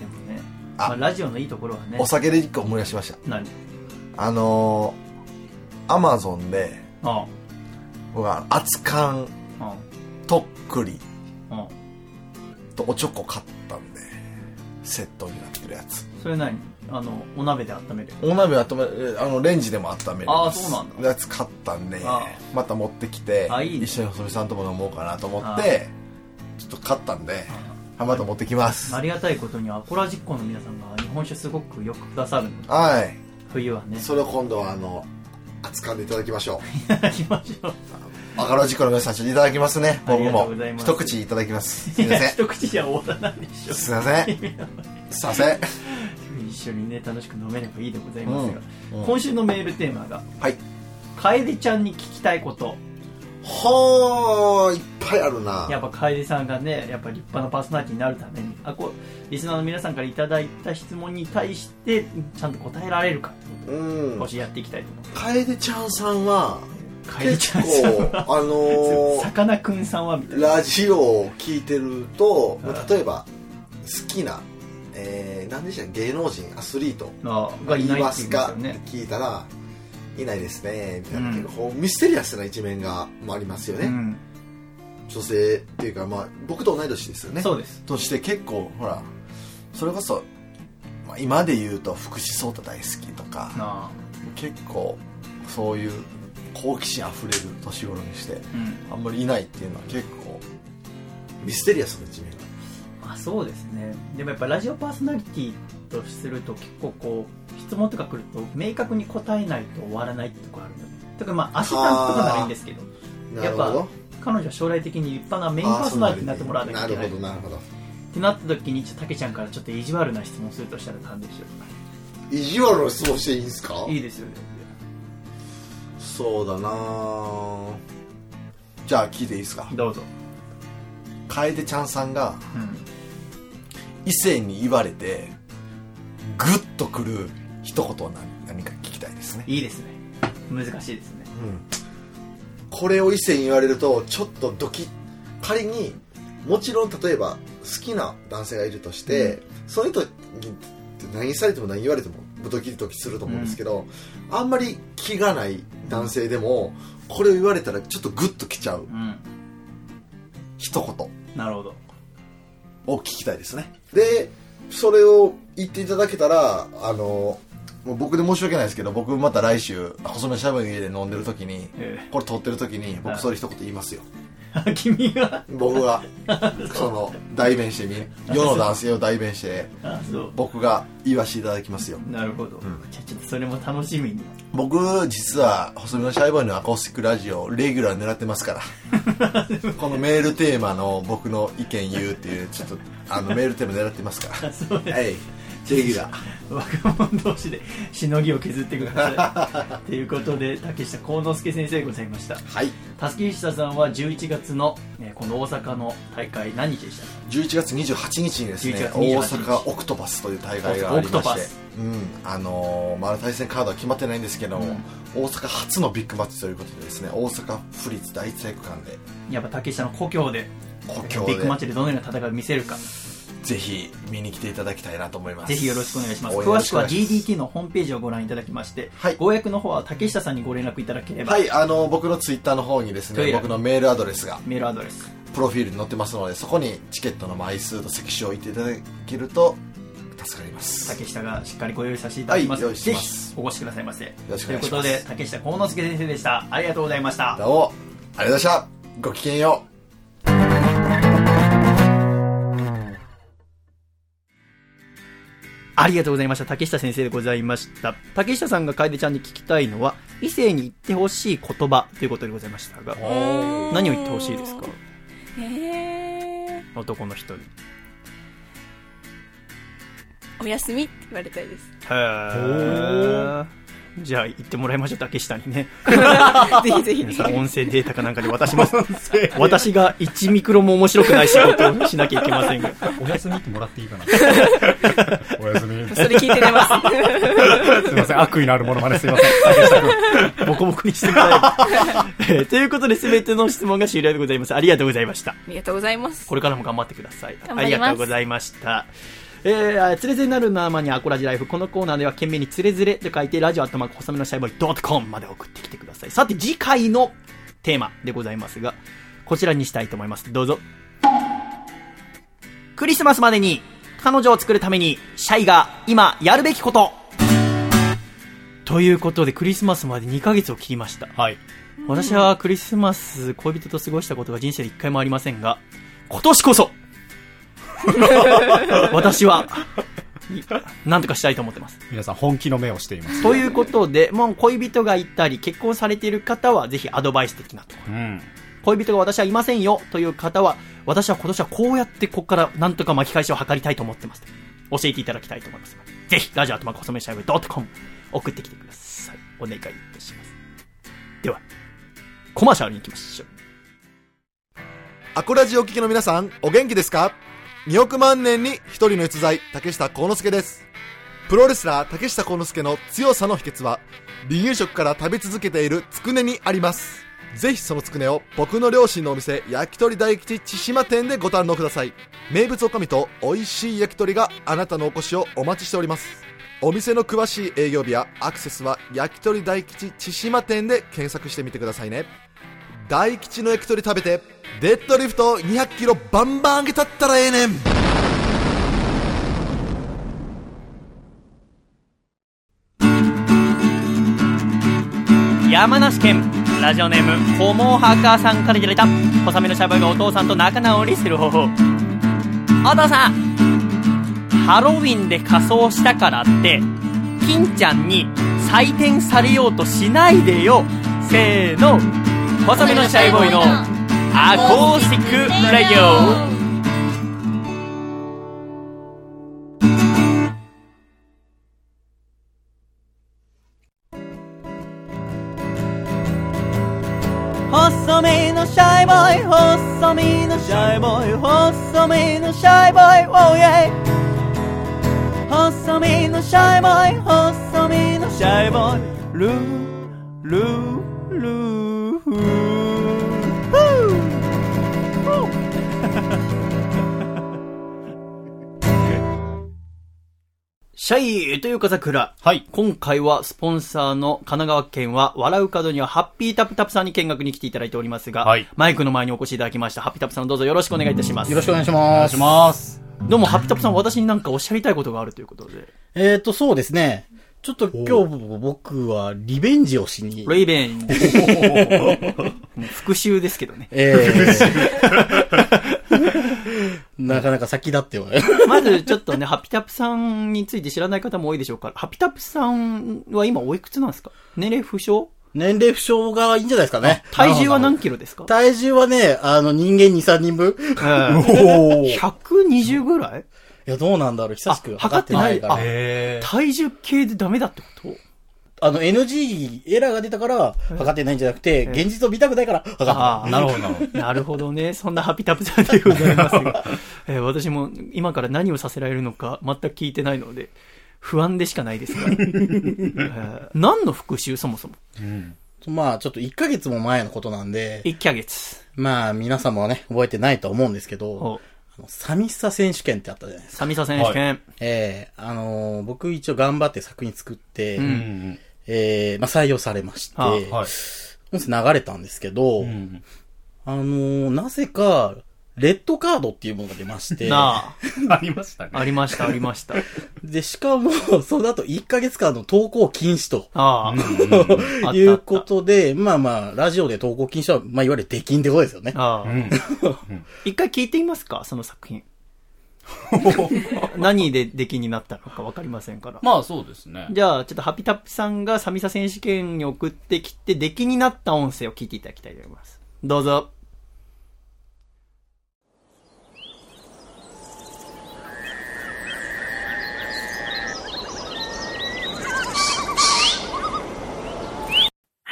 A: でもね
J: あ。
A: まあ、ラジオのいいところはね。
J: お酒で一個思い出しました。
A: 何？
J: あのー、アマゾンで
A: あ。
J: 僕は熱燗
A: あ。
J: とっくり
A: あ。あ
J: とおチョコ買ったんでセットになってるやつ。
A: それ何？あのお鍋で温める。
J: お鍋温めえあのレンジでも温める
A: あーそうなんだ。
J: やつ買ったんで
A: あ
J: また持ってきて
A: あいいね。
J: 一緒に細見さんとも飲もうかなと思ってちょっと買ったんであまた持ってきます。
A: ありがたいことにアコラ実行の皆さんが日本酒すごくよくくださるので
J: はい。
A: 冬はね。
J: それを今度はあの熱燗でいただきましょう。
A: いただきましょう。
J: 赤ロジックの皆さんちょっといただきますね。僕も一口いただきます。すいません。
A: 一口じゃ終わらないでしょ。
J: すいません。すいません
A: 一緒にね楽しく飲めればいいでございますが、
J: うんうん。
A: 今週のメールテーマが
J: はい「
A: 楓ちゃんに聞きたいこと。
J: はあいっぱいあるな」
A: やっぱ楓さんがねやっぱ立派なパーソナリティになるためにあこうリスナーの皆さんからいただいた質問に対してちゃんと答えられるかってこと
J: うん。
A: 少しやっていきたいと思う。
J: 楓ちゃんさんは
A: 楓ちゃん
J: 結
A: さんは
J: 構あのー
A: さかなクンさんはみたいな。
J: ラジオを聞いてると
A: はい
J: 例えば好きな、えー、何でした芸能人アスリート。
A: あがい
J: ますか？って聞いたらいないですね。みたいな、
A: うん。
J: ミステリアスな一面がもありますよね、
A: うん。
J: 女性っていうか、まあ、僕と同い年ですよね。
A: そうです。
J: として結構ほらそれこそ、まあ、今で言うと福士蒼太大好きとか
A: あ
J: 結構そういう好奇心あふれる年頃にして
A: あうん。
J: あんまりいないっていうのは結構ミステリアスな一面が
A: まあそうですね。でもやっぱラジオパーソナリティとすると結構こう質問とか来ると明確に答えないと終わらないってとこあるのでとかまあアシスタントとかならいいんですけどやっぱ彼女は将来的に立派なメインパーソナリティになってもらわなきゃいけない。
J: なるほどなるほど。
A: ってなった時にたけちゃんからちょっと意地悪な質問するとしたら何でしょ
J: 意地悪の質問していいんですか？
A: ういいですよね。
J: そうだな。じゃあ聞いていいですか？
A: どうぞ。
J: 楓ちゃんさんが
A: うん
J: 異性に言われてグッとくる一言は何何か聞きたいですね。
A: いいですね。難しいですね。
J: これを異性に言われるとちょっとドキッ。仮にもちろん例えば好きな男性がいるとして、その人に何されても何言われてもドキドキすると思うんですけど、あんまり気がない男性でもこれを言われたらちょっとグッときちゃう
A: うん。
J: 一言。
A: なるほど
J: を聞きたいですね。でそれを言っていただけたらあのもう僕で申し訳ないですけど僕また来週細めしゃべの家で飲んでる時に
A: え
J: これ撮ってる時に
A: はい
J: 僕それ一言言いますよ。
A: え君が？
J: 僕が その代弁してみ世の男性を代弁して僕が言わせていただきますよ。
A: なるほど、じゃあちょっとそれも楽しみに
J: 僕実は細身のシャイボーイのアコースティックラジオレギュラー狙ってますから。このメールテーマの僕の意見言うっていうちょっとあのメールテーマ狙ってますから。はいレギュラー。
A: 若者同士でしのぎを削ってください。ということで竹下幸之助先生でございました。
J: はい。
A: 竹下さんは11月の、えーこの大阪の大会何日でした
J: ？11月28日にですね
A: 11月
J: 大
A: 28日。
J: 阪オクトパスという大会がありまして。うん。あのーまだ対戦カードは決まってないんですけども、大阪初のビッグマッチということでですね大阪府立第一体育館で。
A: やっぱ竹下の故郷で
J: 故郷で。
A: ビッグマッチでどのような戦いを見せるか
J: ぜひ見に来ていただきたいなと思います。
A: ぜひよろしくお願いします。詳しくは
J: よろしくお願いします
A: DDT のホームページをご覧いただきまして、
J: はい
A: ご予約の方は竹下さんにご連絡いただければ、
J: はい、あの、僕のツイッターの方にですね、僕のメールアドレスが、
A: メールアドレス。
J: プロフィールに載ってますので、そこにチケットの枚数と席数を置いていただけると、助かります。
A: 竹下がしっかりご用意させていただきます
J: はい
A: ぜひお越しくださいませ。
J: ろしくお願いします
A: ということで、竹下幸之助先生でした。ありがとうございました。
J: どうも、ありがとうございました。ごきげんよう。
A: ありがとうございました。竹下先生でございました。竹下さんが楓ちゃんに聞きたいのは、異性に言ってほしい言葉ということでございましたが、何を言ってほしいですか？
C: えー、
A: 男の人に。
C: おやすみって言われたいです。
A: へーじゃあ言ってもらいましょう、竹下にね。
C: ぜひぜひ。
A: 皆さん音声データかなんかで渡します。私が1ミクロも面白くない仕事をしなきゃいけませんが。
B: お休みってもらっていいかな お休み。
C: それ聞いて寝ます。
B: すいません、悪意のあるものまねすいません。竹下君。
A: ボコボコにしてください。えーということで、すべての質問が終了でございます。ありがとうございました。
C: ありがとうございます。
A: これからも頑張ってください。
C: 頑張ります
A: ありがとうございました。えー、つれづれなるなまにアコラジライフ。このコーナーでは懸命につれづれと書いて、ラジオアットマーク細めのシャイボーイドットコムまで送ってきてください。さて、次回のテーマでございますが、こちらにしたいと思います。どうぞ。クリスマスまでに彼女を作るためにシャイが今やるべきことということでクリスマスまで2ヶ月を切りました。
B: はい。
A: 私はクリスマス恋人と過ごしたことが人生で一回もありませんが、今年こそ 私は、いなんとかしたいと思ってます。
B: 皆さん本気の目をしています。
A: ということで、もう恋人がいたり、結婚されている方は、ぜひアドバイス的なところ。
B: うん。
A: 恋人が私はいませんよという方は、私は今年はこうやってここからなんとか巻き返しを図りたいと思ってます。教えていただきたいと思います。ぜひ、ラジオアットマーク細めしゃべドットコム送ってきてください。お願いいたします。では、コマーシャルに行きましょう。
J: アコラジお聞きの皆さん、お元気ですか？?2 億万年に一人の逸材、竹下幸之助です。プロレスラー竹下幸之助の強さの秘訣は、離乳食から食べ続けているつくねにあります。ぜひそのつくねを僕の両親のお店、焼き鳥大吉千島店でご堪能ください。名物おかみと美味しい焼き鳥があなたのお越しをお待ちしております。お店の詳しい営業日やアクセスは焼き鳥大吉千島店で検索してみてくださいね。大吉の焼き鳥食べてデッドリフト200キロバンバン上げたったらええねん。
A: 山梨県ラジオネームホモハカさんからいただいた細身のシャバがお父さんと仲直りする方法。お父さんハロウィンで仮装したからって金ちゃんに採点されようとしないでよ。せーの。細身のシャイボーイのアコースティックレディオ。細身のシャイボーイ細身のシャイボーイ細身のシャイボーイ Oh yeah 細身のシャイボーイ細身のシャイボーイ。ルールールーフー。シャイというか桜。
B: はい。
A: 今回はスポンサーの神奈川県は笑う角にはハッピータプタプさんに見学に来ていただいておりますが、
B: はい
A: マイクの前にお越しいただきましたハッピータプさんどうぞよろしくお願いいたします。
F: よろしくお願いし
B: お願
F: ます。
B: いします。
A: どうもハッピータプさん私になんかおっしゃりたいことがあるということで。
F: えっ、と、そうですね。ちょっと今日僕はリベンジをしに。
A: レイベン。復讐ですけどね。
F: えーなかなか先立っては。
A: まずちょっとね、ハッピタプさんについて知らない方も多いでしょうから、ハッピタプさんは今おいくつなんですか？年齢不詳？
F: 年齢不詳がいいんじゃないですかね。
A: 体重は何キロですか？
F: 体重はね、あの人間2、3人分。
A: お120ぐらい？
F: いや、どうなんだろう。久しく
A: あ測ってない
F: から。
B: へ
A: 体重計でダメだってこと？
F: あの、NG、エラーが出たから、測ってないんじゃなくて、現実を見たくないから、測って
A: ああ、
B: なるほどなるほど。
A: なるほどね。そんなハピタプさんでございますが、えー私も今から何をさせられるのか全く聞いてないので、不安でしかないですが。えー何の復習そもそも？
B: うん。
F: まあ、ちょっと1ヶ月も前のことなんで、
A: ?1 ヶ月。
F: まあ、皆さんもね、覚えてないと思うんですけど
A: ほ、
F: あの、寂しさ選手権ってあったじゃないですか。
A: サミサ選手権。
F: ええあのー僕一応頑張って作品作って、
A: うん
B: うん
F: ええまあ採用されまして、
A: あ
B: はい。
F: 音声流れたんですけど、
B: うん
F: あのーなぜか、レッドカードっていうものが出まして、
A: な
B: あ りましたね
A: あ、。ありました、ありました。
F: で、しかも、その後1ヶ月間の投稿禁止と。
A: ああ、
F: いうことで、まあまあ、ラジオで投稿禁止は、まあ、いわゆる出禁ってことですよね。
A: ああ
B: うん。
A: 一回聞いてみますかその作品。何で出来になったのかわかりませんから。
B: まあそうですね。
A: じゃあ、ちょっとハピタップさんがサミサ選手権に送ってきて、出来になった音声を聞いていただきたいと思います。どうぞ。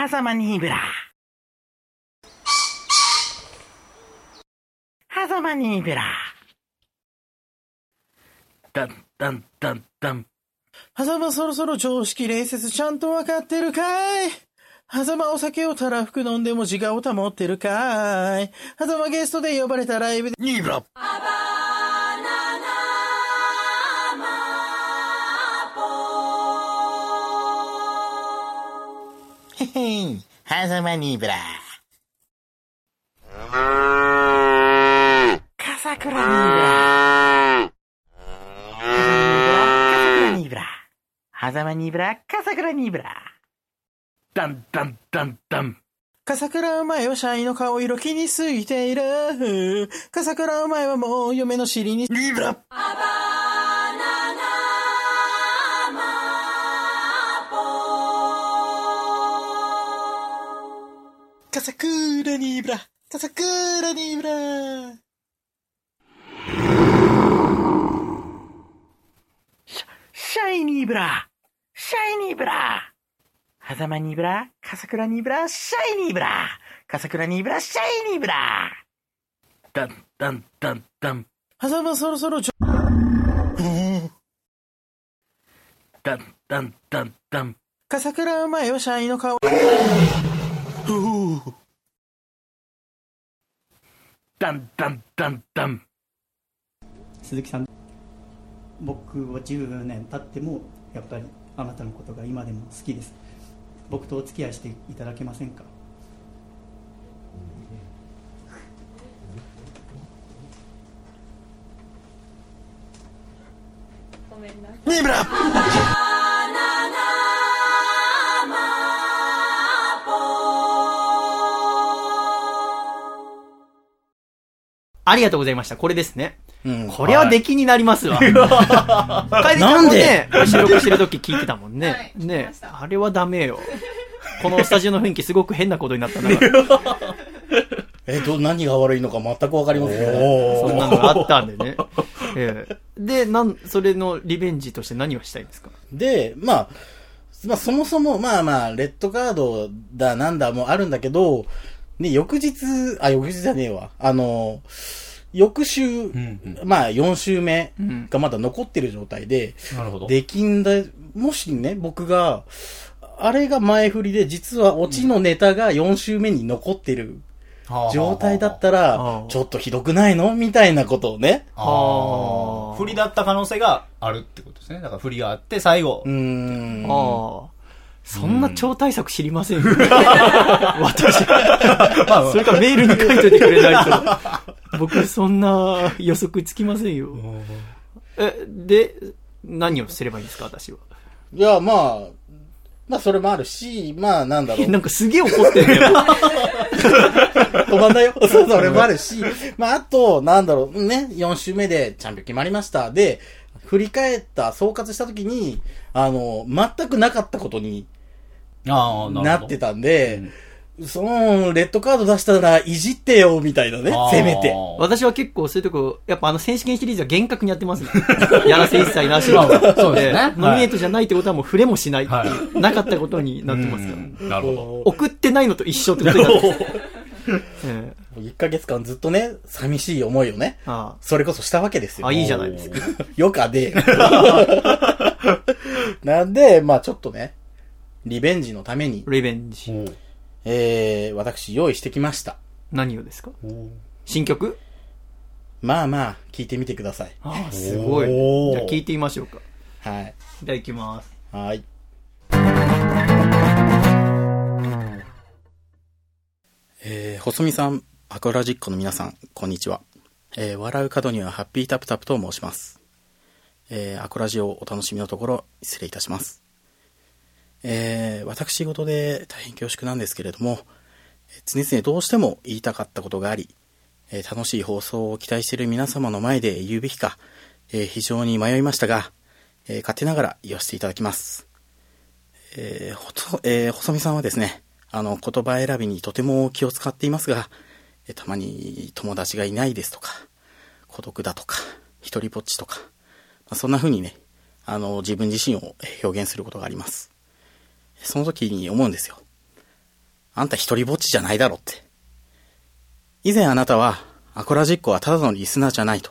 K: 狭間にブラ。狭間にブラ。
G: ダンダンダンダン。
K: 狭間そろそろ常識礼節ちゃんとわかってるかい？狭間お酒をたらふく飲んでも自我を保ってるかい？狭間ゲストで呼ばれたライブで、ニーブラへへん、狭間ニーブラ。笠倉ニーブラ。笠倉ニーブラ。狭間ニーブラ、笠倉ニーブラ。
G: ダンダンダンダン。
K: 笠倉お前はシャイの顔色気にすいている。笠倉お前はもう嫁の尻に、リブラ笠倉ニーブラ、笠倉ニーブラ。シャ、シャイニーブラ、シャイニーブラ。狭間ニーブラ、笠倉ニーブラ、シャイニーブラ。笠倉ニーブラ、シャイニーブラ。
G: ダンダンダンダン。
K: 狭間そろそろちょ、
G: ダンダンダンダン。
K: 笠倉お前はシャイの顔。
G: ダンダンダンダン。
L: 鈴木さん僕は10年経ってもやっぱりあなたのことが今でも好きです僕とお付き合いしていただけませんか？
C: ごめんな
K: ニーブラ
A: ありがとうございました。これですね。
F: うん。
A: これは出来になりますわ。楓ちゃんもね、収録してる時聞いてたもんね。
C: はい
A: ねあれはダメよ。このスタジオの雰囲気すごく変なことになったんだから。
F: え、ど、何が悪いのか全くわかりませんけど。
A: そんなのがあったんでね。ええで、なん、それのリベンジとして何をしたいんですか？
F: で、まあ、まあそもそも、まあまあ、レッドカードだなんだもあるんだけど、ね、翌日、あ、翌日じゃねえわ。あの、翌週、
B: うんうん。
F: まあ4週目
A: うん
F: がまだ残ってる状態で。できんだ、もしね、僕が、あれが前振りで、実はオチのネタが4週目に残ってる状態だった
A: あ
F: ら
A: ー、
F: ちょっとひどくないの？みたいなことをね。
B: 振りだった可能性があるってことですね。だから振りがあって、最後
F: うー。ん。
A: ああ。そんな超大作知りませんよ。私。それからメールに書いといてくれないと。僕そんな予測つきませんよ。え、で、何をすればいいんですか私は？
F: いや、まあ、まあそれもあるし、まあなんだろう。
A: なんかすげえ怒ってるよ。
F: 止まんないよ。そう、それもあるし。まあ、あと、なんだろう、ね、4週目でチャンピオン決まりました。で、振り返った、総括した時に、あの、全くなかったことに
B: な
F: ってたんで、その、レッドカード出したら、いじってよ、みたいなね、せめて。
A: 私は結構そういうとこ、やっぱあの選手権シリーズは厳格にやってますね。やらせ一切なし
B: まあまあそうですね
A: ノミネートじゃないってことはもう触れもしないっていう、
B: は
A: なかったことになってますから。
B: うんなるほど。
A: 送ってないのと一緒ってことになってます。ええ
F: 1ヶ月間ずっとね、寂しい思いをね、
A: あ
F: それこそしたわけですよ。
A: あ、いいじゃないですか。
F: よかで。なんで、まあちょっとね、リベンジのために、
A: リベンジ。
F: えー、私用意してきました。
A: 何をですか？新曲？
F: まあまあ、聞いてみてください。
A: ああ、すごい。
F: おー
A: じゃあ聞いてみましょうか。
F: はい。
A: じゃあ行きます。
F: はい。えー、細見さん、アコラジックの皆さん、こんにちは。えー、笑う角にはハッピータプタプと申します。えー、アコラジをお楽しみのところ、失礼いたします。えー、私事で大変恐縮なんですけれども、常々どうしても言いたかったことがあり、え楽しい放送を期待している皆様の前で言うべきか、え非常に迷いましたが、え勝手ながら言わせていただきます。えーほと、えー細見さんはですね、あの、言葉選びにとても気を使っていますが、えたまに友達がいないですとか、孤独だとか、一人ぼっちとか、まあ、そんな風にね、あの、自分自身を表現することがあります。その時に思うんですよ。あんた一人ぼっちじゃないだろって。以前あなたは、アコラジッコはただのリスナーじゃないと。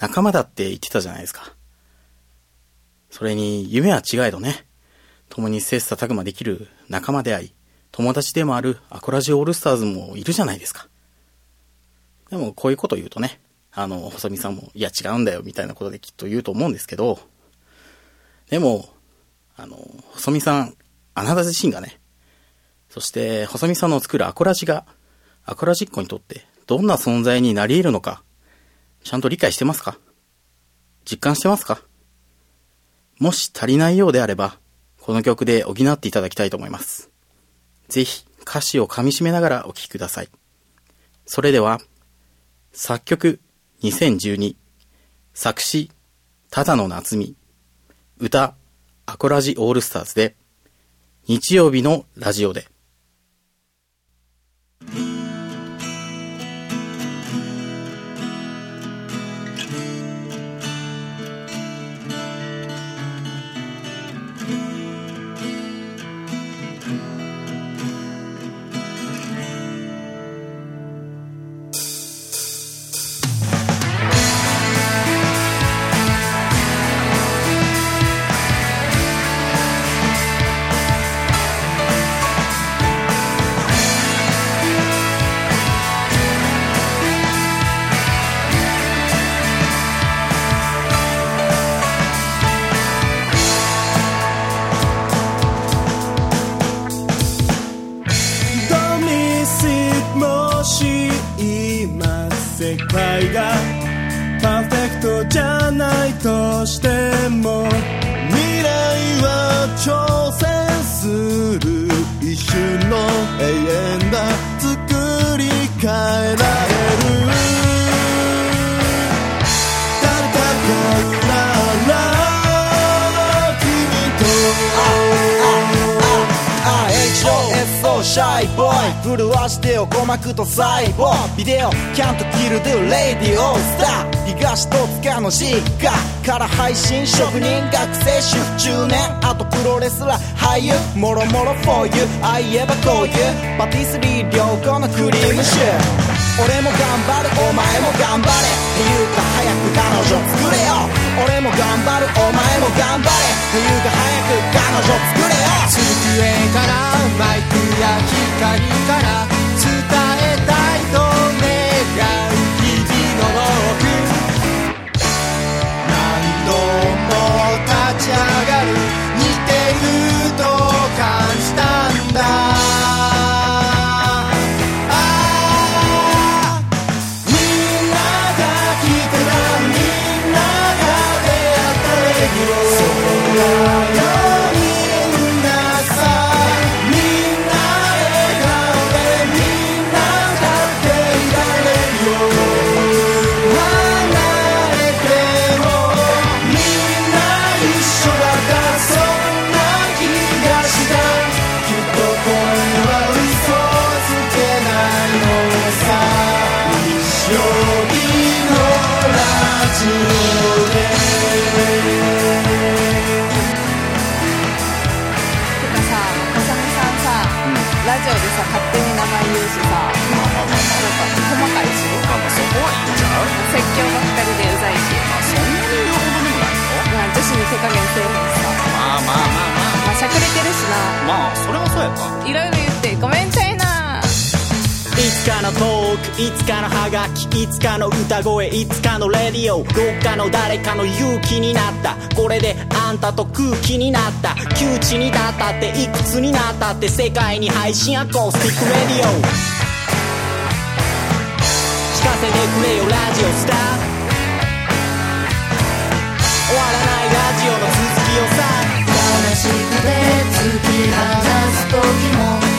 F: 仲間だって言ってたじゃないですか。それに、夢は違えどね。共に切磋琢磨できる仲間であり、友達でもあるアコラジオールスターズもいるじゃないですか。でも、こういうこと言うとね、あの、細見さんも、いや違うんだよ、みたいなことできっと言うと思うんですけど、でも、あの、細見さん、あなた自身がね、そして、細見さんの作るアコラジが、アコラジッコにとってどんな存在になり得るのか、ちゃんと理解してますか？実感してますか？もし足りないようであれば、この曲で補っていただきたいと思います。ぜひ歌詞を噛み締めながらお聴きください。それでは、作曲2012、作詞ただの夏美、歌アコラジオールスターズで、日曜日のラジオで。
D: シャイボーイ。震わしてよ鼓膜と細胞ビデオキャントキルドゥレディオスター。東戸塚の実家から配信職人学生主婦中年あとプロレスラー俳優。もろもろ for you あいえばこういうパティスリー良好のクリームシュー。俺も頑張るお前も頑張れ。っていうか早く彼女作れよ。俺も頑張るお前も頑張れ。っていうか早く彼女作れよ。
M: からマイクや光から伝えたいと願う日々のローク何度も立ち上がるラジオで
C: さ、勝手に名前言うしさ、なんか細かいし、
J: まあそこはいいんちゃう
C: 説教ばっかりでうざいし、
J: そんなに言うほどでもないよ
C: まあ女子に手加減せえへんしさ、
J: まあまあまあ
C: まあ。しゃくれてるしな、
J: まあまあそれはそうやな。い
C: ろいろ言ってごめんちゃ
N: つかのトークいつかのハガキいつかの歌声いつかのレディオどっかの誰かの勇気になった。これであんたと空気になった。窮地に立ったっていくつになったって世界に配信アコースティックレディオ。聞かせてくれよラジオスター。終わらないラジオの続きをさ。
O: 悲しくて突き放す時も。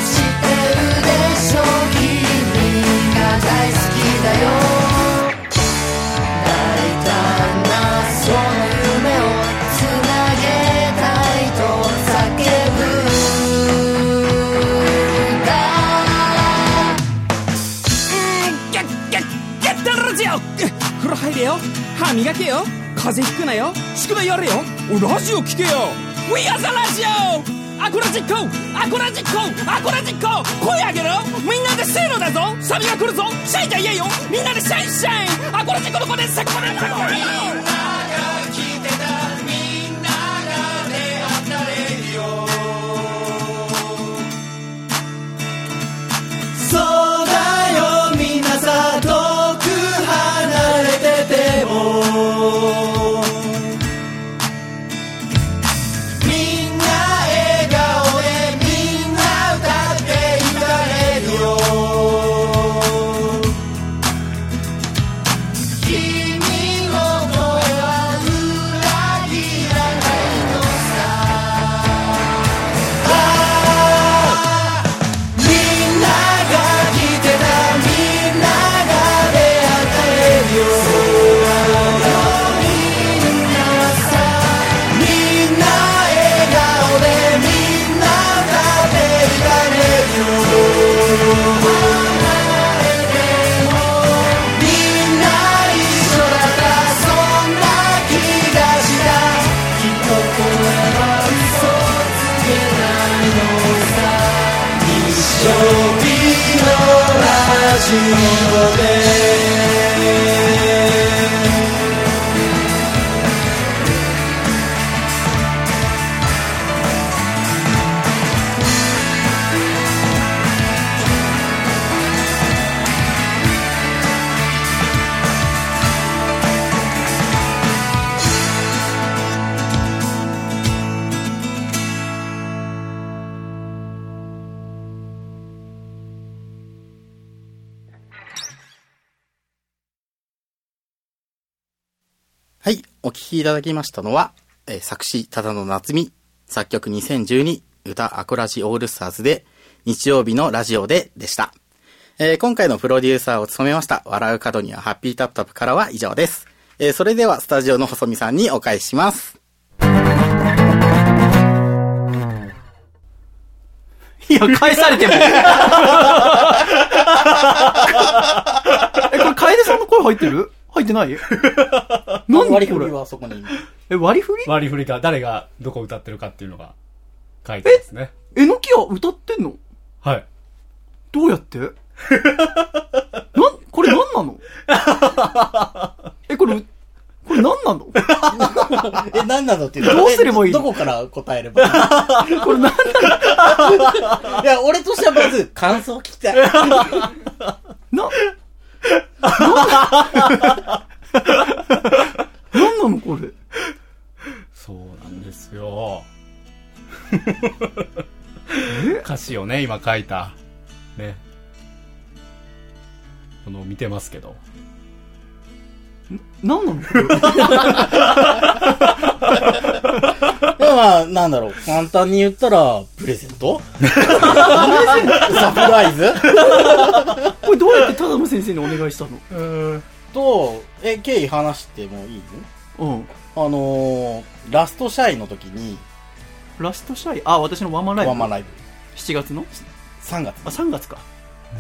M: 歯磨けよ。風邪ひくなよ。宿題やれよ。ラジオ聞けよ。We are the ラジオアコラジックアコラジックアコラジック声上げろ。みんなでせーのだぞ。サビが来るぞ。シャイじゃ言えよ。みんなでシャイシャイ。アコラジックの子でセコレンだみた
O: だき
F: ましたのは、えー作詞、ただの夏美、作曲2012、歌アコラジオールスターズで、日曜日のラジオででした。えー今回のプロデューサーを務めました、笑う角にはハッピータップタップからは以上です。えーそれではスタジオの細見さんにお返しします。
A: いや、返されても。え、これ、楓さんの声入ってる？入ってない？何
F: 割り振りはそこに。
A: え、割り振り？
B: 割り振りが誰がどこ歌ってるかっていうのが書いてますね。
A: えのきは歌ってんの？
B: はい。
A: どうやって？なん、これ何なの？え、これ、これ何なの？
F: え、何なのっていうと
A: どうすればいいの？
F: どこから答えればいい
A: これ何
F: いや、俺としてはまず感想聞きたい。
A: な、何なのこれ。
B: そうなんですよ。歌詞をね、今書いた。ね。この見てますけど。
A: 何なのこれ？
F: まあ、なんだろう？簡単に言ったら、プレゼント？サプライズ？
A: これどうやってただの先生にお願いしたの？
F: と、え、経緯話してもいい？
A: うん。
F: のあのー、ラストシャイの時に、
A: ラストシャイ？あ、私のワンマンライブ？
F: ワンマンライブ。
A: 7月の
F: ？3月。
A: あ、3月か。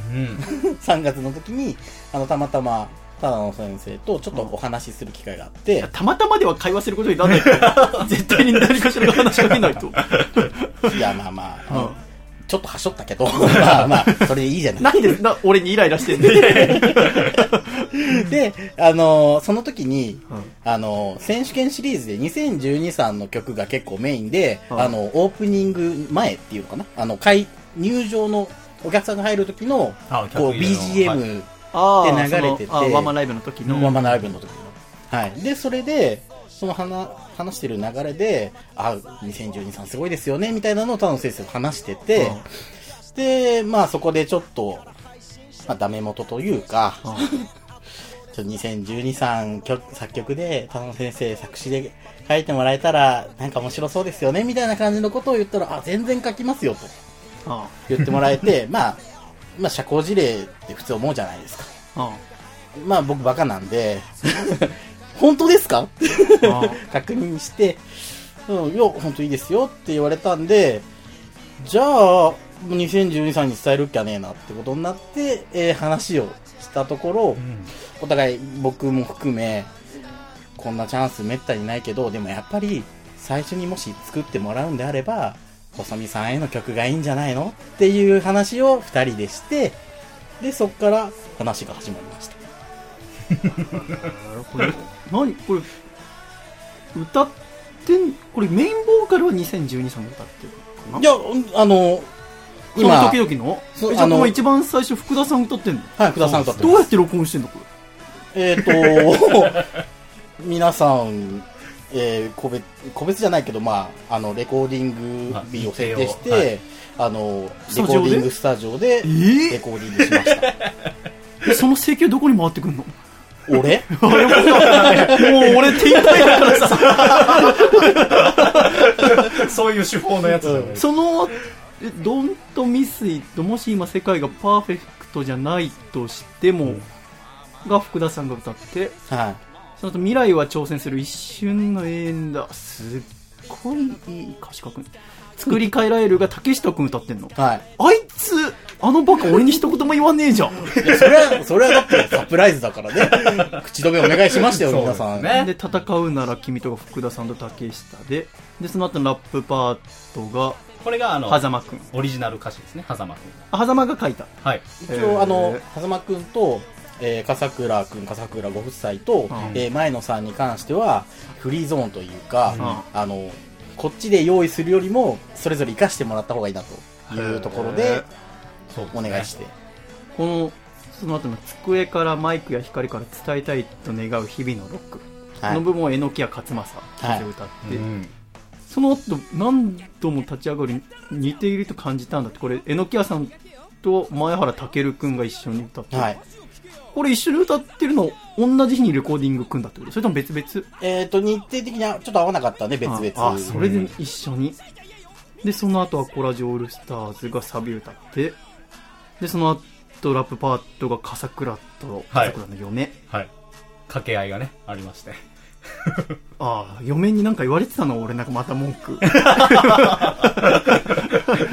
B: うん。
F: 3月の時に、あの、たまたま、ただの先生とちょっとお話しする機会があって、
A: たまたまでは会話することにならないと。絶対に何かしらが話しかけないと。
F: いや、まあまあ、
A: うん。
F: ちょっとはしょったけど、まあまあ、それでいいじゃない。
A: なんでな俺にイライラしてんの？
F: で、あのーその時に、あのー選手権シリーズで2012さんの曲が結構メインで、
A: うん。
F: あの、オープニング前っていうのかな？あの、開、入場のお客さんが入る時の
B: あ
F: こう BGM
A: あ
F: で流れてて
A: ワンマンライブの時の。
F: ワンマンライブの時の。はい。で、それで、その話、話してる流れで、あ、2012さんすごいですよね、みたいなのを田野先生と話してて、で、まあそこでちょっと、まあダメ元というか、ちょっと2012さん曲作曲で、田野先生作詞で書いてもらえたら、なんか面白そうですよね、みたいな感じのことを言ったら、あ、全然書きますよ、と
A: あ
F: 言ってもらえて、まあ、まあ社交辞令って普通思うじゃないですか。
A: あ
F: まあ僕バカなんで、本当ですか？って 確認して、うん、いや、本当いいですよって言われたんで、じゃあ、もう2012さんに伝えるっきゃねえなってことになって、えー話をしたところ、お互い僕も含め、こんなチャンスめったにないけど、でもやっぱり最初にもし作ってもらうんであれば、細見さんへの曲がいいんじゃないの？っていう話を二人でして、で、そっから話が始まりました。
A: 何？これ、歌ってん、これメインボーカルは2012さんが歌ってるのかな？い
F: や、うんあの、
A: その時々の？じゃあもう一番最初福田さん歌ってんの？
F: はい福田さん歌って
A: どうやって録音してんのこ
F: えっ、と、皆さん、えー個別、個別じゃないけど、まあ、あの、レコーディング日を設定して、
B: はい。
F: あの、レコーディングスタジオで、レコーディングしました。
A: れ えその請求どこに回ってくんの？
F: 俺？
A: もう俺天才だからさ。
B: そういう手法のやつじゃない
A: その、えドントミスイット、もし今世界がパーフェクトじゃないとしても、が福田さんが歌って、
F: はい。
A: その後未来は挑戦する一瞬の永遠だ。すっごいいい歌詞書くね。作り変えられるが竹下くん歌ってんの？
F: はい。
A: あいつ、あのバカ俺に一言も言わねえじゃん。
F: それは、それはだってサプライズだからね。口止めお願いしましたよ、皆さん。
A: で、戦うなら君とが福田さんと竹下で、で、その後のラップパートが、
B: これがあの、
A: 狭間くん。
B: オリジナル歌詞ですね、狭間くん。
A: あ、狭間が書いた。
B: はい。
F: 一応、あの、狭間くんと、えー、笠倉くん、笠倉ご夫妻と、えー前野さんに関しては、フリーゾーンというか、あの、こっちで用意するよりも、それぞれ活かしてもらった方がいいなというところで、お願いして。
A: この、その後の机からマイクや光から伝えたいと願う日々のロック。
F: はい。
A: この部分を榎谷勝正先生歌って、
F: うん。
A: その後何度も立ち上がり似ていると感じたんだって、これ榎谷さんと前原健くんが一緒に歌ってる、
F: はい。
A: これ一緒に歌ってるの同じ日にレコーディング組んだってこと？それとも別々？
F: えっ、と、日程的にはちょっと合わなかったんで、別々。
A: ああそれで一緒に、でその後アコラジオールスターズがサビ歌ってでその後ラップパートが笠倉と
B: はい
A: 笠倉の嫁、
B: はい。掛け合いがね、ありまして。
A: ああ嫁になんか言われてたの？俺なんかまた文句。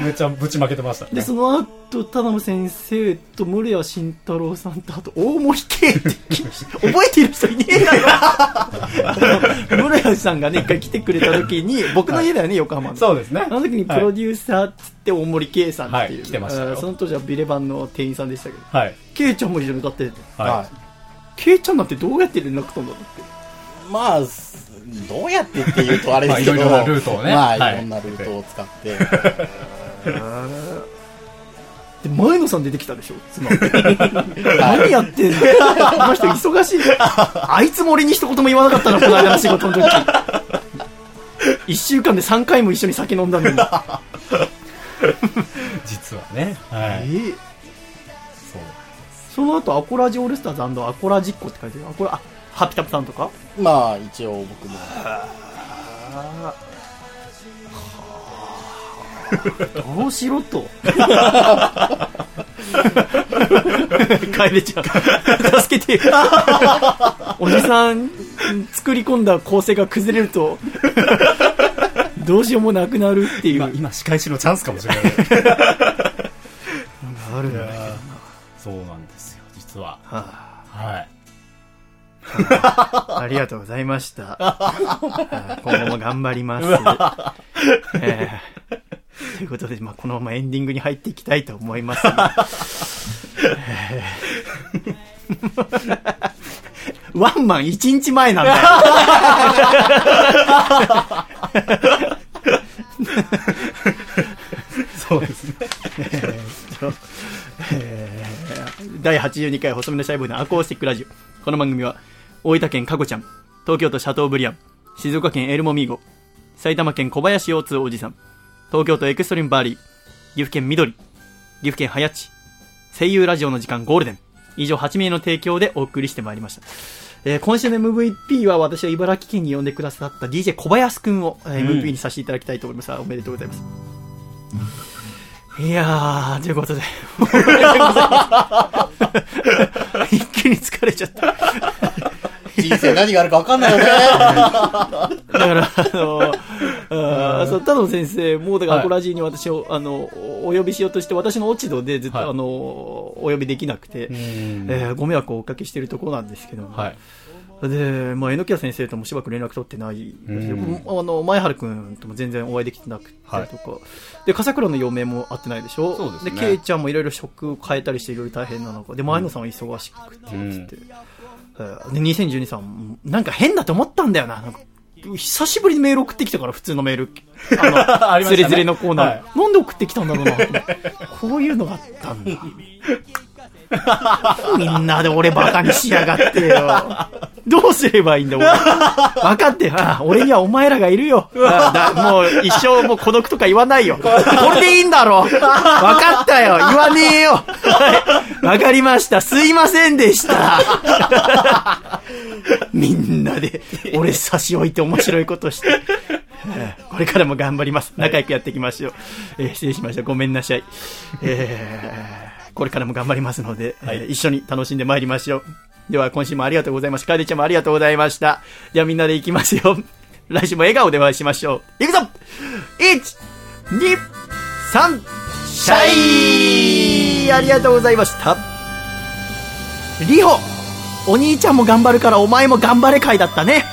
B: めっちゃぶちまけてましたね。
A: でその後田辺先生と室谷慎太郎さんとあと大森圭って覚えている人いねえだろ。室谷さんがね一回来てくれた時に僕の家だよね、横浜の。
B: そうですね。
A: あの時にプロデューサーっつって大森圭さんっていう、
B: はい来てました
A: その当時はビレバンの店員さんでしたけど。
B: はい。
A: 圭ちゃんも一緒に歌ってて。
B: は
A: 圭ちゃんなんてどうやって連絡取んだろうって
F: まあ、どうやってっていうとあれですけど、
B: まあいろいろなルートをね。
F: まあ、
B: はい。
F: いろんなルートを使って。
A: で前野さん出てきたでしょ？妻。何やってんの？この人忙しい。あいつも俺に一言も言わなかったのこの間の仕事の時。一週間で3回も一緒に酒飲んだのに。
B: 実はね。はい。
A: えー。その後アコラジオールスターズアコラジッコって書いてる。アコラあハピタプさんとか？
F: まあ、一応僕も。
A: どうしろと？帰れちゃう助けておじさん作り込んだ構成が崩れるとどうしようもなくなるっていう
B: 今、今仕返しのチャンスかもしれない。
A: あるんだけど
B: そうなんですよ、実は。
A: は
B: はい。
A: ありがとうございました。はい今後も頑張ります。えーということで、まあ、このままエンディングに入っていきたいと思いますワンマン1日前なんだよ。
B: そうですね。
A: えー第82回細身のシャイボーイのアコースティックラジオ。この番組は、大分県かこちゃん、東京都シャトーブリアン、静岡県エルモミーゴ、埼玉県小林腰痛おじさん、東京都エクストリームパーリー、岐阜県緑、岐阜県はやち、声優ラジオの時間ゴールデン、以上8名の提供でお送りしてまいりました。えー今週の MVP は私は茨城県に呼んでくださった DJ 小林くんを、MVP にさせていただきたいと思います。あおめでとうございます。いやー、ということで。一気に疲れちゃった。
F: 人生何があるか分かんないよね。
A: だから、あの、あーそう、ただの先生、もうだから、
B: はい
A: アコラジーに私を、あの、お呼びしようとして、私の落ち度でずっと、
B: はい。
A: あの、お呼びできなくて、
B: ん。
A: えーご迷惑をおかけしているところなんですけども、
B: はい。
A: で、まあ、榎谷先生ともしばらく連絡取ってないですよ。
B: うん。
A: あの、前原くんとも全然お会いできてなくてとか、
B: はい。
A: で、笠倉の嫁も会ってないでしょ？
B: そうですね。
A: で、ケイちゃんもいろいろ職を変えたりしていろいろ大変なので、前野さんは忙しくて、つって。えーで、2012さん、なんか変だと思ったんだよな。久しぶりにメール送ってきたから、普通のメール。あの、ズレズレのコーナー、
B: はい
A: なんで送ってきたんだろうな。こういうのがあったんだ。みんなで俺バカにしやがってよ。どうすればいいんだ、俺。分かって、ああ俺にはお前らがいるよ。あもう一生もう孤独とか言わないよ。これでいいんだろ。分かったよ。言わねえよ。はい。分かりました。すいませんでした。みんなで俺差し置いて面白いことして。えーこれからも頑張ります。仲良くやっていきましょう。えー失礼しました。ごめんなさい。えーこれからも頑張りますので、えー一緒に楽しんでまいりましょう。では、今週もありがとうございました。かでちゃんもありがとうございました。では、みんなで行きますよ。来週も笑顔でお会いしましょう。いくぞ !1、2、3、シャイありがとうございました。リホお兄ちゃんも頑張るからお前も頑張れ会だったね。